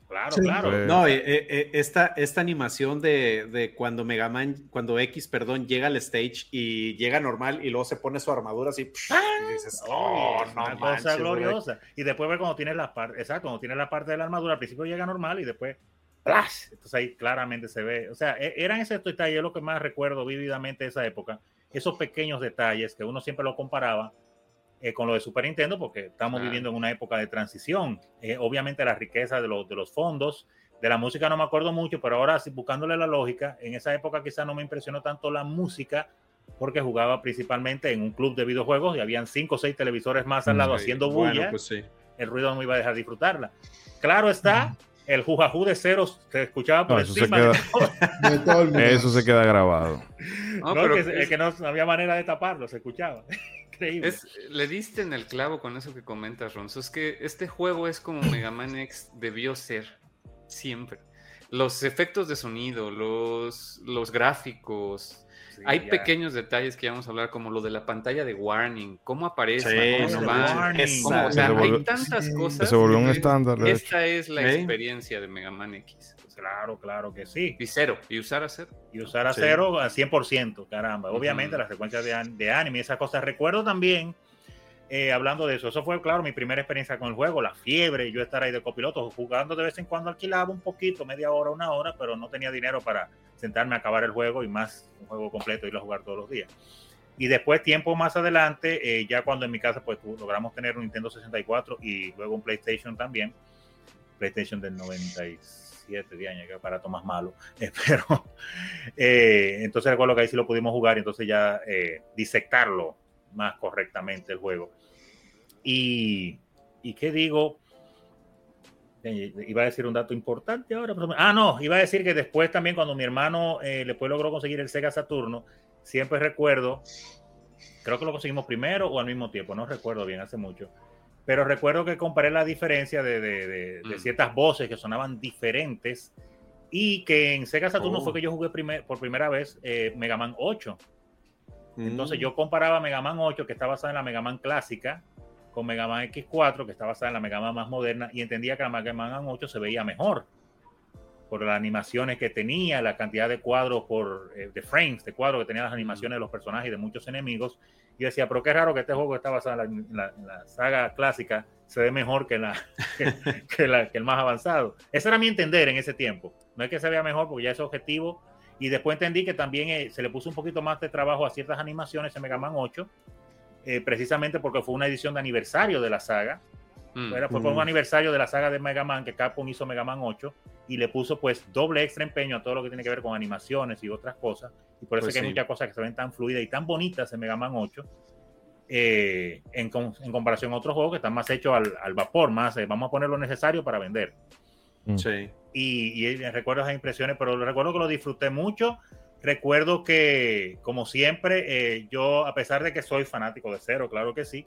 Claro, sí. claro. Pues... No, eh, eh, esta, esta animación de, de, cuando Mega Man, cuando X, perdón, llega al stage y llega normal y luego se pone su armadura así. ¡Ah! Y dices, oh, no, una manches, cosa gloriosa. Y después ve cuando tiene la parte, exacto, cuando tiene la parte de la armadura, al principio llega normal y después ¡Flash! Entonces ahí claramente se ve, o sea, eran esos detalles lo que más recuerdo vívidamente de esa época, esos pequeños detalles que uno siempre lo comparaba eh, con lo de Super Nintendo, porque estamos ah. viviendo en una época de transición. Eh, obviamente la riqueza de, los, de los fondos, de la música no me acuerdo mucho, pero ahora buscándole la lógica, en esa época quizá no me impresionó tanto la música, porque jugaba principalmente en un club de videojuegos y habían cinco o seis televisores más al lado sí. haciendo bulla. Bueno, pues sí. El ruido no iba a dejar disfrutarla. Claro está. Mm el jujajú de ceros se escuchaba por no, encima eso se queda, de todo el mundo. Eso se queda grabado. No, no pero que, es, que no, no, había manera de taparlo, se escuchaba. Increíble. Es, le diste en el clavo con eso que comentas, Ronzo. Es que este juego es como Mega Man X debió ser siempre. Los efectos de sonido, los, los gráficos, Sí, hay ya. pequeños detalles que vamos a hablar, como lo de la pantalla de warning, cómo aparece, sí, cómo va, cómo, o sea, volvió, hay tantas cosas. Se volvió un estándar. Esta es la experiencia de Mega Man X. Claro, claro que sí. Y cero, y usar a cero. Y usar a sí. cero a 100%, caramba. Obviamente, uh -huh. las secuencias de, de anime y esas cosas. Recuerdo también eh, hablando de eso, eso fue, claro, mi primera experiencia con el juego, la fiebre, yo estar ahí de copiloto, jugando de vez en cuando alquilaba un poquito, media hora, una hora, pero no tenía dinero para sentarme a acabar el juego y más un juego completo, ir a jugar todos los días. Y después, tiempo más adelante, eh, ya cuando en mi casa pues logramos tener un Nintendo 64 y luego un PlayStation también, PlayStation del 97 de años, que aparato más malo, eh, pero entonces recuerdo que ahí sí lo pudimos jugar y entonces ya eh, disectarlo más correctamente el juego. Y, y qué digo, eh, iba a decir un dato importante ahora. Pero... Ah, no, iba a decir que después también cuando mi hermano eh, después logró conseguir el Sega Saturno, siempre recuerdo, creo que lo conseguimos primero o al mismo tiempo, no recuerdo bien, hace mucho. Pero recuerdo que comparé la diferencia de, de, de, de mm. ciertas voces que sonaban diferentes y que en Sega Saturno oh. fue que yo jugué primer, por primera vez eh, Mega Man 8 entonces yo comparaba Mega Man 8, que está basada en la Mega Man clásica, con Mega Man X4, que está basada en la Mega Man más moderna, y entendía que la Mega Man 8 se veía mejor por las animaciones que tenía, la cantidad de cuadros por eh, de frames, de cuadros que tenía las animaciones de los personajes y de muchos enemigos. Y decía, pero qué raro que este juego que está basado en la, en la, saga clásica se ve mejor que, la, que, que, la, que el más avanzado. Ese era mi entender en ese tiempo. No es que se vea mejor, porque ya es objetivo y después entendí que también eh, se le puso un poquito más de trabajo a ciertas animaciones en Mega Man 8, eh, precisamente porque fue una edición de aniversario de la saga. Mm. Era, fue por un aniversario de la saga de Mega Man que Capcom hizo Mega Man 8 y le puso pues doble extra empeño a todo lo que tiene que ver con animaciones y otras cosas. Y por eso pues es que sí. hay muchas cosas que se ven tan fluidas y tan bonitas en Mega Man 8. Eh, en, en, comparación a otros juegos que están más hechos al, al vapor, más eh, vamos a poner lo necesario para vender. Mm. Sí y, y recuerdo esas impresiones, pero recuerdo que lo disfruté mucho. Recuerdo que, como siempre, eh, yo, a pesar de que soy fanático de cero, claro que sí,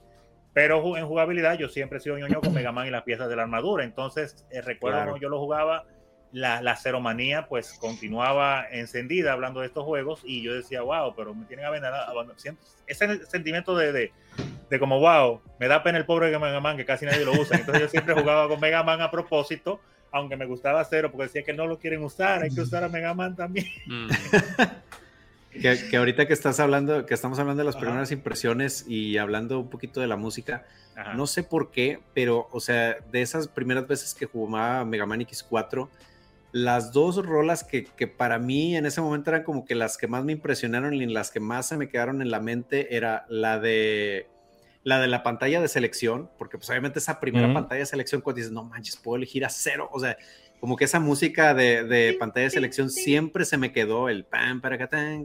pero en jugabilidad yo siempre he sido ñoño con Mega Man y las piezas de la armadura. Entonces, eh, recuerdo claro. cuando yo lo jugaba, la, la ceromanía pues continuaba encendida hablando de estos juegos y yo decía, wow, pero me tienen abandonado. Ese sentimiento de, de, de, como, wow, me da pena el pobre Mega Man que casi nadie lo usa. Entonces yo siempre jugaba con Mega Man a propósito aunque me gustaba cero, porque decía que no lo quieren usar, hay que usar a Mega Man también. Mm. que, ahorita que estás hablando, que estamos hablando de las primeras impresiones y hablando un poquito de la música, no sé por qué, pero, o sea, de esas primeras veces que jugaba Mega Man X4, las dos rolas que, que, para mí en ese momento eran como que las que más me impresionaron y las que más se me quedaron en la mente era la de la de la pantalla de selección, porque pues obviamente esa primera pantalla de selección cuando dices, no manches, puedo elegir a cero, o sea, como que esa música de, de pantalla de selección siempre se me quedó el pam para tan,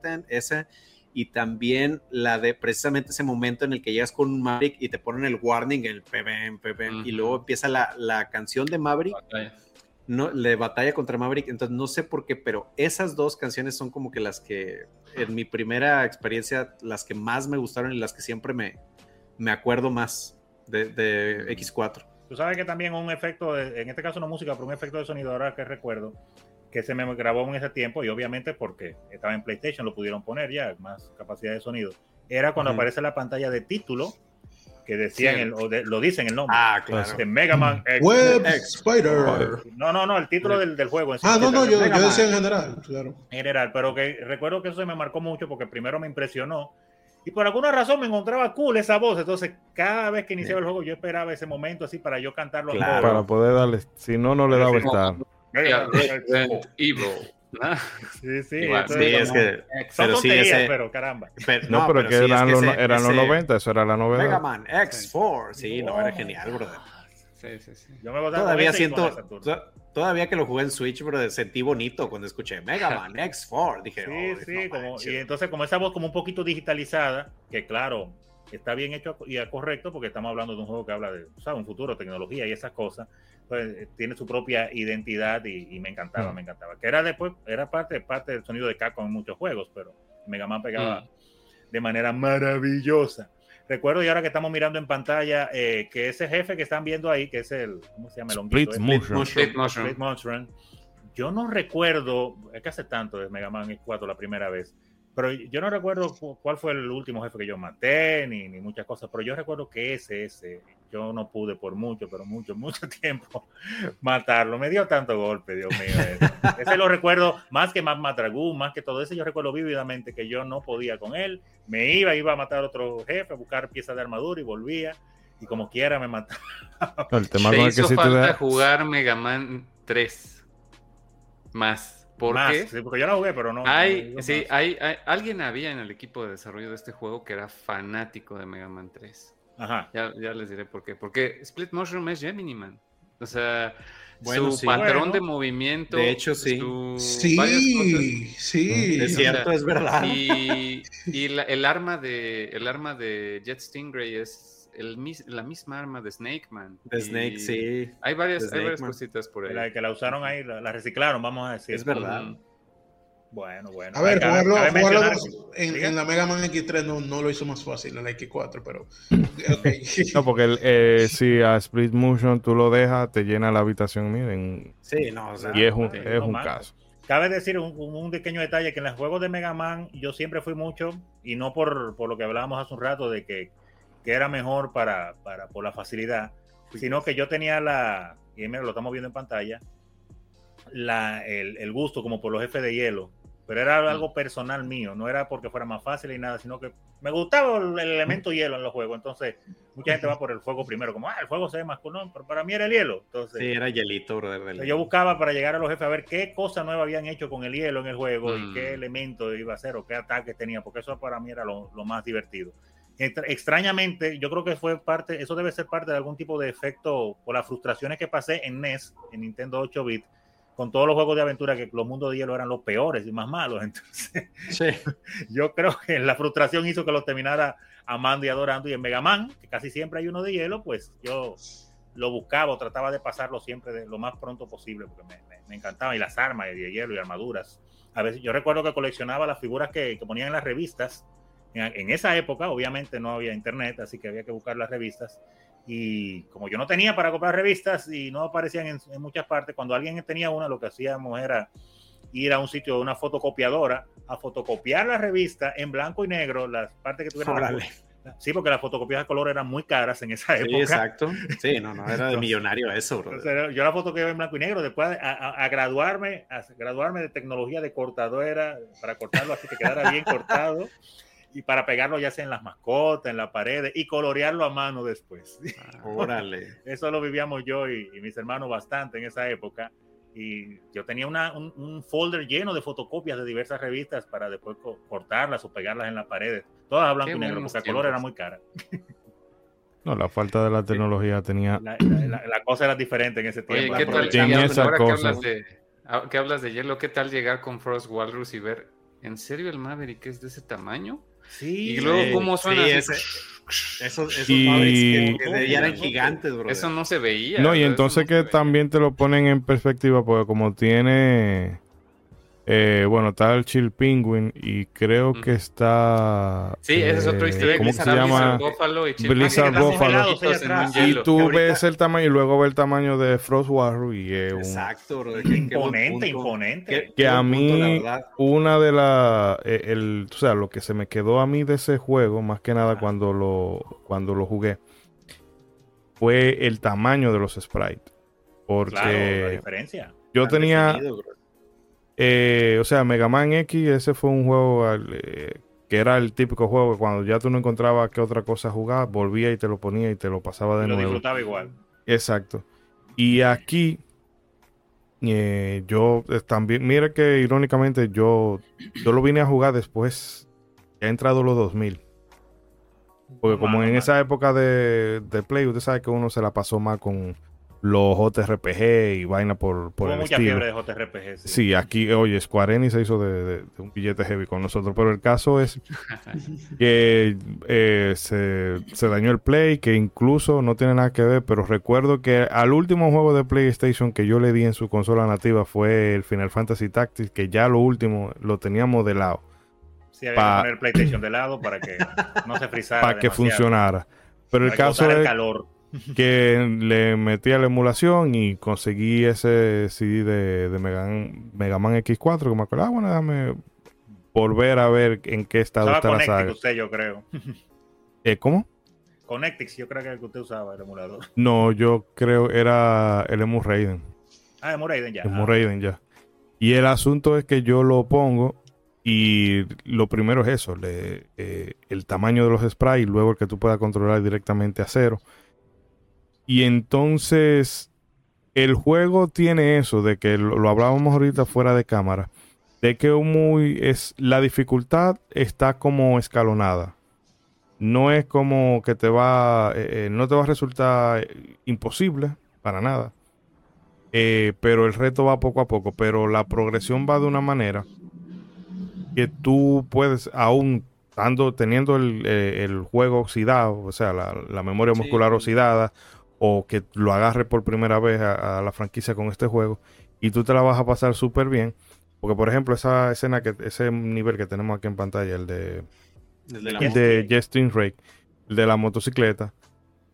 tan, esa. Y también la de precisamente ese momento en el que llegas con un Maverick y te ponen el warning, el pebem, pebem, y luego empieza la, la canción de Maverick. No, le batalla contra Maverick, entonces no sé por qué, pero esas dos canciones son como que las que en mi primera experiencia, las que más me gustaron y las que siempre me, me acuerdo más de, de X4. Tú sabes que también un efecto, en este caso no música, pero un efecto de sonido ahora que recuerdo, que se me grabó en ese tiempo y obviamente porque estaba en PlayStation lo pudieron poner ya, más capacidad de sonido, era cuando aparece la pantalla de título que decían, el, o lo dicen el nombre. Ah, claro. De Mega Man X. Web Spider. No, no, no, el título del, del juego. ah, no, no, yo, yo decía en general, claro. En general, pero que recuerdo que eso se me marcó mucho porque primero me impresionó y por alguna razón me encontraba cool esa voz. Entonces, cada vez que iniciaba el juego, yo esperaba ese momento así para yo cantarlo. Claro. Para poder darle, si no, no le daba estar. Evil. Sí, sí. sí, es que. Pero sí, ese, pero caramba. no, pero, que eran, los, eran los 90, eso era la novedad. Mega Man X4, sí, no, era genial, brother. Sí, sí, sí. Yo me todavía siento, todavía que lo jugué en Switch, pero sentí bonito cuando escuché Mega Man X4. Dije, sí, sí, como, y entonces como esa voz como un poquito digitalizada, que claro, está bien hecho y correcto porque estamos hablando de un juego que habla de ¿sabes? un futuro, tecnología y esas cosas, pues eh, tiene su propia identidad y, me encantaba, mm. me encantaba. Que era después, era parte, parte del sonido de Capcom en muchos juegos, pero Mega Man pegaba mm. de manera maravillosa. Recuerdo y ahora que estamos mirando en pantalla eh, que ese jefe que están viendo ahí, que es el, ¿cómo se llama? El Split, Mushroom. Yo no recuerdo, es que hace tanto de Mega Man 4 la primera vez, pero yo no recuerdo cuál fue el último jefe que yo maté, ni, ni muchas cosas, pero yo recuerdo que ese, ese, yo no pude por mucho, pero mucho, mucho tiempo matarlo. Me dio tanto golpe, Dios mío. Ese, lo recuerdo más que más Matragú, más que todo ese, yo recuerdo vívidamente que yo no podía con él. Me iba, iba a matar a otro jefe, a buscar piezas de armadura y volvía. Y como quiera me mataba. El tema Te hizo que falta jugar Mega Man 3 más. ¿Por qué? Sí, porque yo no jugué, pero no. Hay, sí, hay, alguien había en el equipo de desarrollo de este juego que era fanático de Mega Man 3. Ajá. Ya, ya les diré por qué. Porque Split Mushroom es Gemini Man. O sea, su patrón de movimiento. De hecho, sí. sí, sí. Es cierto, es verdad. Y, y el, arma de, el arma de Jet Stingray es el, la misma arma de Snake Man. De Snake, sí. Hay varias, hay varias cositas por ahí. La que la usaron ahí, la, reciclaron, vamos a decir. Es verdad. Bueno, bueno. A ver, jugarlo, en, la Mega Man X3 no, no, lo hizo más fácil en la X4, pero. no, porque el, eh, si a Split Motion tú lo dejas, te llena la habitación, miren. Sí, no, o sea, y es un, es un caso. Cabe decir un, un, pequeño detalle: que en los juegos de Mega Man yo siempre fui mucho, y no por, por lo que hablábamos hace un rato de que, que era mejor para, para, por la facilidad, sino que yo tenía la. Y mira, lo estamos viendo en pantalla. La, el, el gusto como por los jefes de hielo pero era mm. algo personal mío, no era porque fuera más fácil y nada, sino que me gustaba el elemento hielo en los juegos, entonces mucha gente va por el fuego primero, como, ah, el fuego se ve más cool, pero para mí era el hielo. Entonces, sí, era hielito, brother. Yo buscaba para llegar a los jefes a ver qué cosa nueva habían hecho con el hielo en el juego y qué mm. elemento iba a ser o qué ataques tenía, porque eso para mí era lo, más divertido. Extrañamente, yo creo que fue parte, eso debe ser parte de algún tipo de efecto por las frustraciones que pasé en NES, en Nintendo 8 bit, con todos los juegos de aventura que los mundos de hielo eran los peores y más malos. Entonces, yo creo que la frustración hizo que los terminara amando y adorando. Y en Mega Man, que casi siempre hay uno de hielo, pues yo lo buscaba o trataba de pasarlo siempre de lo más pronto posible, porque me, me, encantaba. Y las armas de hielo y armaduras. A veces yo recuerdo que coleccionaba las figuras que, que ponían en las revistas. En, en, esa época, obviamente, no había internet, así que había que buscar las revistas. Y como yo no tenía para comprar revistas y no aparecían en, muchas partes, cuando alguien tenía una, lo que hacíamos era ir a un sitio de una fotocopiadora a fotocopiar la revista en blanco y negro, las partes que tuvieran Sí, porque las fotocopias de color eran muy caras en esa época. Sí, exacto. Sí, no, no, era de millonario eso, bro. yo la foto que en blanco y negro, después a, graduarme, a graduarme de tecnología de cortadora, para cortarlo así que quedara bien cortado, y para pegarlo ya sea en las mascotas, en la pared, y colorearlo a mano después. Ah, órale. Eso lo vivíamos yo y, y mis hermanos bastante en esa época y yo tenía una, un, folder lleno de fotocopias de diversas revistas para después cortarlas o pegarlas en las paredes, todas a blanco y negro, porque el color era muy cara. No, la falta de la tecnología tenía. La, cosa era diferente en ese tiempo. Oye, ¿qué tal llegar, ahora que hablas, de, ah, que hablas de hielo, ¿qué tal llegar con Frost Walrus y ver, ¿en serio el Maverick es de ese tamaño? Sí. Y luego, ¿cómo suena? ese, esos, esos y... que, eran gigantes, bro. Eso no se veía. No, y entonces que también te lo ponen en perspectiva, porque como tiene eh, bueno, está el Chill Penguin y creo que está. Sí, ese es otro historia. ¿Cómo se llama? Blizzard Buffalo. Y, tú ves el tamaño y luego ves el tamaño de Frost Warrior y es un. Exacto, bro. Imponente, imponente. Que, a mí, una de las. Eh, el, o sea, lo que se me quedó a mí de ese juego, más que nada cuando lo, cuando lo jugué, fue el tamaño de los sprites. Porque. Claro, la diferencia. Yo tenía. Eh, o sea, Mega Man X, ese fue un juego eh, que era el típico juego que cuando ya tú no encontrabas qué otra cosa jugar, volvía y te lo ponía y te lo pasaba de nuevo. Lo disfrutaba igual. Exacto. Y aquí, eh, yo también, mira que irónicamente yo, yo lo vine a jugar después, he entrado los 2000. Porque como en esa época de, de Play, usted sabe que uno se la pasó mal con los JRPG y vaina por, por Hubo mucha fiebre de JRPG. Sí. aquí, oye, Square Enix se hizo de, un billete heavy con nosotros, pero el caso es que eh, se, dañó el Play, que incluso no tiene nada que ver, pero recuerdo que al último juego de PlayStation que yo le di en su consola nativa fue el Final Fantasy Tactics, que ya lo último lo teníamos de lado. Sí, había que poner PlayStation de lado para que no se frisara. Para que funcionara. Pero el caso es... calor que le metí a la emulación y conseguí ese CD de, de Mega, Man X4 que me acuerdo, ah, bueno, déjame volver a ver en qué estado está la saga. usted, yo creo. ¿Eh, ¿Cómo? Connectix, yo creo que el que usted usaba el emulador. No, yo creo era el Emu Raiden. Ah, Emu Raiden ya. Emu ah. Raiden ya. Y el asunto es que yo lo pongo y lo primero es eso, le, eh, el tamaño de los sprays, luego el que tú puedas controlar directamente a cero. Y entonces el juego tiene eso de que lo, hablábamos ahorita fuera de cámara, de que muy es la dificultad está como escalonada. No es como que te va, eh, eh, no te va a resultar imposible para nada. Eh, pero el reto va poco a poco, pero la progresión va de una manera que tú puedes, aún teniendo el, juego oxidado, o sea, la, memoria muscular oxidada, o que lo agarre por primera vez a, la franquicia con este juego y tú te la vas a pasar súper bien. Porque, por ejemplo, esa escena, que ese nivel que tenemos aquí en pantalla, el de, el de, Justin Rake, el de la motocicleta,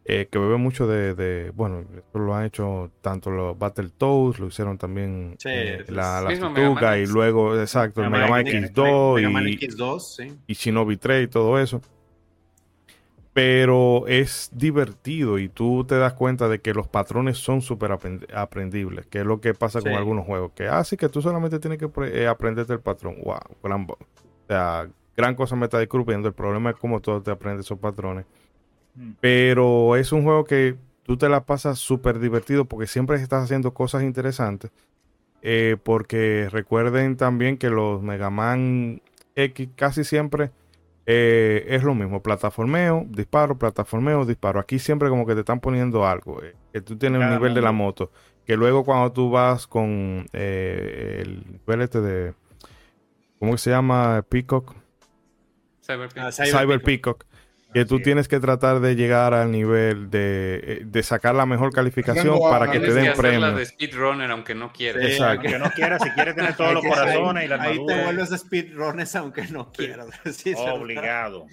eh, que bebe mucho de, bueno, esto lo han hecho tanto los Battletoads, lo hicieron también eh, la, la y luego, exacto, el Mega Man X2 y, y Shinobi 3 y todo eso pero es divertido y tú te das cuenta de que los patrones son súper aprendibles, que es lo que pasa con algunos juegos, que así ah, que tú solamente tienes que eh, aprenderte el patrón. Wow, gran, o sea, gran cosa me está disculpando, el problema es cómo tú te aprendes esos patrones. Mm. Pero es un juego que tú te la pasas súper divertido porque siempre estás haciendo cosas interesantes. Eh, porque recuerden también que los Mega Man X casi siempre eh, es lo mismo, plataformeo, disparo, plataformeo, disparo. Aquí siempre como que te están poniendo algo, eh, que tú tienes un nivel de la moto, que luego cuando tú vas con eh, el nivel este de, ¿cómo se llama? Peacock. Cyber, Peacock que tú tienes que tratar de llegar al nivel de, de sacar la mejor calificación para que te den premio. de speedrunner aunque no quieras. Exacto. Aunque no quieras, si quieres tener todos los corazones y la Ahí te vuelves speedrunners aunque no quieras. Obligado.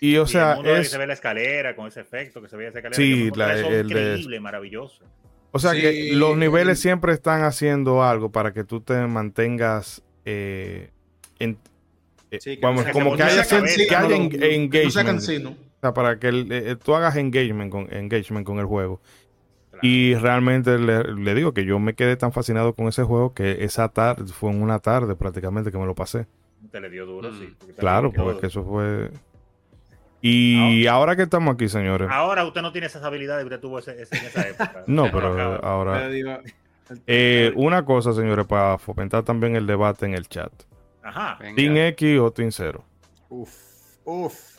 Y o sea, es... se ve la escalera con ese efecto que se ve esa escalera. Sí, la, es increíble, maravilloso. O sea que los niveles siempre están haciendo algo para que tú te mantengas eh, en, vamos, como que haya, que haya engagement. sea, para que eh, tú hagas engagement con, engagement con el juego. Y realmente le, digo que yo me quedé tan fascinado con ese juego que esa tarde, fue en una tarde prácticamente que me lo pasé. Te le dio duro, sí. Mm. Claro, porque eso fue... Y ahora, que estamos aquí, señores. Ahora usted no tiene esas habilidades que usted tuvo en esa época. no, pero ahora... Eh, una cosa, señores, para fomentar también el debate en el chat. Ajá. ¿Team X o Team 0? Uf, uf.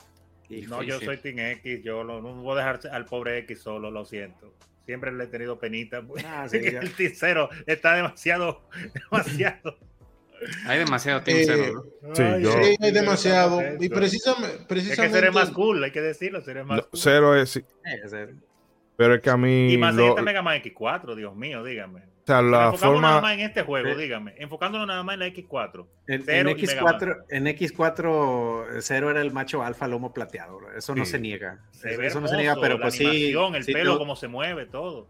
No, yo soy Team X, yo no voy a dejar al pobre X solo, lo siento. Siempre le he tenido penita. Ah, el Team 0 está demasiado, demasiado. Hay demasiado Team eh, Sí, hay demasiado. Y precisamente, precisamente. Es que seré más cool, hay que decirlo. Seré más cool. Cero es. Sí. Pero es que a mí. Y más lo... Mega Man X4, Dios mío, dígame. O sea, la forma... nada más en este juego, dígame. Enfocándonos nada más en la X4. En, en X4, en X4, Zero era el macho alfa lomo plateado. Eso no se niega. eso no se niega, pero pues sí. El pelo, cómo se mueve, todo.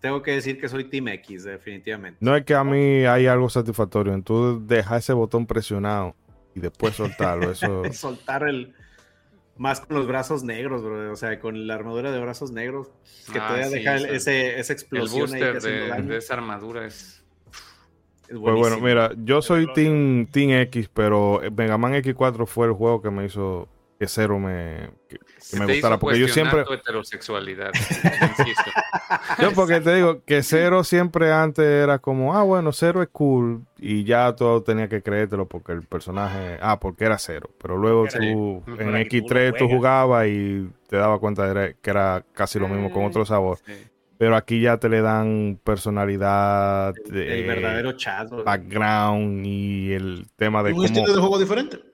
Tengo que decir que soy Team X, definitivamente. No es que a mí hay algo satisfactorio en tú dejar ese botón presionado y después soltarlo. Eso... Soltar el, más con los brazos negros, bro. O sea, con la armadura de brazos negros. Que ah, todavía deja ese, esa explosión. El booster de, esa armadura es. pues bueno, mira, yo soy team, team X, pero Mega Man X4 fue el juego que me hizo que cero me, me gustara. Porque yo siempre. heterosexualidad. yo, porque te digo que cero siempre antes era como, ah, bueno, cero es cool. Y ya todo tenía que creértelo porque el personaje. Ah, porque era cero. Pero luego tú en X3 tú jugabas y te dabas cuenta de que era casi lo mismo con otro sabor. Pero aquí ya te le dan personalidad, el, el verdadero chat, background y el tema de un estilo de juego diferente.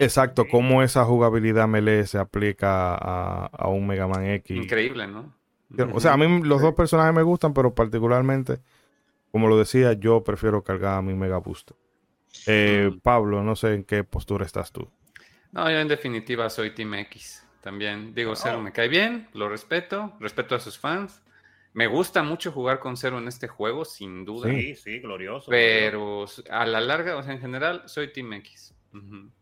Exacto, cómo esa jugabilidad melee se aplica a, un Mega Man X. Increíble, ¿no? O sea, a mí los dos personajes me gustan, pero particularmente, como lo decía, yo prefiero cargar a mi Mega Booster. Eh, Pablo, no sé en qué postura estás tú. No, yo en definitiva soy Team X. También digo, Zero me cae bien, lo respeto, respeto a sus fans. Me gusta mucho jugar con Zero en este juego, sin duda. Sí, sí, glorioso. Pero a la larga, o sea, en general, soy Team X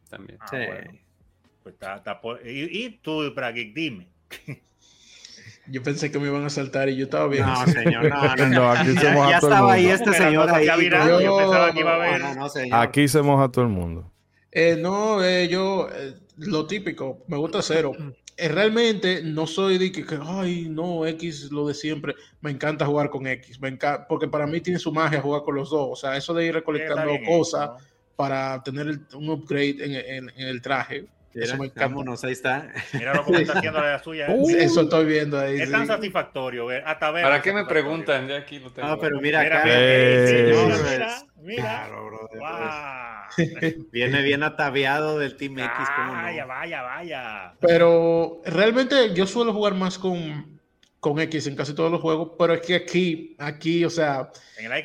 también. Ah, pues ¿Y, tú, Bragic, dime. Yo pensé que me iban a saltar y yo estaba bien. No, señor, no, no, aquí se moja ya todo estaba ahí este señor ahí. yo, pensaba que iba a ver. aquí se moja todo el mundo. Eh, no, eh, yo, eh, lo típico, me gusta cero. Eh, realmente no soy de que, ay, no, X lo de siempre. Me encanta jugar con X. Me encanta, porque para mí tiene su magia jugar con los dos. O sea, eso de ir recolectando cosas para tener un upgrade en, el traje. eso me vámonos, ahí está. Mira lo que está haciendo la suya. Uh, eso estoy viendo ahí. Es tan satisfactorio. Hasta ver ¿Para qué me preguntan? Ya aquí lo tengo. Ah, pero mira acá. Mira, mira, Viene bien ataviado del Team X. Vaya, vaya, vaya. Pero realmente yo suelo jugar más con con X en casi todos los juegos, pero es que aquí, aquí, o sea,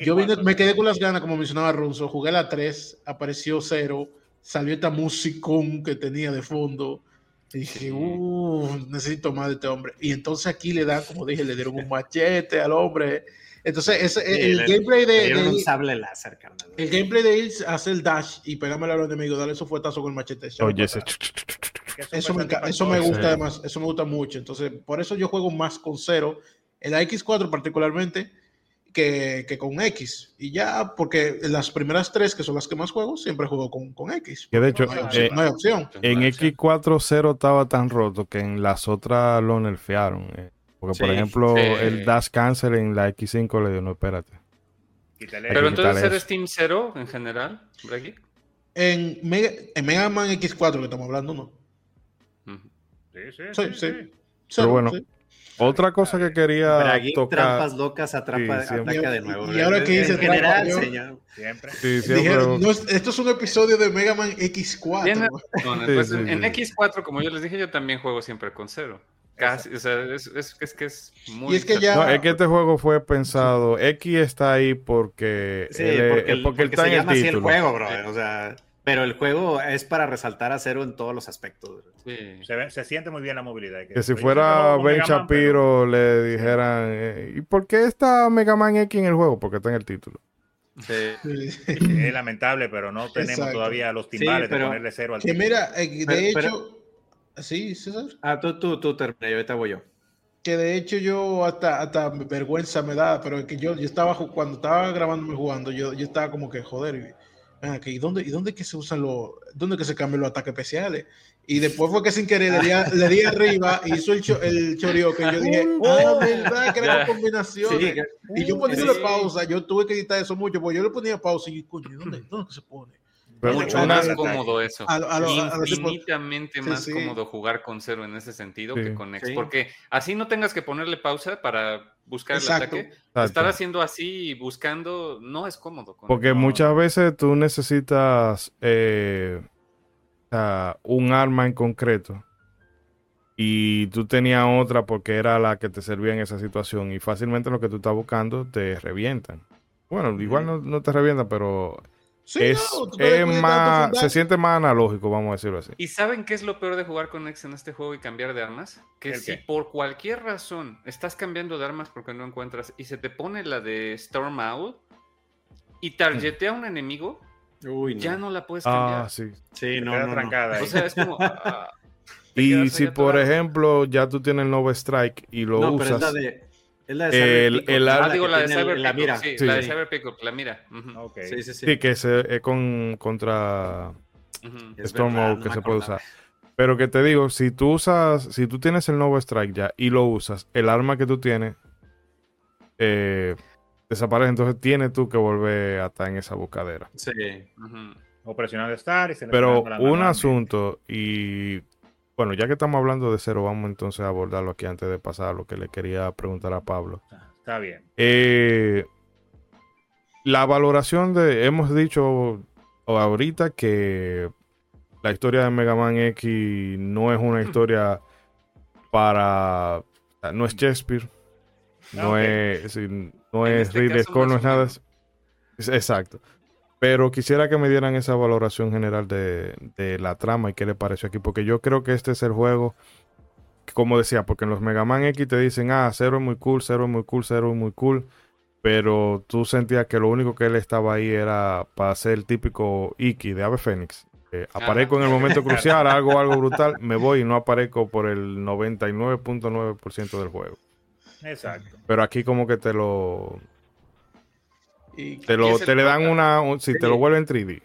yo me quedé con las ganas, como mencionaba Runzo, jugué la 3, apareció 0, salió esta musicón que tenía de fondo, y dije, uh, necesito más de este hombre. Y entonces aquí le dan, como dije, le dieron un machete al hombre. Entonces, ese, el, gameplay de. de un sable láser, carnal. El gameplay de ir a hacer el dash y pegarme a los enemigos, darle su fuetazo con el machete. Oye, ese eso me, eso me gusta además, eso me gusta mucho. Entonces, por eso yo juego más con cero, en la X4 particularmente, que, que, con X. Y ya, porque las primeras tres, que son las que más juego, siempre juego con, con X. Que de hecho, no hay, opción. Eh, en X4 cero estaba tan roto que en las otras lo nerfearon. Eh. Porque, por ejemplo, el Dash Cancel en la X5 le dio, no, espérate. Pero entonces eres Team Zero en general, En Mega, en Mega Man X4 que estamos hablando, no. Sí, sí, sí. Pero bueno, otra cosa que quería tocar. Trampas locas, atrapa, ataca de nuevo. Y ahora que dice general, señor. Siempre. Dijeron, esto es un episodio de Mega Man X4. Pues, en X4, como yo les dije, yo también juego siempre con cero. Casi, o sea, es, es, es, que es muy. Y es que ya. No, es que este juego fue pensado. X está ahí porque. Sí, porque, el, porque, está se en llama el así el juego, bro. O sea. Pero el juego es para resaltar a cero en todos los aspectos. Sí. Se, se, siente muy bien la movilidad. Que, si fuera Ben Shapiro le dijeran, eh, ¿y por qué está Mega Man X en el juego? Porque está en el título. Sí. es lamentable, pero no tenemos todavía los timbales de ponerle cero al Que mira, eh, de hecho, Sí, César. Ah, tú, tú, tú termina, ahorita voy yo. Que de hecho yo hasta, hasta vergüenza me da, pero es que yo, yo estaba, cuando estaba grabándome jugando, yo, yo estaba como que, joder, ¿y dónde, y dónde que se usan los, dónde que se cambian los ataques especiales? Y después fue que sin querer le di, le di arriba y hizo el, cho, el chorio que yo dije, oh, verdad que era combinación. Sí, y yo poniéndole sí. pausa, yo tuve que editar eso mucho, porque yo le ponía pausa y, coño, ¿dónde, dónde se pone? Pero mucho a más cómodo eso. A, a, Infinitamente más sí, cómodo jugar con cero en ese sentido que con X. Porque así no tengas que ponerle pausa para buscar Exacto. el ataque. Exacto. Estar haciendo así y buscando no es cómodo. Porque el... muchas veces tú necesitas eh, un arma en concreto y tú tenías otra porque era la que te servía en esa situación y fácilmente lo que tú estás buscando te revientan. Bueno, igual no, no te revientan, pero Sí, es, no, es más, se siente más analógico, vamos a decirlo así. ¿Y saben qué es lo peor de jugar con X en este juego y cambiar de armas? Que si qué? por cualquier razón estás cambiando de armas porque no encuentras y se te pone la de Storm Owl y targetea a un enemigo, Uy, no. ya no la puedes cambiar. Ah, sí. Sí, no, no, no. O sea, es como... Uh, y si, por ejemplo, ya tú tienes el Nova Strike y lo no, usas... Pero es la de... Es la de el, el, ah, digo, la de Cyber la mira. Sí, sí. La de Cyber Pickup, la mira. Uh -huh. okay. sí, sí, sí. sí, que es, con, contra uh -huh. Storm Mode que no se puede usar. Pero que te digo, si tú usas, si tú tienes el Nova Strike ya y lo usas, el arma que tú tienes eh, desaparece. Entonces tienes tú que volver a estar en esa buscadera. Sí. Uh -huh. O presionar de estar y se Pero un asunto, y bueno, ya que estamos hablando de cero, vamos entonces a abordarlo aquí antes de pasar a lo que le quería preguntar a Pablo. Está bien. Eh, la valoración de, hemos dicho ahorita que la historia de Mega Man X no es una historia para, no es Shakespeare, no okay. es, no es este Ridley Scott, no es nada. Exacto. Pero quisiera que me dieran esa valoración general de, de, la trama y qué le pareció aquí, porque yo creo que este es el juego, como decía, porque en los Mega Man X te dicen, ah, Cero es muy cool, Cero es muy cool, Cero es muy cool, pero tú sentías que lo único que él estaba ahí era para ser el típico Iki de Ave Fénix. Eh, aparezco en el momento crucial, hago algo brutal, me voy y no aparezco por el 99.9% del juego. Exacto. Pero aquí como que te lo y te, lo, te le dan una, un, si sí. te lo vuelven 3D.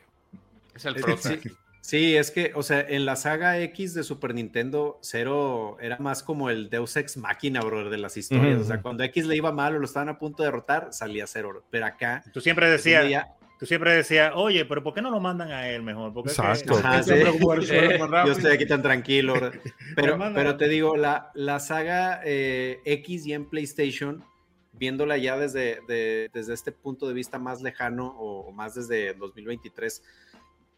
Es el sí, sí, es que, o sea, en la saga X de Super Nintendo, Zero era más como el Deus Ex Máquina, bro, de las historias. Uh -huh. O sea, cuando X le iba mal o lo estaban a punto de derrotar, salía Zero. Pero acá. Tú siempre decías. Día, tú siempre decías, oye, pero ¿por qué no lo mandan a él mejor? Porque Exacto. Es que, Ajá, sí. eh, yo estoy aquí tan tranquilo. Pero, pero te digo, la, la saga eh, X y en PlayStation viéndola ya desde, de, desde este punto de vista más lejano o, o, más desde 2023,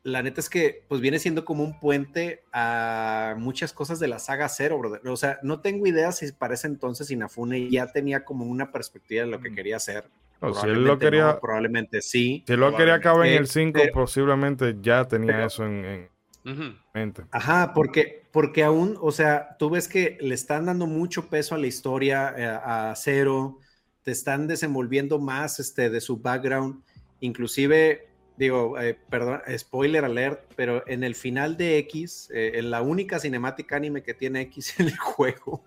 la neta es que pues viene siendo como un puente a muchas cosas de la saga Zero, brother. O sea, no tengo idea si para ese entonces Inafune ya tenía como una perspectiva de lo que quería hacer. No, si él lo quería, no, probablemente sí. Si él lo quería acabar en el 5, eh, posiblemente ya tenía pero, eso en, en... Uh -huh. mente. Ajá, porque, porque aún, o sea, tú ves que le están dando mucho peso a la historia, eh, a Zero, te están desenvolviendo más este, de su background, inclusive, digo, eh, perdón, spoiler alert, pero en el final de X, eh, en la única cinemática anime que tiene X en el juego,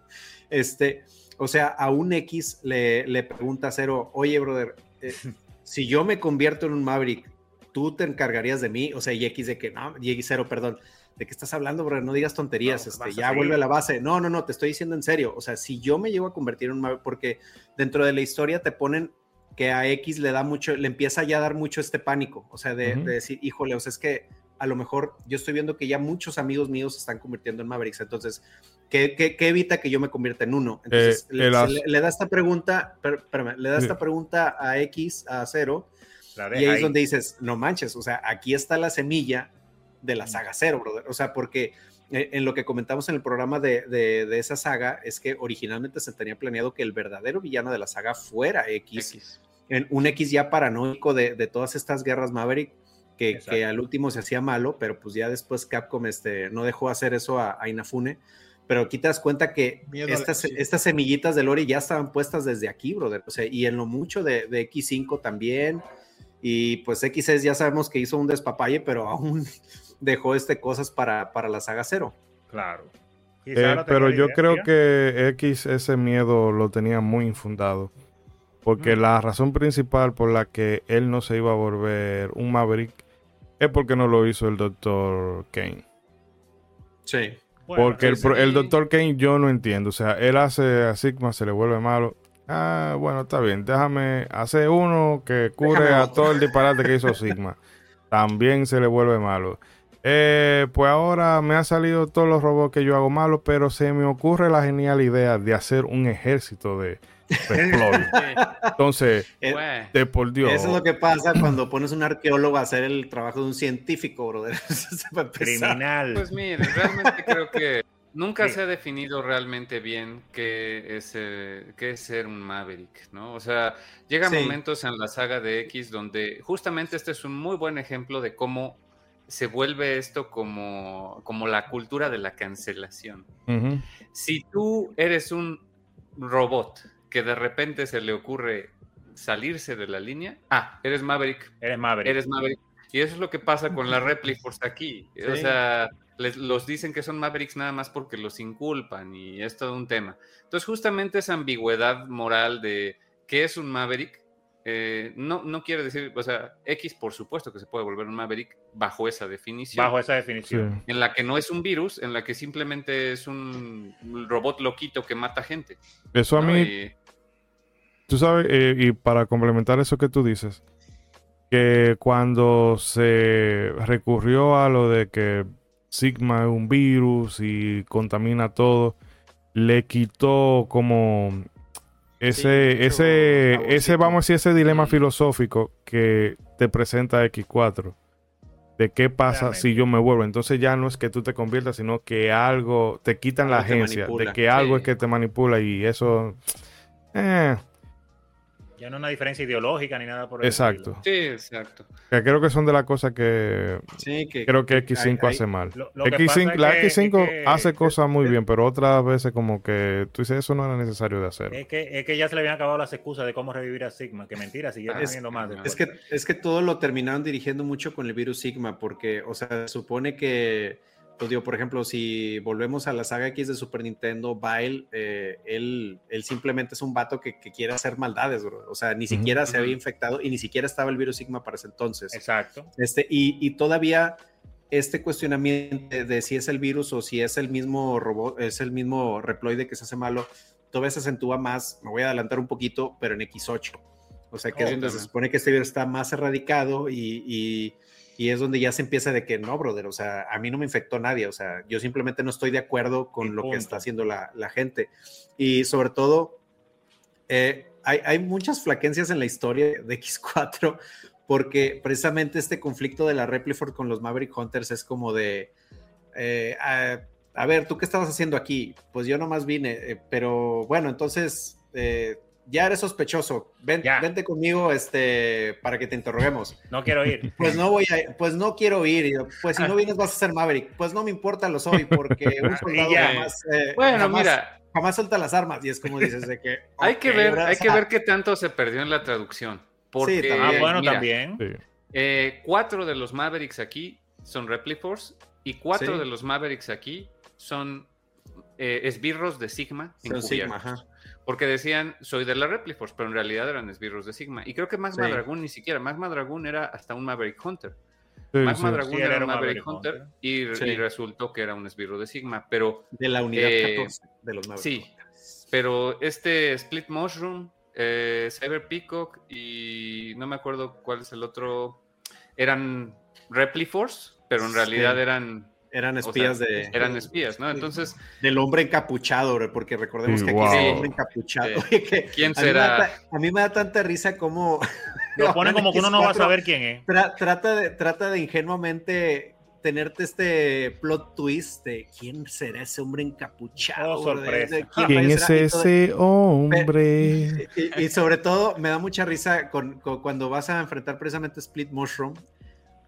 este, o sea, a un X le, le pregunta a Zero, oye, brother, eh, si yo me convierto en un Maverick, ¿tú te encargarías de mí? O sea, y X de que, no, y X Zero, perdón, ¿de qué estás hablando, bro? No digas tonterías, no, este, ya vuelve a la base. No, no, no, te estoy diciendo en serio. O sea, si yo me llego a convertir en un porque dentro de la historia te ponen que a X le da mucho, le empieza ya a dar mucho este pánico, o sea, de, uh -huh. de decir, híjole, o sea, es que a lo mejor yo estoy viendo que ya muchos amigos míos se están convirtiendo en Mavericks, entonces, ¿qué, qué, qué evita que yo me convierta en uno? Entonces, eh, le, le, le, da esta pregunta, espérame, le da esta pregunta a X, a Cero, y ahí es donde dices, no manches, o sea, aquí está la semilla de la saga Cero, brother. O sea, porque eh, en lo que comentamos en el programa de, de, de, esa saga es que originalmente se tenía planeado que el verdadero villano de la saga fuera X. X. En un X ya paranoico de, de, todas estas guerras Maverick, que, que, al último se hacía malo, pero pues ya después Capcom este, no dejó hacer eso a, a Inafune. Pero aquí te das cuenta que estas, estas, semillitas de Lori ya estaban puestas desde aquí, brother. O sea, y en lo mucho de, de X5 también. Y pues X6 ya sabemos que hizo un despapalle, pero aún dejó este cosas para, para la saga cero. Claro. Eh, pero yo creo que X ese miedo lo tenía muy infundado. Porque la razón principal por la que él no se iba a volver un Maverick es porque no lo hizo el Dr. Kane. Sí. porque el, el, Dr. Kane yo no entiendo. O sea, él hace a Sigma, se le vuelve malo. Ah, bueno, está bien. Déjame hacer uno que cure a todo el disparate que hizo Sigma. También se le vuelve malo. Eh, pues ahora me han salido todos los robots que yo hago malos, pero se me ocurre la genial idea de hacer un ejército de, Entonces, eh, de por Dios. Eso es lo que pasa cuando pones un arqueólogo a hacer el trabajo de un científico, brother. Criminal. Pues mire, realmente creo que nunca se ha definido realmente bien qué es, eh, qué es ser un Maverick, ¿no? O sea, llegan momentos en la saga de X donde justamente este es un muy buen ejemplo de cómo se vuelve esto como, como la cultura de la cancelación. Si tú eres un robot que de repente se le ocurre salirse de la línea, ah, eres Maverick. Eres Maverick. Eres Maverick. Y eso es lo que pasa con la Replicors aquí. O sea, les, los dicen que son Mavericks nada más porque los inculpan y es todo un tema. Entonces, justamente esa ambigüedad moral de qué es un Maverick eh, no, no quiere decir, o sea, X por supuesto que se puede volver un Maverick bajo esa definición. Bajo esa definición. En la que no es un virus, en la que simplemente es un robot loquito que mata gente. Eso a mí... Tú sabes, eh, y para complementar eso que tú dices, que cuando se recurrió a lo de que Sigma es un virus y contamina todo, le quitó como ese, ese, ese, vamos a decir, ese dilema filosófico que te presenta X4. De qué pasa si yo me vuelvo. Entonces ya no es que tú te conviertas, sino que algo te quitan la agencia, de que algo es que te manipula y eso. Eh, ya no hay una diferencia ideológica ni nada por el Exacto. Sí, exacto. Que creo que son de las cosas que, sí, que creo que X5 hace mal. X5, la X5 hace cosas muy bien, pero otras veces como que tú dices eso no era necesario de hacer. Es que, es que ya se le habían acabado las excusas de cómo revivir a Sigma, que mentira, siguieron ah, teniendo más. Es que, es que todo lo terminaron dirigiendo mucho con el virus Sigma, porque, o sea, supone que pues digo, por ejemplo, si volvemos a la saga X de Super Nintendo, Bile, eh, él, él, simplemente es un vato que, quiere hacer maldades, bro. O sea, ni siquiera se había infectado y ni siquiera estaba el virus Sigma para ese entonces. Exacto. Este, y, y, todavía este cuestionamiento de si es el virus o si es el mismo robot, es el mismo reploide que se hace malo, todavía se acentúa más, me voy a adelantar un poquito, pero en X8. O sea, que es donde se supone que este virus está más erradicado y y es donde ya se empieza de que no, brother, o sea, a mí no me infectó nadie, o sea, yo simplemente no estoy de acuerdo con lo que está haciendo la, gente. Y sobre todo, eh, hay, muchas flaquencias en la historia de X4, porque precisamente este conflicto de la Repliford con los Maverick Hunters es como de, eh, a, ver, ¿tú qué estabas haciendo aquí? Pues yo nomás vine, eh, pero bueno, entonces ya eres sospechoso, Ven, vente conmigo este, para que te interroguemos. No quiero ir. Pues no voy a, pues no quiero ir. pues si no vienes vas a ser Maverick. Pues no me importa, lo soy, porque un soldado jamás, eh, bueno, mira. jamás suelta las armas. Y es como dices de que. hay que ver, hay que ver qué tanto se perdió en la traducción. Porque, sí, también. Ah, bueno, también. Eh, cuatro de los Mavericks aquí son Repliforce y cuatro de los Mavericks aquí son eh, esbirros de Sigma. Son Sigma, ajá. Porque decían, soy de la Repliforce, pero en realidad eran esbirros de Sigma. Y creo que Magma Dragoon ni siquiera. Magma Dragoon era hasta un Maverick Hunter. Magma Dragoon era, un Maverick, Hunter, Y, resultó que era un esbirro de Sigma. Pero. De la unidad 14 eh, de los Maverick Sí. Pero este Split Mushroom, eh, Cyber Peacock y no me acuerdo cuál es el otro. Eran Repliforce, pero en realidad eran eran espías de. Eran espías, ¿no? Entonces. Del hombre encapuchado, porque recordemos que aquí es el hombre encapuchado. ¿Quién será? A mí, me da tanta risa como. Lo ponen como que uno no va a saber quién es. trata, de, trata de ingenuamente tenerte este plot twist de quién será ese hombre encapuchado. Oh, sorpresa. ¿Quién, es ese hombre? Y, sobre todo, me da mucha risa con, cuando vas a enfrentar precisamente Split Mushroom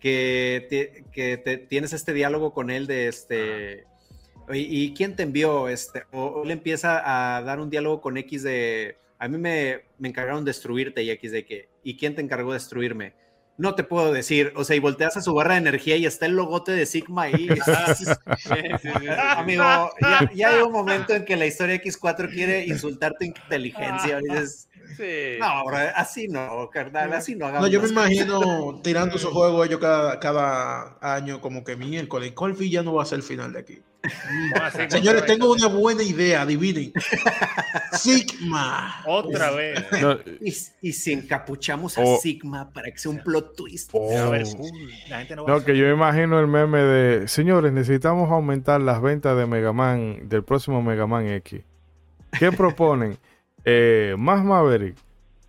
que, que te, tienes este diálogo con él de este... ¿Y, quién te envió? Este, o, él empieza a dar un diálogo con X de... A mí me, me encargaron destruirte y X de que... ¿Y quién te encargó de destruirme? No te puedo decir, o sea, y volteas a su barra de energía y está el logote de Sigma ahí. Amigo, ya, hay un momento en que la historia X4 quiere insultar tu inteligencia. Y dices, no, así no, carnal, así no hagamos. No, yo me imagino tirando su juego ellos cada, cada año, como que miércoles, Colby ya no va a ser el final de aquí. Señores, tengo una buena idea, adivinen. Sigma. Otra vez. y, si encapuchamos a oh. Sigma para que sea un plot twist. Oh. no, que yo imagino el meme de, señores, necesitamos aumentar las ventas de Mega Man, del próximo Mega Man X. ¿Qué proponen? Eh, más Maverick,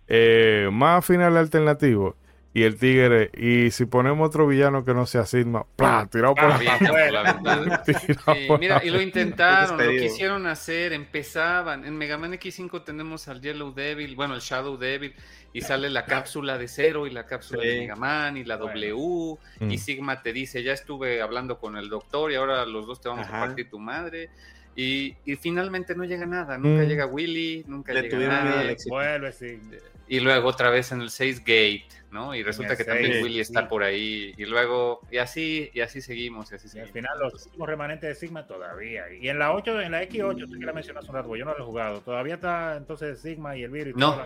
eh, más final alternativo y el tigre. Y si ponemos otro villano que no sea Sigma, ¡plá! Tirado por la, Mira, y lo intentaron, lo quisieron hacer, empezaban. En Mega Man X5 tenemos al Yellow Devil, bueno, el Shadow Devil, y sale la cápsula de Cero y la cápsula de Mega Man y la W. Y mm. Sigma te dice: Ya estuve hablando con el doctor y ahora los dos te vamos a partir tu madre. Y, finalmente no llega nada, nunca mm. llega Willy, nunca llega nadie. Vuelve, sí. Y luego otra vez en el 6 Gate, ¿no? Y resulta que también Willy está por ahí. Y luego, y así, y así seguimos, y así seguimos. al final los últimos remanentes de Sigma todavía. Y en la 8, en la X8, tú que la mencionas un rato, yo no lo he jugado. Todavía está entonces Sigma y el virus. No,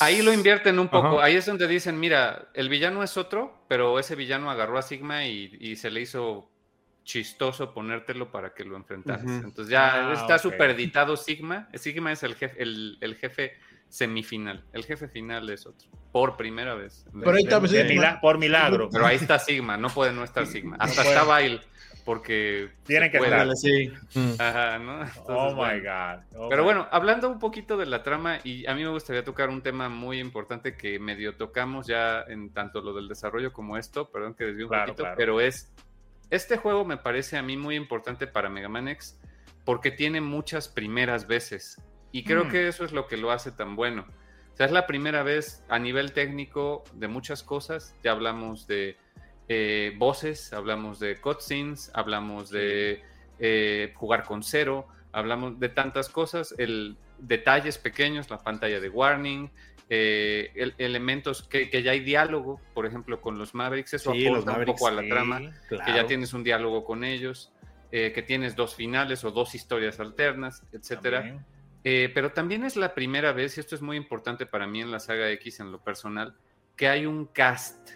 ahí lo invierten un poco. Ahí es donde dicen, mira, el villano es otro, pero ese villano agarró a Sigma y, y se le hizo chistoso ponértelo para que lo enfrentaras. Entonces ya ah, está superditado Sigma. Sigma es el jefe, el, jefe semifinal. El jefe final es otro. Por primera vez. Pero ahí está por milagro. Pero ahí está Sigma, no puede no estar Sigma. Hasta está Bail, porque tiene que estar. Sí. Ajá, ¿no? oh my God. Pero bueno, hablando un poquito de la trama, y a mí me gustaría tocar un tema muy importante que medio tocamos ya en tanto lo del desarrollo como esto, perdón que desvío un poquito, pero es este juego me parece a mí muy importante para Mega Man X porque tiene muchas primeras veces y creo mm. que eso es lo que lo hace tan bueno. O sea, es la primera vez a nivel técnico de muchas cosas. Ya hablamos de eh, voces, hablamos de cutscenes, hablamos de eh, jugar con cero, hablamos de tantas cosas, el, detalles pequeños, la pantalla de warning, eh, elementos que, ya hay diálogo, por ejemplo, con los Mavericks, eso aporta un poco a la trama, que ya tienes un diálogo con ellos, eh, que tienes dos finales o dos historias alternas, etcétera. Eh, pero también es la primera vez, y esto es muy importante para mí en la saga X en lo personal, que hay un cast,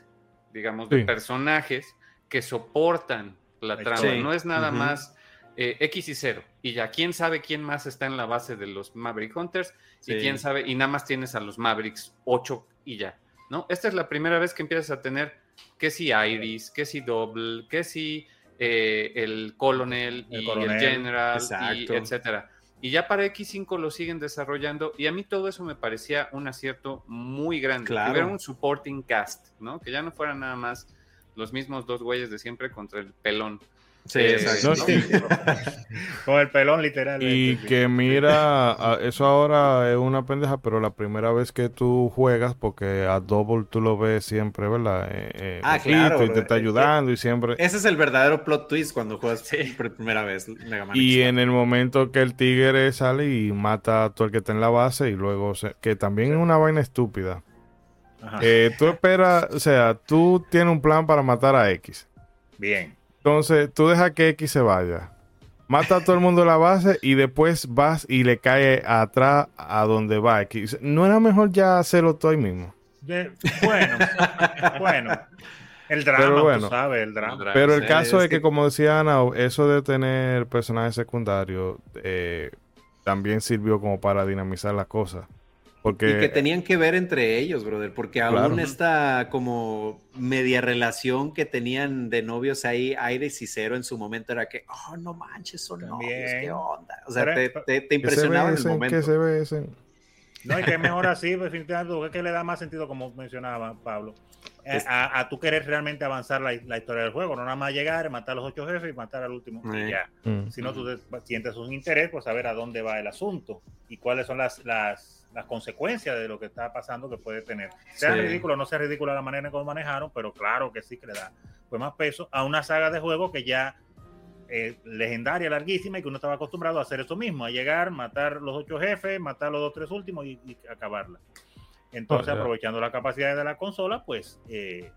digamos, de personajes que soportan la trama. No es nada más eh, X y 0. Y ya, quién sabe quién más está en la base de los Maverick Hunters. Y quién sabe, y nada más tienes a los Mavericks 8 y ya. ¿No? Esta es la primera vez que empiezas a tener que si Iris, que si Double, que si eh, el Colonel y el General, y etcétera. Y ya para X5 lo siguen desarrollando y a mí todo eso me parecía un acierto muy grande. Claro. Que hubiera un supporting cast, ¿no? Que ya no fueran nada más los mismos dos güeyes de siempre contra el pelón. Sí, exacto. Con el pelón literal. Y que mira, eso ahora es una pendeja, pero la primera vez que tú juegas, porque a Double tú lo ves siempre, ¿verdad? Eh, eh ah, claro. Y te está ayudando y siempre... Ese es el verdadero plot twist cuando juegas por primera vez Y en el momento que el tigre sale y mata a todo el que está en la base y luego... que también es una vaina estúpida. Eh, tú esperas, o sea, tú tienes un plan para matar a X. Bien. Entonces, tú dejas que X se vaya. Mata a todo el mundo la base y después vas y le cae atrás a donde va X. ¿No era mejor ya hacerlo todo ahí mismo? bueno, bueno. El drama, tú sabes, el drama. Pero el caso es que, como decía Ana, eso de tener personajes secundarios eh, también sirvió como para dinamizar las cosas. Porque... Y que tenían que ver entre ellos, brother, porque aún esta como media relación que tenían de novios ahí, Aires y Cero en su momento era que, oh, no manches, son novios, qué onda. O sea, te, te, te impresionaba en el momento. Que se besen. No, y que es mejor así, definitivamente, es que le da más sentido, como mencionaba Pablo, eh, a, a, tú querer realmente avanzar la, la, historia del juego, no nada más llegar, matar a los ocho jefes y matar al último, y eh. ya. Mm. Sino tú sientes un interés por saber a dónde va el asunto y cuáles son las, las las consecuencias de lo que está pasando que puede tener. Sea ridículo o no sea ridículo la manera en cómo manejaron, pero claro que sí que le da pues, más peso a una saga de juego que ya es eh, legendaria, larguísima y que uno estaba acostumbrado a hacer eso mismo, a llegar, matar los ocho jefes, matar los dos, tres últimos y, acabarla. Entonces, aprovechando la capacidad de la consola, pues eh,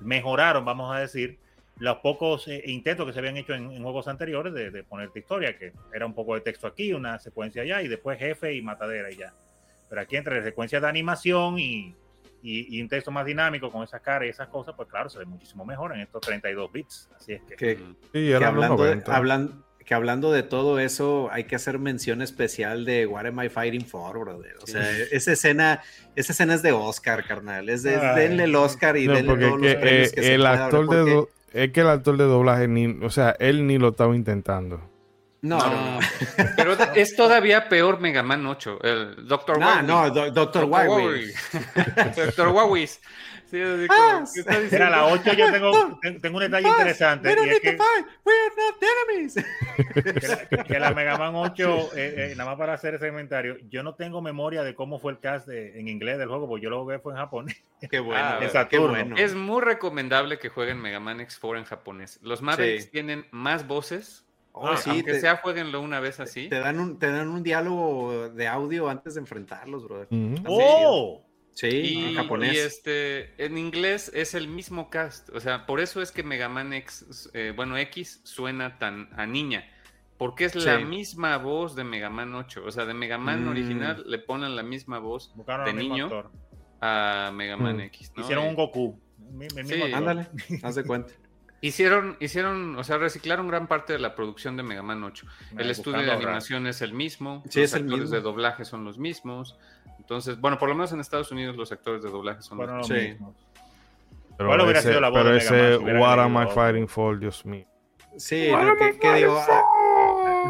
mejoraron, vamos a decir, los pocos eh, intentos que se habían hecho en, juegos anteriores de, de, ponerte historia, que era un poco de texto aquí, una secuencia allá, y después jefe y matadera y ya. Pero aquí entre secuencias de animación y, y, un texto más dinámico con esas caras y esas cosas, pues claro, se ve muchísimo mejor en estos 32 bits. Así es que... que, hablando, de, que hablando de todo eso, hay que hacer mención especial de What Am I Fighting For, brother. O sea, esa escena, esa escena es de Oscar, carnal. Es de, denle el Oscar y denle todos los premios que, eh, el actor de Es que el actor de doblaje, ni, o sea, él ni lo estaba intentando. No, no, pero es todavía peor Mega Man 8. El Dr. No, no, Dr. Wawis. Dr. Wawis. Sí, ah, Mira, la 8 yo tengo, tengo un detalle interesante. Y es que, que, la, que la Mega Man 8, eh, eh, nada más para hacer ese inventario, yo no tengo memoria de cómo fue el cast de, en inglés del juego, porque yo lo jugué fue en japonés. Qué bueno. Ah, qué bueno. Es muy recomendable que jueguen Mega Man X4 en japonés. Los Mavericks tienen más voces Oh, ah, sí, aunque sea, jueguenlo una vez así. Te dan, un, te dan un diálogo de audio antes de enfrentarlos, brother. ¡Oh! Sí, y, en japonés. Y este, en inglés es el mismo cast. O sea, por eso es que Mega Man X, eh, bueno, X suena tan a niña. Porque es la misma voz de Mega Man 8. O sea, de Mega Man mm. original le ponen la misma voz de niño a Mega Man mm. X. Hicieron un Goku. sí, ándale, haz de cuenta. Hicieron, hicieron, o sea, reciclaron gran parte de la producción de Mega Man 8. el estudio de animación es el mismo, los actores de doblaje son los mismos. Entonces, bueno, por lo menos en Estados Unidos los actores de doblaje son los, mismos. Pero ese, pero ese What am I fighting for, Dios mío. Sí, ¿qué, digo?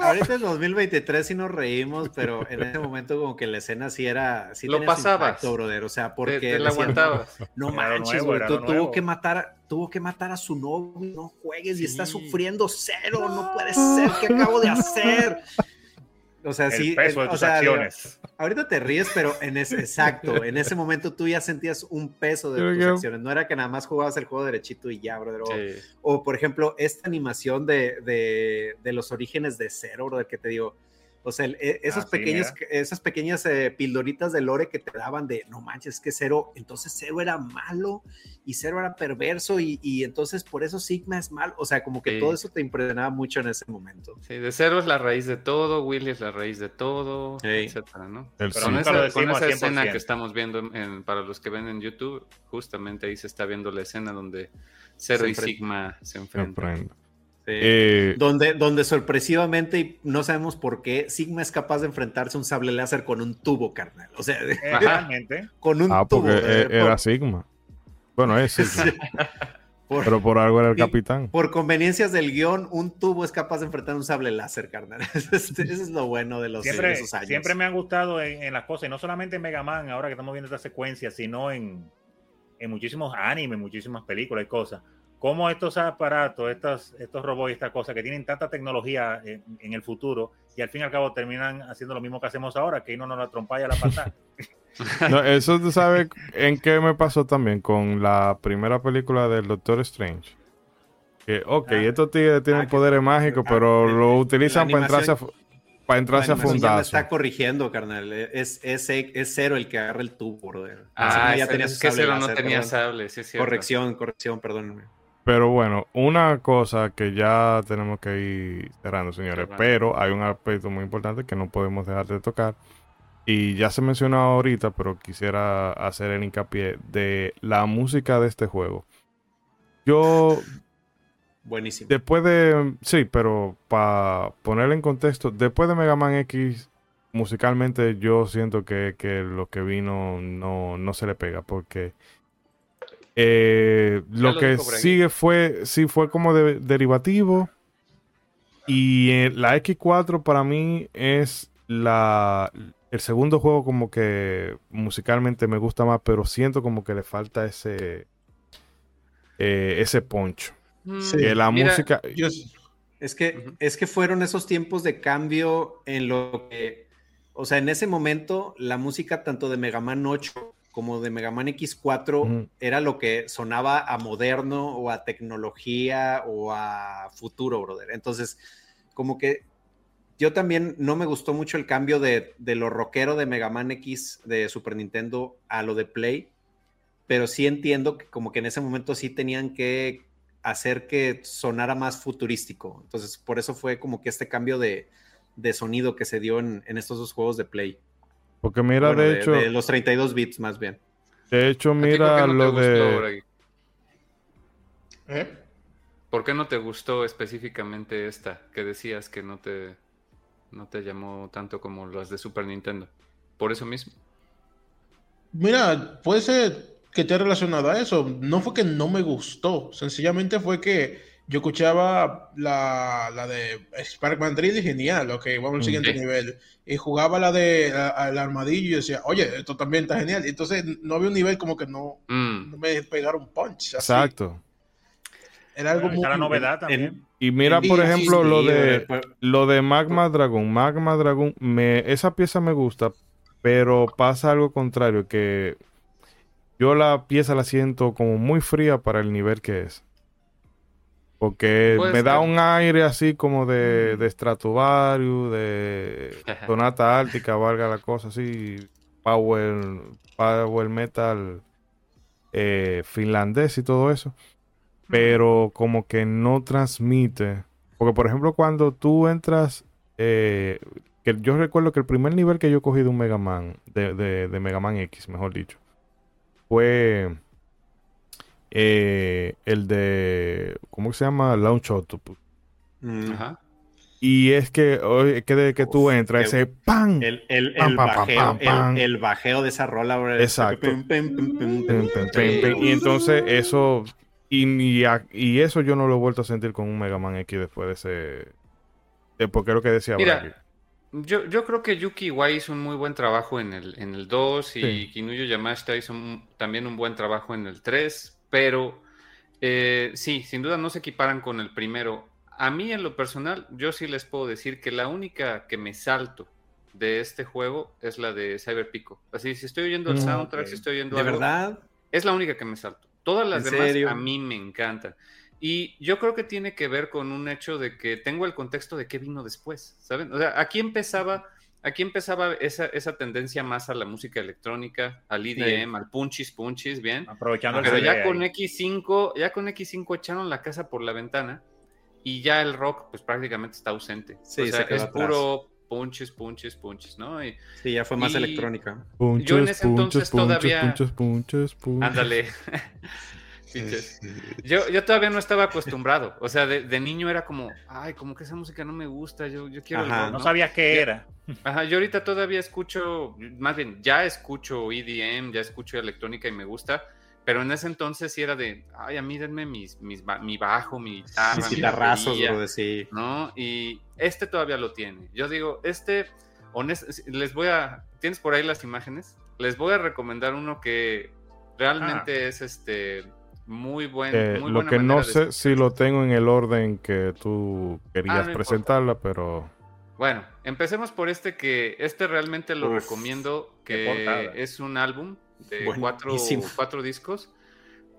Ahorita en 2023 sí nos reímos, pero en ese momento como que la escena sí era... Sí Lo pasabas. brother, o sea, porque... Te, la aguantabas. No manches, güey, tuvo que matar, tuvo que matar a su novio, no juegues y está sufriendo cero, no puede ser, ¿qué acabo de hacer? O sea, sí. Peso de tus acciones. Ahorita te ríes, pero en ese, exacto, en ese momento tú ya sentías un peso de tus acciones. No era que nada más jugabas el juego derechito y ya, brother. O, por ejemplo, esta animación de, de, de, los orígenes de cero, brother, que te digo, o sea, e, esos pequeños, esas pequeñas eh, pildoritas de lore que te daban de, no manches, que Cero, entonces Cero era malo y Cero era perverso y, y entonces por eso Sigma es malo. O sea, como que todo eso te impresionaba mucho en ese momento. Sí, de Cero es la raíz de todo, Willy es la raíz de todo, etcétera, ¿no? Pero con esa, escena que estamos viendo para los que ven en YouTube, justamente ahí se está viendo la escena donde Cero y Sigma se enfrentan. Eh, donde, donde sorpresivamente, y no sabemos por qué, Sigma es capaz de enfrentarse a un sable láser con un tubo, carnal. O sea, realmente. con un ah, tubo. Porque e, era Sigma. Bueno, es Sigma. pero por algo era el capitán. Por conveniencias del guion, un tubo es capaz de enfrentar un sable láser, carnal. Eso es lo bueno de los siempre, esos años. Siempre me han gustado en, las cosas, y no solamente en Mega Man, ahora que estamos viendo esta secuencia, sino en, en muchísimos animes, muchísimas películas y cosas cómo estos aparatos, estos, estos robots y estas cosas que tienen tanta tecnología en, el futuro y al fin y al cabo terminan haciendo lo mismo que hacemos ahora, que uno no la trompa y a la patada. no, eso tú sabes en qué me pasó también con la primera película del Doctor Strange. Que, ok, ah. estos tigres tienen ah, poderes mágicos, ah, pero lo utilizan para entrarse a, para entrarse a fundazo. está corrigiendo, carnal. Es, es, es, cero el que agarra el tubo, brother. Ah, ya tenía que cero no tenía sable, sí, Corrección, corrección, perdónenme. Pero bueno, una cosa que ya tenemos que ir cerrando, señores, pero hay un aspecto muy importante que no podemos dejar de tocar. Y ya se mencionó ahorita, pero quisiera hacer el hincapié de la música de este juego. Yo. Buenísimo. Después de. Sí, pero para ponerle en contexto, después de Mega Man X, musicalmente yo siento que, que lo que vino no, no se le pega, porque eh, lo, que sigue fue, sí, fue como derivativo. Y eh, la X4 para mí es la, el segundo juego como que musicalmente me gusta más, pero siento como que le falta ese, eh, ese poncho. Mm, la música... Es que, es que fueron esos tiempos de cambio en lo que, o sea, en ese momento la música tanto de Mega Man 8 como de Mega Man X4 era lo que sonaba a moderno o a tecnología o a futuro, brother. Entonces, como que yo también no me gustó mucho el cambio de, de lo rockero de Mega Man X de Super Nintendo a lo de Play, pero sí entiendo que como que en ese momento sí tenían que hacer que sonara más futurístico. Entonces, por eso fue como que este cambio de, sonido que se dio en, estos dos juegos de Play. Porque mira, de, hecho... De los 32 bits más bien. De hecho, mira lo de... ¿Eh? ¿Por qué no te gustó específicamente esta que decías que no te, no te llamó tanto como las de Super Nintendo? ¿Por eso mismo? Mira, puede ser que esté relacionado a eso. No fue que no me gustó, sencillamente fue que yo escuchaba la, la de Sparkman 3 y genial, lo que vamos al siguiente nivel. Y jugaba la de el armadillo y decía, oye, esto también está genial. entonces no había un nivel como que no, mm. me pegaron punch. Exacto. Era algo muy. novedad también. y mira, por ejemplo, lo de lo de Magma Dragon. Magma Dragon, me, esa pieza me gusta, pero pasa algo contrario, que yo la pieza la siento como muy fría para el nivel que es. Porque me da un aire así como de, de Stratovarius, de Sonata Ártica, valga la cosa así, Power, power Metal eh, finlandés y todo eso. Pero como que no transmite. Porque, por ejemplo, cuando tú entras, eh, que yo recuerdo que el primer nivel que yo cogí de un Mega Man, de, de, Mega Man X, mejor dicho, fue eh, el de, ¿cómo se llama? Launch Octopus. Mm. Ajá. Y es que, que desde que tú entras, ese ¡pam! El, el, el, bajeo, el, bajeo, de esa rola. Exacto. y entonces eso y, y, eso yo no lo he vuelto a sentir con un Mega Man X después de ese. porque es lo que decía Mira, yo, yo creo que Yuki Iwai hizo un muy buen trabajo en el, en el 2 y Kinuyo Yamashita hizo también un buen trabajo en el 3, pero eh, sí, sin duda no se equiparan con el primero. A mí, en lo personal, yo sí les puedo decir que la única que me salto de este juego es la de Cyber Pico. Así, si estoy oyendo el mm, soundtrack, si estoy oyendo ¿De verdad? Es la única que me salto. Todas las demás a mí me encantan. Y yo creo que tiene que ver con un hecho de que tengo el contexto de qué vino después, ¿saben? O sea, aquí empezaba, aquí empezaba esa, esa tendencia más a la música electrónica, al EDM, al punchis punchis, bien. Aprovechando Pero ya con X5, ya con X5 echaron la casa por la ventana y ya el rock pues prácticamente está ausente. Sí, o sea, es puro punches, punches, punches, ¿no? Y, sí, ya fue más electrónica. yo en ese entonces todavía. Punches, punches, punches. Ándale. yo, yo todavía no estaba acostumbrado. O sea, de, niño era como, ay, como que esa música no me gusta, yo, yo quiero. ¿no? sabía qué era. Ajá, yo ahorita todavía escucho, más bien, ya escucho EDM, ya escucho electrónica y me gusta pero en ese entonces sí era de, ay, a mí denme mis, mis, mi bajo, mi guitarra, mis guitarrazos, bro, sí. ¿no? Y este todavía lo tiene. Yo digo, este, les voy a, ¿tienes por ahí las imágenes? Les voy a recomendar uno que realmente ah. es este muy buen. Eh, lo que no sé si lo tengo en el orden que tú querías ah, presentarla, pero. Bueno, empecemos por este que este realmente lo recomiendo, que es un álbum de cuatro, discos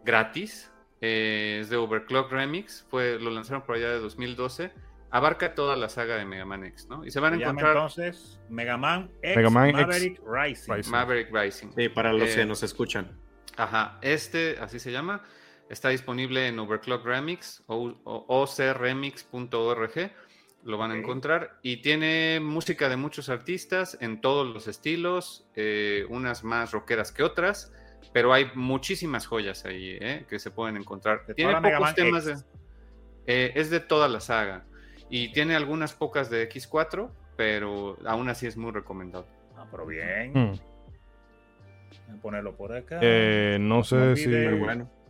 gratis. Eh, es de Overclock Remix, fue, lo lanzaron por allá de 2012. Abarca toda la saga de Mega Man X, ¿no? Y se van a encontrar. Entonces, Mega Man X Maverick Rising. Maverick Rising. Sí, para los que eh, nos escuchan. Ajá, este, así se llama. Está disponible en Overclock Remix o, ocremix.org lo van a encontrar. Y tiene música de muchos artistas en todos los estilos, eh, unas más rockeras que otras, pero hay muchísimas joyas ahí eh, que se pueden encontrar. tiene pocos temas, eh, es de toda la saga. Y tiene algunas pocas de X4, pero aún así es muy recomendado. Ah, pero bien. Hmm. Voy a ponerlo por acá. no sé si. Bueno.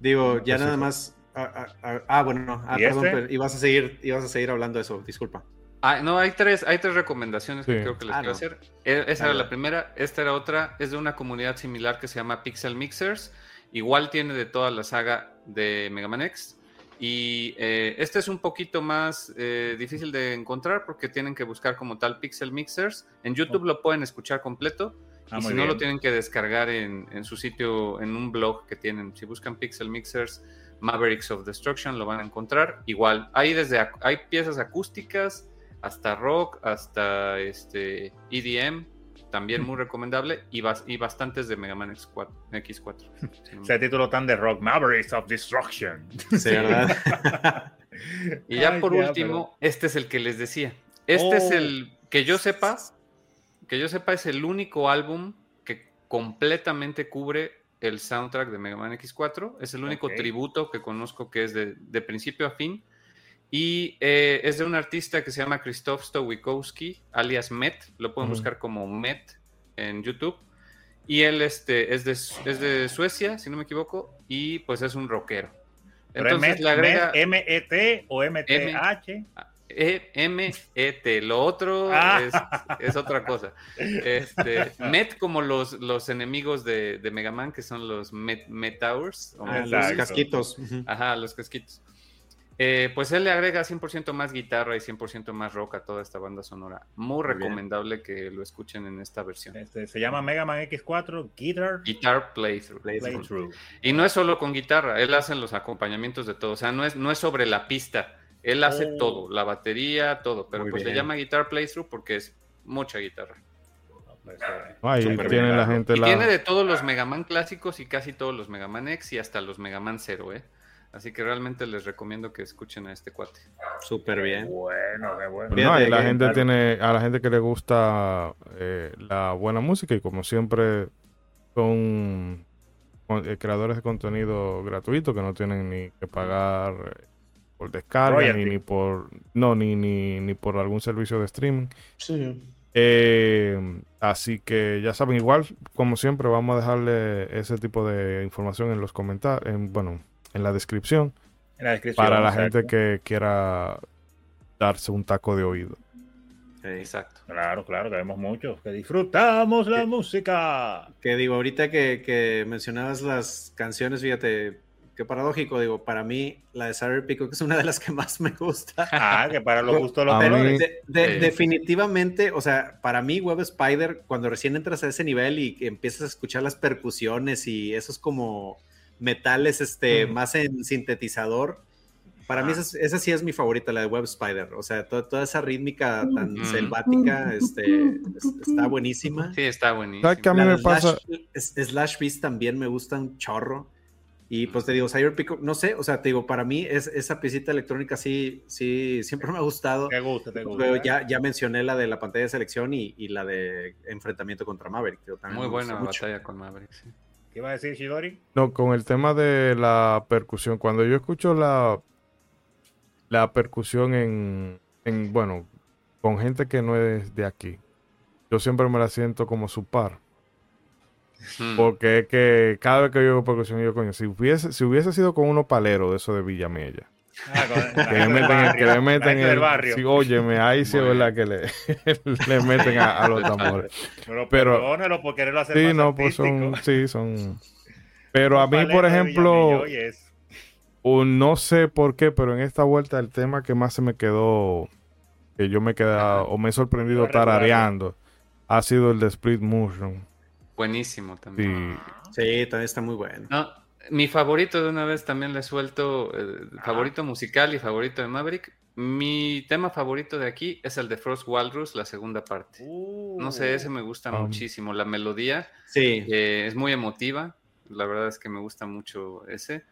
Digo, ya nada más Ah, ah, ah, ah, bueno, no. Ah, perdón, este? ibas a seguir, ibas a seguir hablando de eso, disculpa. Ah, no, hay tres, hay tres recomendaciones que creo que les quiero hacer. E, esa era la primera, esta era otra, es de una comunidad similar que se llama Pixel Mixers. Igual tiene de toda la saga de Mega Man X. Y eh, este es un poquito más eh, difícil de encontrar porque tienen que buscar como tal Pixel Mixers. En YouTube lo pueden escuchar completo. Y si no, lo tienen que descargar en, en, su sitio, en un blog que tienen. Si buscan Pixel Mixers, Mavericks of Destruction, lo van a encontrar. Igual, hay desde hay piezas acústicas hasta rock, hasta este EDM. también muy recomendable, y, y bastantes de Mega Man X4. X4 Ese título tan de rock, Mavericks of Destruction. Sí, ¿verdad? y ya por último, este es el que les decía. Este es el oh. que yo sepa, que yo sepa es el único álbum que completamente cubre el soundtrack de Mega Man X4. Es el único tributo que conozco que es de, de principio a fin. Y eh, es de un artista que se llama Krzysztof Stowikowski, alias Met. Lo pueden buscar como Met en YouTube. Y él este, es, de, es de Suecia, si no me equivoco, y pues es un rockero. Entonces le agrega. ¿M-E-T o M-T-H? E-M-E-T. Lo otro ah. es, otra cosa. Este, Met como los, los enemigos de, de Mega Man, que son los Met, Metowers. Ah, los casquitos. Ajá, los casquitos. Eh, pues él le agrega 100% más guitarra y 100% más rock a toda esta banda sonora. Muy, recomendable que lo escuchen en esta versión. Este, se llama Mega Man X4 Guitar. Guitar Playthrough. Y no es solo con guitarra, él hace los acompañamientos de todo. O sea, no es, no es sobre la pista. Él hace oh. todo, la batería, todo. Pero pues le llama Guitar Playthrough porque es mucha guitarra. Ahí tiene la gente y tiene de todos los Mega Man clásicos y casi todos los Mega Man X y hasta los Mega Man Zero, ¿eh? Así que realmente les recomiendo que escuchen a este cuate. Súper bien. Bueno, qué bueno. No, y la gente tiene, a la gente que le gusta eh, la buena música y como siempre son eh, creadores de contenido gratuito que no tienen ni que pagar eh, por descarga ni, ni, por no ni, ni, ni por algún servicio de streaming. Sí. así que ya saben, igual como siempre vamos a dejarle ese tipo de información en los comentarios, en, bueno, en la descripción. Para la gente que quiera darse un taco de oído. Exacto. Claro, claro, tenemos muchos que disfrutamos la música. Que digo, ahorita que, mencionabas las canciones, fíjate, qué paradójico, digo, para mí la de Cyber Pico que es una de las que más me gusta. Ah, que para lo gusto lo Definitivamente, o sea, para mí Web Spider, cuando recién entras a ese nivel y empiezas a escuchar las percusiones y eso es como metales este, más en sintetizador. Para mí esa, sí es mi favorita, la de Web Spider. O sea, toda, esa rítmica tan selvática este, está buenísima. Sí, está buenísima. a mí me pasa? Slash, Beast también me gusta un chorro. Y pues te digo, Cyber no sé, o sea, te digo, para mí es, esa piecita electrónica sí, sí, siempre me ha gustado. Te gusta, te gusta. Pero ya, ya mencioné la de la pantalla de selección y, la de enfrentamiento contra Maverick. Muy buena batalla con Maverick, sí. ¿Qué iba a decir Shidori? No, con el tema de la percusión. Cuando yo escucho la, la percusión en, en, bueno, con gente que no es de aquí, yo siempre me la siento como su par. Hmm. Porque es que cada vez que yo percusión, yo coño, si hubiese, si hubiese sido con uno palero de eso de Villamella, Ah, que, le meten, que le meten el, barrio. Sí, óyeme, ahí sí es verdad que le, le meten a, los tambores. Pero, pero por quererlo hacer sí, más no, pues son, sí, son. Pero a mí, por ejemplo, no sé por qué, pero en esta vuelta el tema que más se me quedó, que yo me he quedado o me he sorprendido tarareando, ha sido el de Split Motion. Buenísimo también. Sí, sí también está muy bueno. No, mi favorito de una vez también le suelto, eh, favorito musical y favorito de Maverick. Mi tema favorito de aquí es el de Frost Walrus, la segunda parte. no sé, ese me gusta uh. muchísimo. La melodía sí. Eh, es muy emotiva. La verdad es que me gusta mucho ese.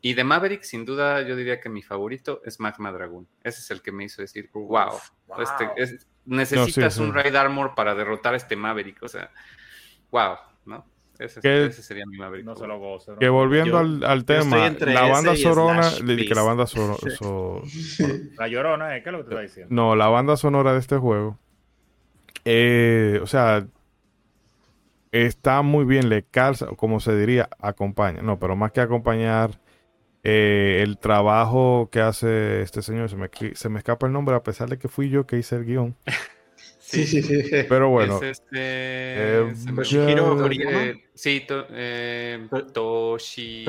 Y de Maverick, sin duda, yo diría que mi favorito es Magma Dragon. Ese es el que me hizo decir, wow, este, necesitas un Raid Armor para derrotar a este Maverick. O sea, wow, ¿no? Ese, sería mi Maverick. No se lo gozo. Que volviendo al, tema, la banda sonora, que la banda sonora, la llorona, ¿eh? ¿qué es lo que te está diciendo? No, la banda sonora de este juego, eh, o sea, está muy bien, le calza, como se diría, acompaña. No, pero más que acompañar, eh, el trabajo que hace este señor, se me, se me escapa el nombre, a pesar de que fui yo que hice el guion. Sí, sí, sí. Pero bueno. Es este... Eh, Toshihiro Horiyama. sí, to, eh, Toshi...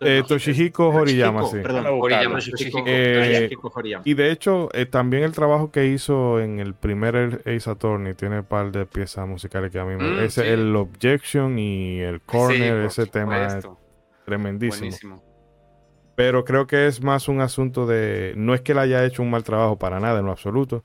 Eh, Toshihiko Horiyama, sí. Perdón, Horiyama, eh, Horiyama. Y de hecho, eh, también el trabajo que hizo en el primer Ace Attorney tiene un par de piezas musicales que a mí me... Mm, ese, El Objection y el Corner, ese tema es tremendísimo. Buenísimo. Pero creo que es más un asunto de... No es que él haya hecho un mal trabajo para nada, en lo absoluto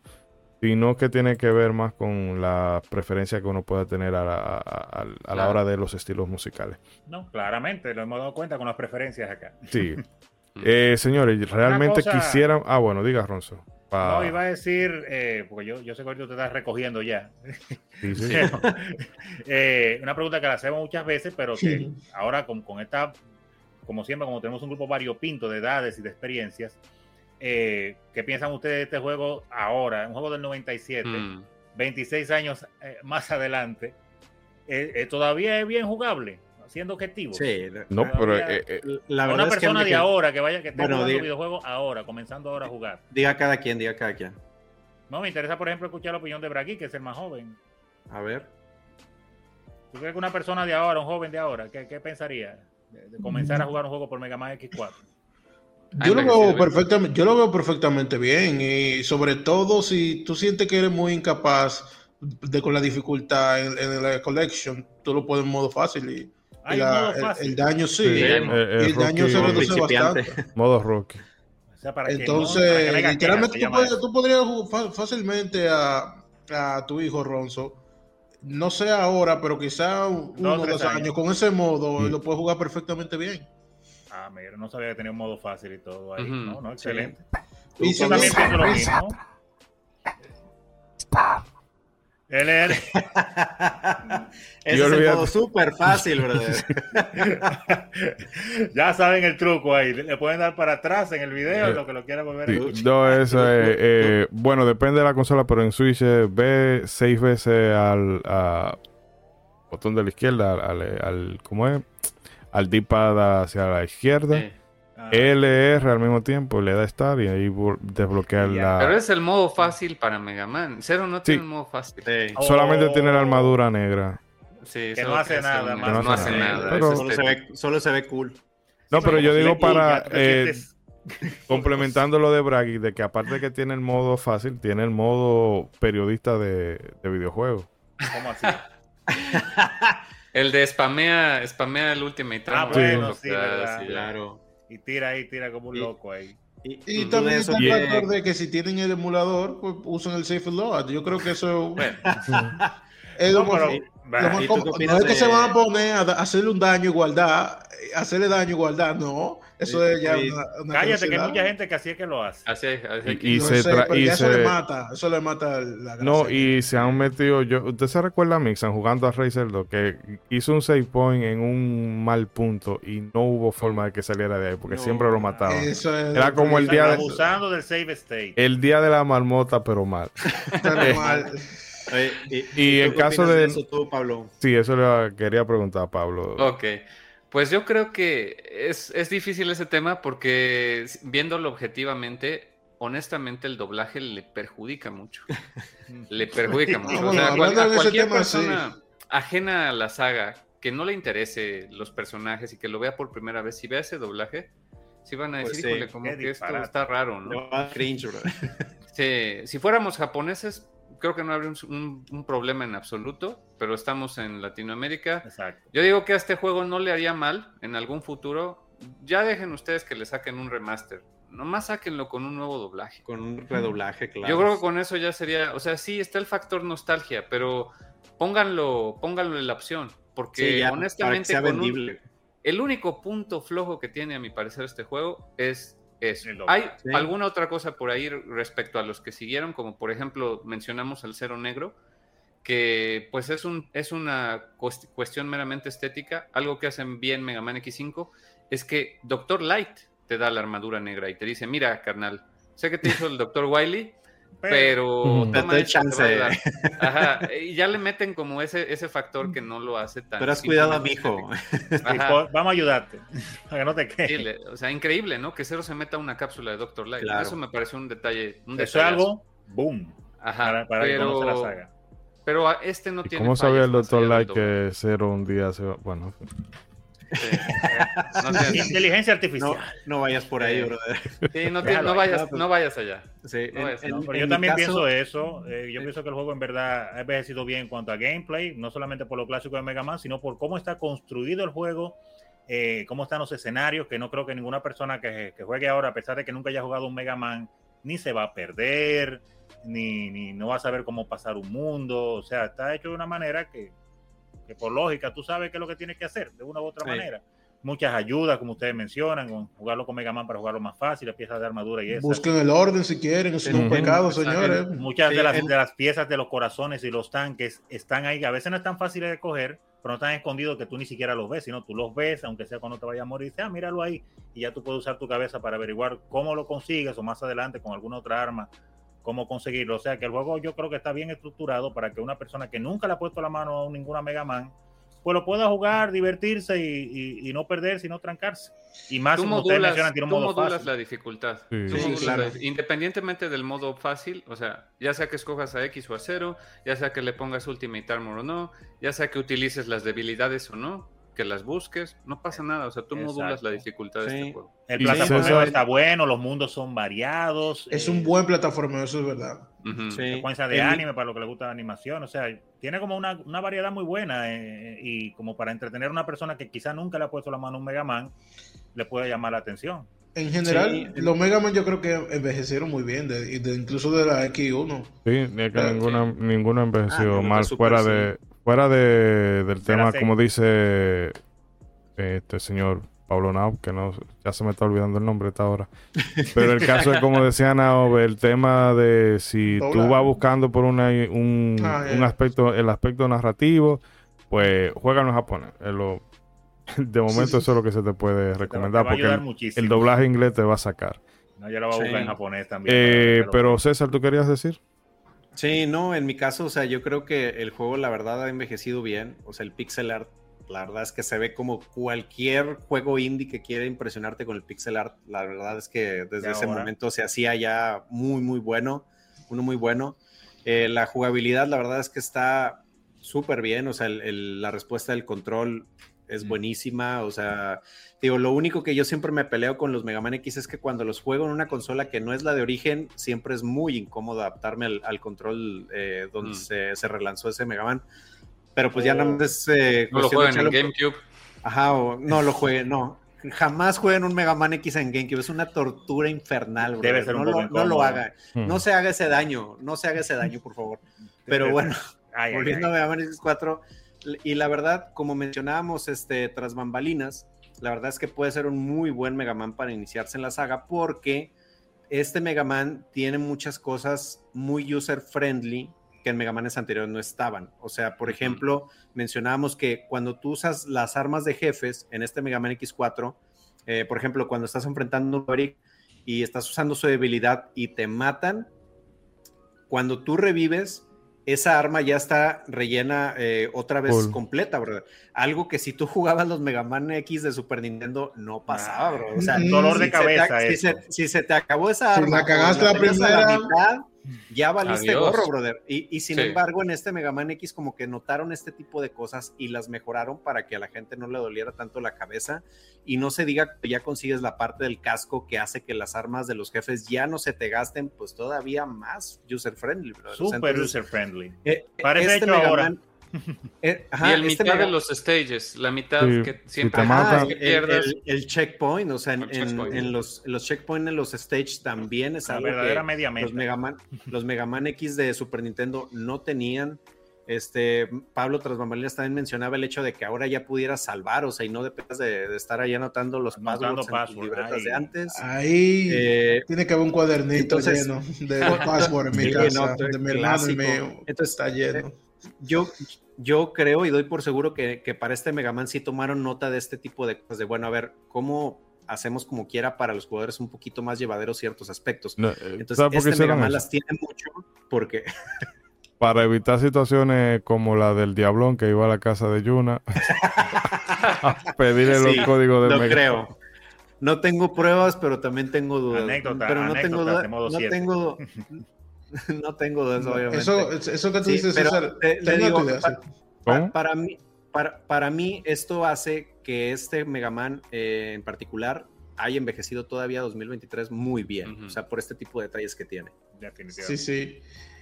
sino que tiene que ver más con la preferencia que uno pueda tener a la, la hora de los estilos musicales. No, claramente, lo hemos dado cuenta con las preferencias acá. Sí. eh, señores, realmente quisieran... Ah, bueno, diga, Ronzo. No, iba a decir, eh, porque yo, yo sé que ahorita te estás recogiendo ya. Sí, sí. eh, una pregunta que la hacemos muchas veces, pero que ahora con, con, esta, como siempre, como tenemos un grupo variopinto de edades y de experiencias, eh, ¿qué piensan ustedes de este juego ahora? Un juego del 97, 26 mm. años eh, más adelante, eh, ¿todavía es bien jugable? siendo objetivo. Sí, no, pero eh, eh, la verdad una persona de ahora que vaya que esté jugando videojuegos ahora, comenzando ahora a jugar. Diga cada quien, diga cada quien. No, me interesa, por ejemplo, escuchar la opinión de Bragi, que es el más joven. A ver. ¿Tú crees que una persona de ahora, un joven de ahora, qué, qué pensaría de, comenzar a jugar un juego por Mega Man X4? Yo lo, veo perfectamente, yo lo veo perfectamente bien y sobre todo si tú sientes que eres muy incapaz de con la dificultad en, en la collection, tú lo puedes en modo fácil y el, daño sí, el, daño se reduce bastante. Modo rookie. Entonces, literalmente tú, podrías jugar fácilmente a, a, tu hijo Ronzo. No sé ahora, pero quizá uno o dos años. con ese modo mm. lo puedes jugar perfectamente bien. Ah, mira, no sabía que tenía un modo fácil y todo ahí. No, no, excelente. Y si también pienso lo mismo. Él es. Ese es el modo súper fácil, brother. ya saben el truco ahí. Le pueden dar para atrás en el video, lo que lo quieran volver a escuchar. No, eso es. Eh, bueno, depende de la consola, pero en Switch eh, ve seis veces al botón de la izquierda, al, al ¿cómo es? Al D-pad hacia la izquierda. LR al mismo tiempo, le da Star y ahí desbloquea la. Pero es el modo fácil para Mega Man. Cero no tiene un modo fácil. Solamente tiene la armadura negra. Sí, que no hace nada, más. No, hace nada. Pero... Solo, se ve, solo, se ve, cool. No, pero yo digo para. Eh, complementando lo de Bragi, de que aparte de que tiene el modo fácil, tiene el modo periodista de, de videojuegos. ¿Cómo así? el de spamea, spamea el Ultimate Ah, bueno, sí, claro. Y tira ahí, tira como un loco ahí. Y, también está el factor de que si tienen el emulador, pues usan el Safe Load. Yo creo que eso es lo, no, es que se van a poner a hacerle un daño igualdad, hacerle daño igualdad, no. Eso es ya una, Cállate, que hay mucha gente que así es que lo hace. Así es, y, se, eso le mata, eso le mata la No, y se han metido, yo, ¿usted se recuerda a Mixan jugando a Razer que hizo un save point en un mal punto y no hubo forma de que saliera de ahí porque siempre lo mataba. Era como el día de, abusando del save state. El día de la marmota, pero mal. pero mal. y, en caso de... Eso tú, Pablo? Sí, eso le quería preguntar a Pablo. Ok. Pues yo creo que es, difícil ese tema porque viéndolo objetivamente, honestamente el doblaje le perjudica mucho. le perjudica mucho. o sea, cualquier persona ajena a la saga que no le interese los personajes y que lo vea por primera vez, si ve ese doblaje, sí van a pues decir, como que esto está raro, ¿no? Cringe, sí, si fuéramos japoneses, creo que no habría un, problema en absoluto, pero estamos en Latinoamérica. Exacto. Yo digo que a este juego no le haría mal en algún futuro. Ya dejen ustedes que le saquen un remaster. Nomás sáquenlo con un nuevo doblaje. Con un redoblaje, claro. Yo creo que con eso ya sería, o sea, sí está el factor nostalgia, pero pónganlo, pónganlo en la opción, porque honestamente el único punto flojo que tiene a mi parecer este juego es ¿Hay alguna otra cosa por ahí respecto a los que siguieron? Como por ejemplo mencionamos al Cero Negro, que pues es, un, es una cuestión meramente estética. Algo que hacen bien Mega Man X5 es que Doctor Light te da la armadura negra y te dice, mira, carnal, sé que te hizo el Doctor Wiley, pero toma chance. Ajá, y ya le meten como ese, ese factor que no lo hace tan. Pero has cuidado a mi hijo. Vamos a ayudarte. Para que no te quede. o sea, increíble, ¿no? Que Cero se meta una cápsula de Doctor Light. Eso me pareció un detalle. Un Eso es algo, boom. Ajá, para, pero, que la saga. Pero este no tiene. ¿Cómo sabía el Doctor Light que Cero un día se va? Bueno. Inteligencia artificial. No, vayas por ahí, brother. Sí, no, vayas, no vayas allá. pero yo también pienso eso. Eh, yo pienso que el juego en verdad ha envejecido bien en cuanto a gameplay, no solamente por lo clásico de Mega Man, sino por cómo está construido el juego, eh, cómo están los escenarios, que no creo que ninguna persona que, juegue ahora, a pesar de que nunca haya jugado un Mega Man, ni se va a perder, ni, ni no va a saber cómo pasar un mundo. O sea, está hecho de una manera que, que por lógica tú sabes qué es lo que tienes que hacer, de una u otra manera. Muchas ayudas, como ustedes mencionan, con jugarlo con Mega Man para jugarlo más fácil, piezas de armadura y eso. Busquen el orden si quieren, eso es un pecado, señores. Muchas de, las, de las piezas de los corazones y los tanques están ahí, a veces no están fáciles de coger, pero no están escondidos que tú ni siquiera los ves, sino tú los ves, aunque sea cuando te vaya a morir, y dices, ah, míralo ahí, y ya tú puedes usar tu cabeza para averiguar cómo lo consigues o más adelante con alguna otra arma, cómo conseguirlo. O sea que el juego yo creo que está bien estructurado para que una persona que nunca le ha puesto la mano a ninguna Mega Man, pues lo pueda jugar, divertirse y, no perder, sino trancarse. Y más como usted menciona, tiene un modo fácil. la dificultad. Independientemente del modo fácil, o sea, ya sea que escojas a X o a 0, ya sea que le pongas Ultimate Armor o no, ya sea que utilices las debilidades o no, que las busques, no pasa nada, o sea, tú modulas la dificultad de este juego. El plataformeo está bueno, los mundos son variados. Es un eh, buen plataformeo, eso es verdad. Secuencia de anime para lo que le gusta la animación, o sea, tiene como una, variedad muy buena eh, y como para entretener a una persona que quizá nunca le ha puesto la mano a un Mega Man, le puede llamar la atención. En general, los Mega Man yo creo que envejecieron muy bien, de, incluso de la X1. Sí, es que ninguna, ninguna envejeció ah, mal fuera de fuera de, del tema, como dice este señor Pablo Nau, que no, ya se me está olvidando el nombre esta hora. Pero el caso es, como decía Nao, el tema de si tú vas buscando por una, un, ah, un, aspecto, el aspecto narrativo, pues juega en japonés. de momento eso es lo que se te puede recomendar, porque el, doblaje inglés te va a sacar. No, yo lo voy a buscar en japonés también. Eh, pero César, ¿tú querías decir? Sí, no, en mi caso, o sea, yo creo que el juego la verdad ha envejecido bien. O sea, el pixel art la verdad es que se ve como cualquier juego indie que quiere impresionarte con el pixel art. La verdad es que desde ese momento se hacía ya muy, muy bueno. Uno muy bueno. Eh, la jugabilidad, la verdad es que está súper bien. O sea, la respuesta del control es buenísima. O sea, digo, lo único que yo siempre me peleo con los Mega Man X es que cuando los juego en una consola que no es la de origen, siempre es muy incómodo adaptarme al, control eh, donde mm. se, relanzó ese Mega Man. Pero pues ya no es. Eh, no lo jueguen en GameCube. Ajá, o no lo jueguen, no. Jamás jueguen un Mega Man X en GameCube. Es una tortura infernal, bro. Debe ser no, lo, no lo haga. Hmm. No se haga ese daño. No se haga ese daño, por favor. Pero bueno, volviendo a Mega Man X4. Y la verdad, como mencionábamos este, tras bambalinas, la verdad es que puede ser un muy buen Mega Man para iniciarse en la saga porque este Mega Man tiene muchas cosas muy user friendly que en Mega Manes anteriores no estaban. O sea, por ejemplo, mencionábamos que cuando tú usas las armas de jefes en este Mega Man X4, eh, por ejemplo, cuando estás enfrentando un Brick y estás usando su debilidad y te matan, cuando tú revives, esa arma ya está rellena eh, otra vez completa, bro. Algo que si tú jugabas los Mega Man X de Super Nintendo no pasaba, bro. O sea, dolor de cabeza. si, se, te acabó esa arma, si la cagaste la primera, ya valiste gorro, brother. Y, sin embargo, en este Mega Man X como que notaron este tipo de cosas y las mejoraron para que a la gente no le doliera tanto la cabeza y no se diga que ya consigues la parte del casco que hace que las armas de los jefes ya no se te gasten, pues todavía más user friendly, brother. Super user friendly. Eh, Parece este ahora. Eh, y el este mitad de los stages, la mitad que siempre el, checkpoint, o sea, en, los, los checkpoints en los stages también es algo que media los Mega, Man, los Mega Man X de Super Nintendo no tenían. Este, Pablo tras bambalinas también mencionaba el hecho de que ahora ya pudieras salvar, o sea, y no dependas de, estar ahí anotando los passwords en libretas de antes. Ahí eh, tiene que haber un cuadernito lleno de passwords en mi casa, de mi hermano y mío. Entonces está lleno. Yo, yo creo y doy por seguro que, para este Mega Man sí tomaron nota de este tipo de cosas, de bueno, a ver, ¿cómo hacemos como quiera para los jugadores un poquito más llevaderos ciertos aspectos? Eh, Entonces, este Mega Man las tiene mucho porque... para evitar situaciones como la del Diablón que iba a la casa de Yuna a pedirle los códigos de lo creo. No tengo pruebas, pero también tengo dudas. pero no tengo dudas. No tengo, no tengo de eso, obviamente. Eso, eso que tú dices, César, para, mí, para, para, mí, esto hace que este Mega Man eh, en particular haya envejecido todavía 2023 muy bien, o sea, por este tipo de detalles que tiene. Sí, sí.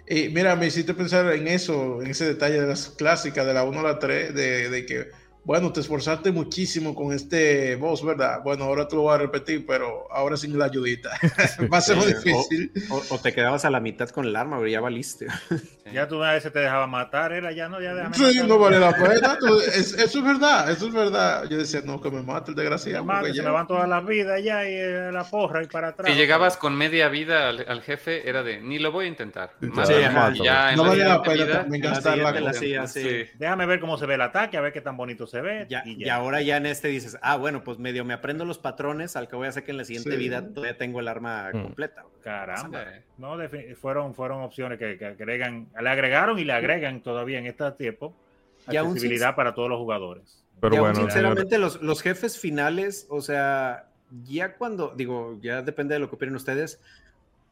Y mira, me hiciste pensar en eso, en ese detalle de las clásicas, de la 1 a la 3, de, de que bueno, te esforzaste muchísimo con este boss, ¿verdad? Bueno, ahora te lo voy a repetir, pero ahora sin la ayudita. Va a ser muy difícil. O, te quedabas a la mitad con el arma, pero ya valiste. Ya tú una vez te dejaba matar, era ya no, ya déjame Sí, no vale la pena. eso es verdad, eso es verdad. Yo decía, no, que me mate el desgraciado. Me, se me van todas las vidas ya y eh, la porra y para atrás. Si llegabas con media vida al, jefe, era de, ni lo voy a intentar. Sí, ya, no vale la pena gastar la, la Déjame ver cómo se ve el ataque, a ver qué tan bonito se y, ahora ya en este dices, ah, bueno, pues medio me aprendo los patrones, al que voy a hacer que en la siguiente vida todavía tengo el arma mm. completa. Caramba. No, fueron, fueron opciones que, agregan, le agregaron y le agregan todavía en este tiempo accesibilidad para todos los jugadores. Pero bueno, sinceramente, los, los jefes finales, o sea, ya cuando, digo, ya depende de lo que opinen ustedes,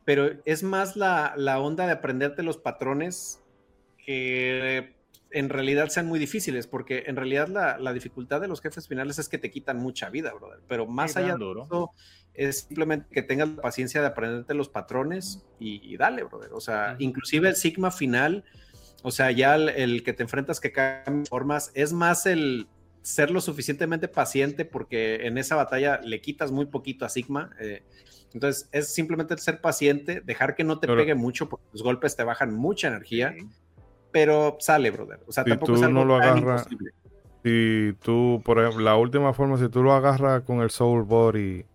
pero es más la, la onda de aprenderte los patrones que en realidad sean muy difíciles, porque en realidad la, dificultad de los jefes finales es que te quitan mucha vida, brother. Pero más allá de eso, es simplemente que tengas la paciencia de aprenderte los patrones y, dale, brother. O sea, inclusive el Sigma final, o sea, ya el, que te enfrentas que cambia formas, es más el ser lo suficientemente paciente porque en esa batalla le quitas muy poquito a Sigma. Eh, entonces, es simplemente ser paciente, dejar que no te pegue mucho porque los golpes te bajan mucha energía pero sale, brother. O sea, si tampoco tú no lo agarras. Si tú, por ejemplo, la última forma, si tú lo agarras con el Soul Body,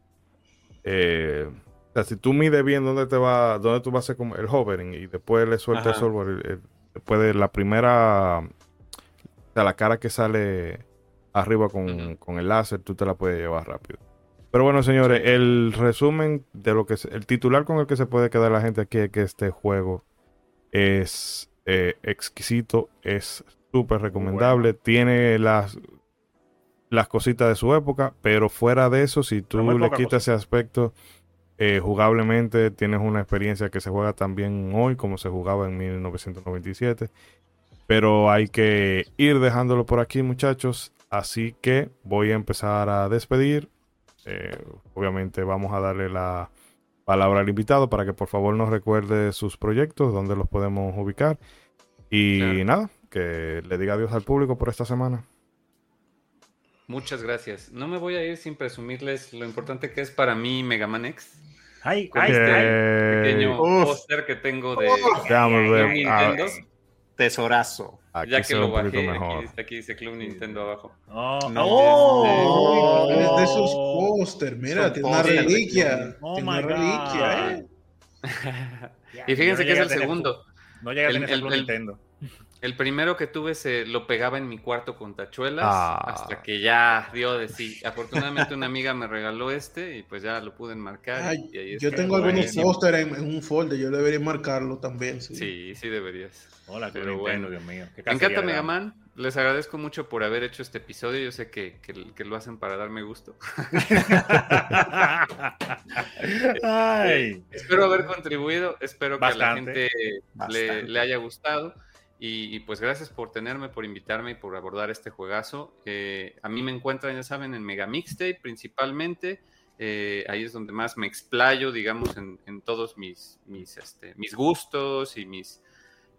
eh, o sea, si tú mides bien dónde te va, dónde tú vas a hacer como el hovering y después le sueltas el Soul Body, eh, después de la primera, o sea, la cara que sale arriba con, con el láser, tú te la puedes llevar rápido. Pero bueno, señores, el resumen de lo que es, el titular con el que se puede quedar la gente aquí es que este juego es eh, exquisito, es súper recomendable, tiene las, las cositas de su época, pero fuera de eso, si tú le quitas ese aspecto, eh, jugablemente tienes una experiencia que se juega tan bien hoy como se jugaba en 1997. Pero hay que ir dejándolo por aquí, muchachos. Así que voy a empezar a despedir. Eh, obviamente vamos a darle la palabra al invitado para que por favor nos recuerde sus proyectos, dónde los podemos ubicar. Y nada, que le diga adiós al público por esta semana. Muchas gracias. No me voy a ir sin presumirles lo importante que es para mí Mega Man X. Ay, ay, este pequeño póster que tengo de, Nintendo. Tesorazo. Ya que lo bajé, aquí, dice Club Nintendo abajo. Oh, no, oh, es de esos póster, mira, tiene una reliquia. Oh tiene una reliquia, ¿eh? y fíjense que es el segundo. No llega el, el, Nintendo. El primero que tuve se lo pegaba en mi cuarto con tachuelas ah. hasta que ya dio de sí. Afortunadamente una amiga me regaló este y pues ya lo pude enmarcar. yo tengo algunos póster en, un folder, yo debería marcarlo también. Sí, sí, deberías. Hola, pero bueno, Dios mío. Me encanta Mega Man. Les agradezco mucho por haber hecho este episodio. Yo sé que, que, lo hacen para darme gusto. espero haber contribuido. Espero que a la gente le, le, haya gustado. Y, pues gracias por tenerme, por invitarme y por abordar este juegazo. Eh, a mí me encuentran, ya saben, en Mega Mixtape principalmente. Eh, ahí es donde más me explayo, digamos, en, en todos mis, mis, este, mis gustos y mis,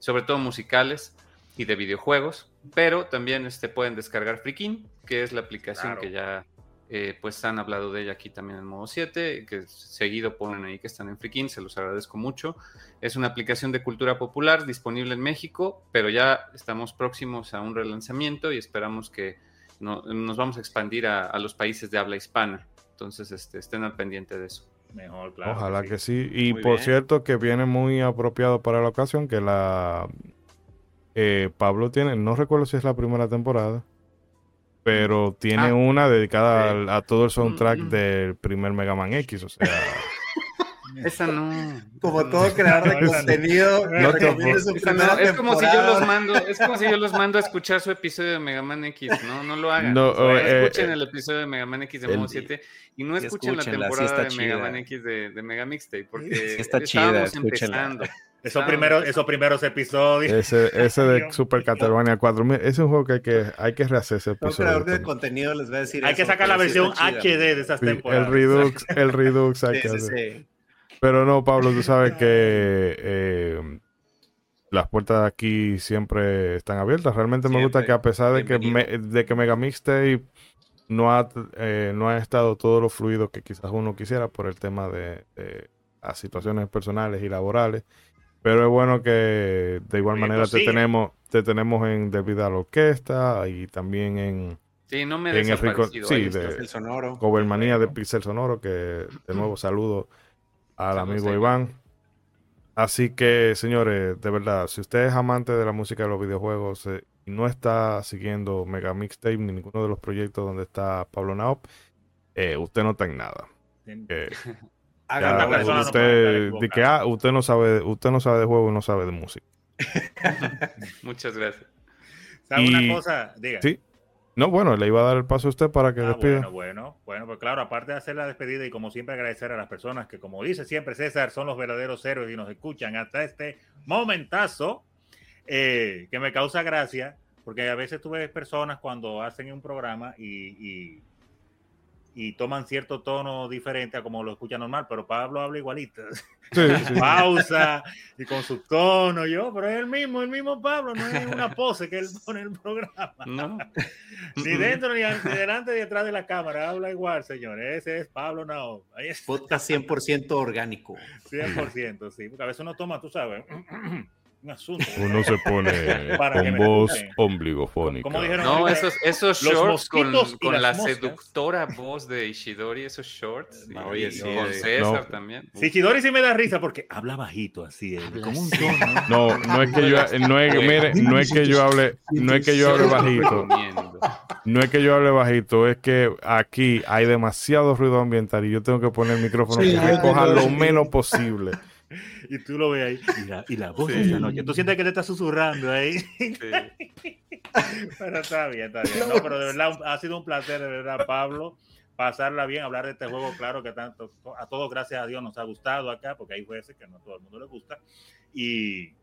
sobre todo musicales y de videojuegos. Pero también este, pueden descargar Freakin, que es la aplicación que ya eh, pues han hablado de ella aquí también en modo 7, que seguido ponen ahí que están en Freakin, se los agradezco mucho. Es una aplicación de cultura popular disponible en México, pero ya estamos próximos a un relanzamiento y esperamos que nos vamos a expandir a, los países de habla hispana. Entonces este, estén al pendiente de eso. Mejor, claro. Ojalá que sí. Y por cierto, que viene muy apropiado para la ocasión, que la eh, Pablo tiene, no recuerdo si es la primera temporada, pero tiene ah, una dedicada a, todo el soundtrack mm, mm. del primer Mega Man X, o sea... Esa no. Como todo creador de contenido, es como si yo los mando, es como si yo los mando a escuchar su episodio de Mega Man X, no, no lo hagan. No, eh, escuchen eh, el episodio de Mega Man X de Modo 7 y no escuchen la temporada de Mega Man X de, de Mega Mixtape, porque está chida, empezando. Esos primeros, esos primeros episodios. Ese, ese de Super Castlevania 4000, ese es un juego que hay que, hay que rehacer ese episodio. creador de contenido les va a decir Hay que sacar la versión HD de esas temporadas. El Redux, el Redux hay que hacer. Pero no, Pablo, tú sabes que eh, las puertas aquí siempre están abiertas. Realmente me gusta que a pesar de que, de que Mega Mixtape no ha, eh, no ha estado todo lo fluido que quizás uno quisiera por el tema de, las situaciones personales y laborales. Pero es bueno que de igual manera te tenemos, te tenemos en Debida a la Orquesta y también en... Sí, no me en el rico, sí, de Sonoro. De Pixel Sonoro, que de nuevo saludo al amigo Iván. Así que, señores, de verdad, si usted es amante de la música de los videojuegos eh, y no está siguiendo Mega Mixtape ni ninguno de los proyectos donde está Pablo Naop, eh, usted no está en nada. Eh, usted, de que, ah, usted no sabe, usted no sabe de juego y no sabe de música. Muchas gracias. ¿Sabe una cosa? Diga. Sí. No, bueno, le iba a dar el paso a usted para que ah, despida. Bueno, bueno, bueno, pues claro, aparte de hacer la despedida y como siempre agradecer a las personas que, como dice siempre César, son los verdaderos héroes y nos escuchan hasta este momentazo, eh, que me causa gracia, porque a veces tú ves personas cuando hacen un programa y y toman cierto tono diferente a como lo escucha normal, pero Pablo habla igualito. Pausa y con su tono, yo, pero es el mismo, el mismo Pablo, no es una pose que él pone en el programa. ni dentro, ni, delante, ni detrás de la cámara, habla igual, señores. Ese es Pablo Nao. Ahí es. Podcast 100% orgánico. 100%, sí, porque a veces uno toma, tú sabes. Uno se pone con voz ombligofónica. no, esos, esos shorts con, con la seductora voz de Ishidori, esos shorts. No, y, con César también. Sí, Ishidori sí me da risa porque habla bajito así, como un tono. No, no es que yo, no es, mire, no es que yo hable, no es que yo hable bajito. No es que yo hable bajito, es que aquí hay demasiado ruido ambiental y yo tengo que poner el micrófono que coja lo menos posible y tú lo ves ahí. Y la, y la voz de esta noche. Tú sientes que te está susurrando ahí. Sí. pero está bien, está bien. No, pero de verdad ha sido un placer, de verdad, Pablo. Pasarla bien, hablar de este juego, claro que tanto a todos, gracias a Dios, nos ha gustado acá, porque hay jueces que no a todo el mundo le gusta. Y,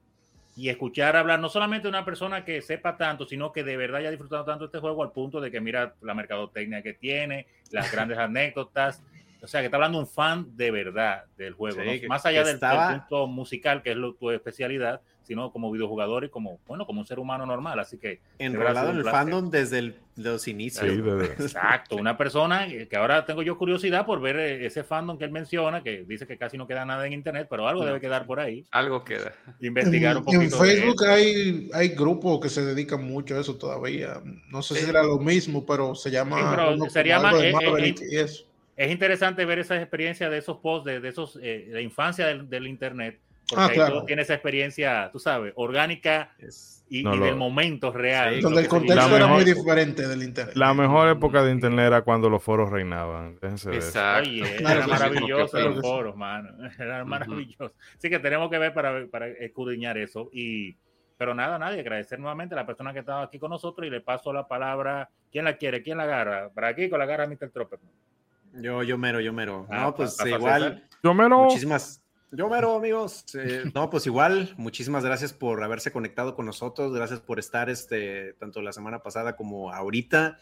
y escuchar hablar no solamente de una persona que sepa tanto, sino que de verdad haya disfrutado tanto este juego al punto de que mira la mercadotecnia que tiene, las grandes anécdotas, o sea, que está hablando un fan de verdad del juego, más allá del, punto musical, que es tu especialidad, sino como videojugador y como, bueno, como un ser humano normal. Así que. Enrolado en el fandom desde los inicios. Exacto, una persona que ahora tengo yo curiosidad por ver eh, ese fandom que él menciona, que dice que casi no queda nada en internet, pero algo debe quedar por ahí. Algo queda. Investigar un poquito. En Facebook hay, hay grupos que se dedican mucho a eso todavía. No sé si será lo mismo, pero se llama. se llama. Eh, eh, es interesante ver esas experiencias de esos posts, de, esos, eh, la infancia del, Internet, porque ah, ahí todo tiene esa experiencia, tú sabes, orgánica y, del momento real. donde el contexto era muy diferente del Internet. La mejor época de Internet era cuando los foros reinaban. Exacto. era maravilloso los foros, mano. Era maravilloso. Así que tenemos que ver para, para escudriñar eso. Y, pero nada, nadie, agradecer nuevamente a la persona que estaba aquí con nosotros y le paso la palabra. ¿Quién la quiere? ¿Quién la agarra? Para aquí con la agarra Mr. Tropper. Yo, yo mero, yo mero. Ah, no, pues igual. Yo mero. Muchísimas. Yo mero, amigos. Eh, no, pues igual, muchísimas gracias por haberse conectado con nosotros. Gracias por estar este, tanto la semana pasada como ahorita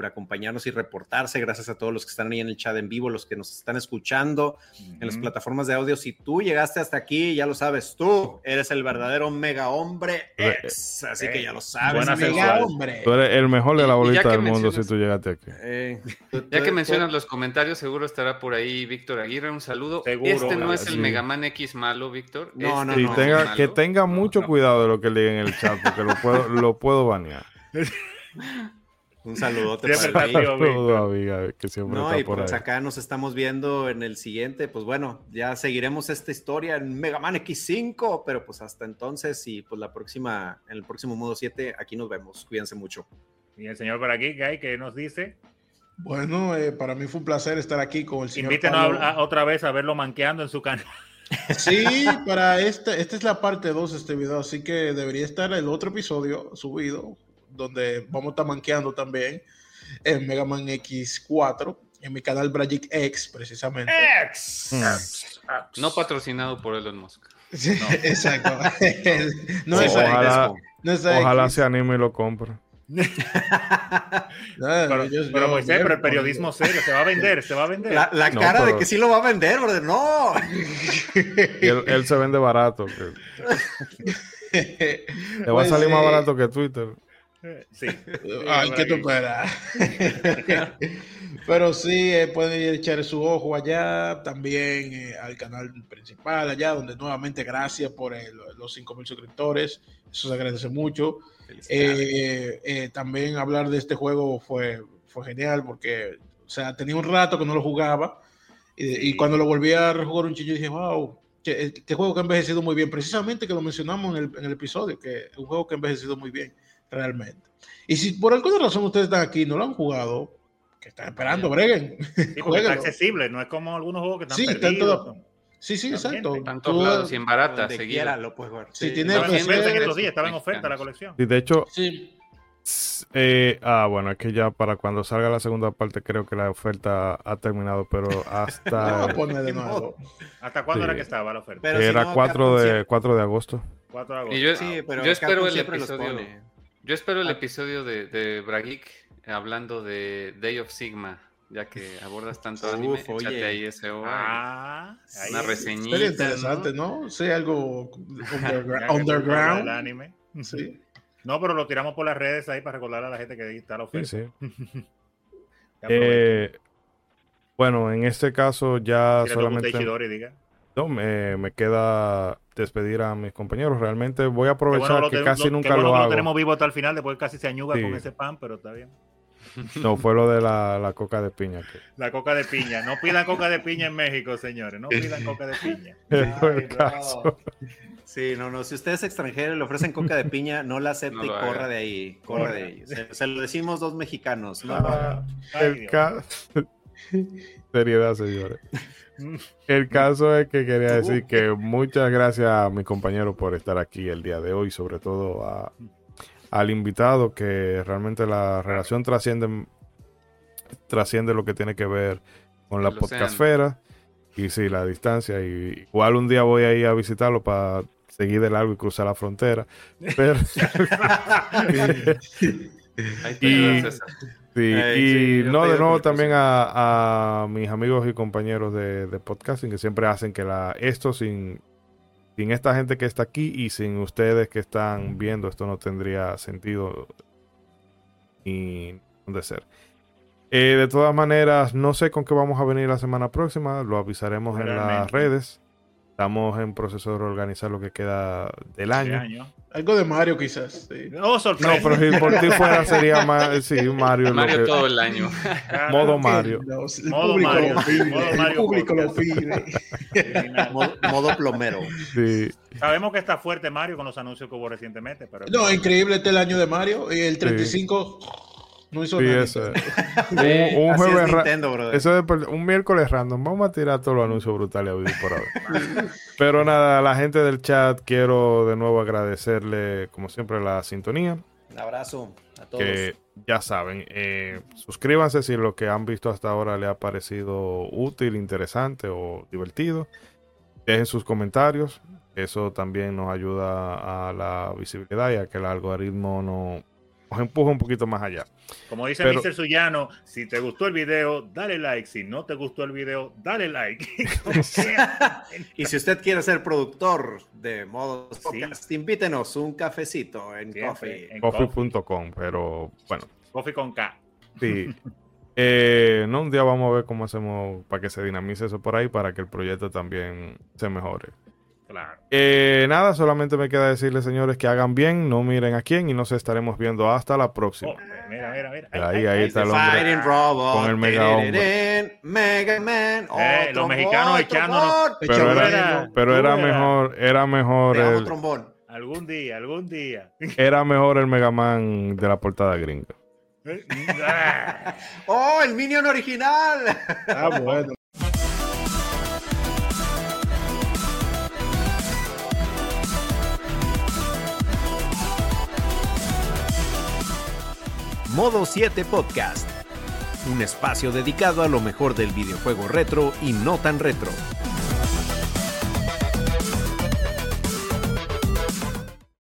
por acompañarnos y reportarse. Gracias a todos los que están ahí en el chat en vivo, los que nos están escuchando en las plataformas de audio. Si tú llegaste hasta aquí, ya lo sabes, tú eres el verdadero mega hombre ex. Así que ya lo sabes, mega hombre. Tú eres el mejor de la bolita del mundo si tú llegaste aquí. Eh, ya que mencionas los comentarios, seguro estará por ahí Víctor Aguirre. Un saludo. este no es el Megaman X malo, Víctor. No, no, este no. que tenga mucho cuidado de lo que lee en el chat, porque lo puedo, lo puedo banear. Un saludote para ti. que siempre no, y pues acá nos estamos viendo en el siguiente. Pues bueno, ya seguiremos esta historia en Mega Man X5, pero pues hasta entonces y pues la próxima, en el próximo modo 7, aquí nos vemos. Cuídense mucho. Y el señor por aquí, Guy, ¿qué nos dice? Bueno, eh, para mí fue un placer estar aquí con el señor. Invítenos otra vez a verlo manqueando en su canal. Sí, para esta, esta es la parte 2 de este video, así que debería estar el otro episodio subido donde vamos a estar manqueando también en Mega Man X4, en mi canal Bragic X, precisamente. X. No patrocinado por Elon Musk. Exacto. no, es ojalá, ojalá se anime y lo compre. pero, pero, el periodismo serio se va a vender, se va a vender. La, cara de que sí lo va a vender, brother, no. él, se vende barato. Te va a salir más pues, barato que Twitter. Sí. Ay, ¿qué tú esperas? Pero sí, eh, pueden echar su ojo allá, también eh, al canal principal allá, donde nuevamente gracias por los 5.000 suscriptores, eso se agradece mucho. Eh, también hablar de este juego fue, fue genial porque, o sea, tenía un rato que no lo jugaba y, cuando lo volví a jugar un chillo dije, wow, este juego que ha envejecido muy bien, precisamente que lo mencionamos en el, en el episodio, que es un juego que ha envejecido muy bien realmente. Y si por alguna razón ustedes están aquí y no lo han jugado, que están esperando, breguen. Sí, está accesible, no es como algunos juegos que están sí, perdidos. Sí, sí, exacto. En todos lados en barata, seguida lo puedes jugar. Sí, tiene estaba en oferta en estos días, estaba en oferta la colección. Y de hecho, sí. Eh, ah, bueno, es que ya para cuando salga la segunda parte creo que la oferta ha terminado, pero hasta... de nuevo. ¿Hasta cuándo era que estaba la oferta? era 4, de, 4 de agosto. 4 de agosto. Y yo, sí, pero yo espero el episodio... Yo espero el ah. episodio de, de Bragic hablando de Day of Sigma, ya que abordas tanto anime. Uf, ahí ese ah, una reseñita. Sería interesante, ¿no? ¿no? Sí, algo underground. anime. Sí. No, pero lo tiramos por las redes ahí para recordar a la gente que está la oferta. Sí, sí. eh, bueno, en este caso ya solamente... No, me, me queda despedir a mis compañeros. Realmente voy a aprovechar que casi nunca lo, hago. Lo tenemos vivo hasta el final, después casi se añuga con ese pan, pero está bien. No, fue lo de la, la coca de piña. La coca de piña. No pidan coca de piña en México, señores. No pidan coca de piña. el caso. Sí, no, no. Si usted es extranjero y le ofrecen coca de piña, no la acepte y corra de ahí. Corra de ahí. Se, lo decimos dos mexicanos. No, ah, el caso. Seriedad, señores. El caso es que quería decir que muchas gracias a mi compañero por estar aquí el día de hoy, sobre todo a, al invitado, que realmente la relación trasciende, trasciende lo que tiene que ver con la podcastfera y sí, la distancia. Y igual un día voy a ir a visitarlo para seguir de largo y cruzar la frontera. Pero... y, y no, de nuevo también a, mis amigos y compañeros de, podcasting que siempre hacen que la esto sin, sin esta gente que está aquí y sin ustedes que están viendo, esto no tendría sentido ni dónde ser. Eh, de todas maneras, no sé con qué vamos a venir la semana próxima, lo avisaremos en las redes. Estamos en proceso de reorganizar lo que queda del año. Algo de Mario quizás. No, sorpresa. No, pero si por ti fuera sería más, sí, Mario. Mario todo el año. modo Mario. modo Mario. El público lo pide. modo, plomero. Sí. Sabemos que está fuerte Mario con los anuncios que hubo recientemente. Pero... No, increíble este el año de Mario. Y el 35... No hizo nada. un, jueves eso es un miércoles random. Vamos a tirar todos los anuncios brutales por ahora. Pero nada, a la gente del chat quiero de nuevo agradecerle, como siempre, la sintonía. Un abrazo a todos. Que ya saben, eh, suscríbanse si lo que han visto hasta ahora le ha parecido útil, interesante o divertido. Dejen sus comentarios. Eso también nos ayuda a la visibilidad y a que el algoritmo no, nos empuja un poquito más allá. Como dice Mr. Suyano, si te gustó el video, dale like. Si no te gustó el video, dale like. y si usted quiere ser productor de modos podcast, invítenos un cafecito en coffee. Coffee.com, pero bueno. Coffee con K. Sí. Eh, no, un día vamos a ver cómo hacemos para que se dinamice eso por ahí, para que el proyecto también se mejore. Eh, nada, solamente me queda decirles, señores, que hagan bien, no miren a quién y nos estaremos viendo hasta la próxima. Oh, mira, mira, mira. Ahí, ahí, está el hombre con el mega hombre. Eh, los mexicanos echándonos. Pero era, pero era mejor, era mejor el trombón. Algún día, algún día. Era mejor el Mega Man de la portada gringa. ¡Oh, el Minion original! Ah, bueno. Modo 7 Podcast, un espacio dedicado a lo mejor del videojuego retro y no tan retro.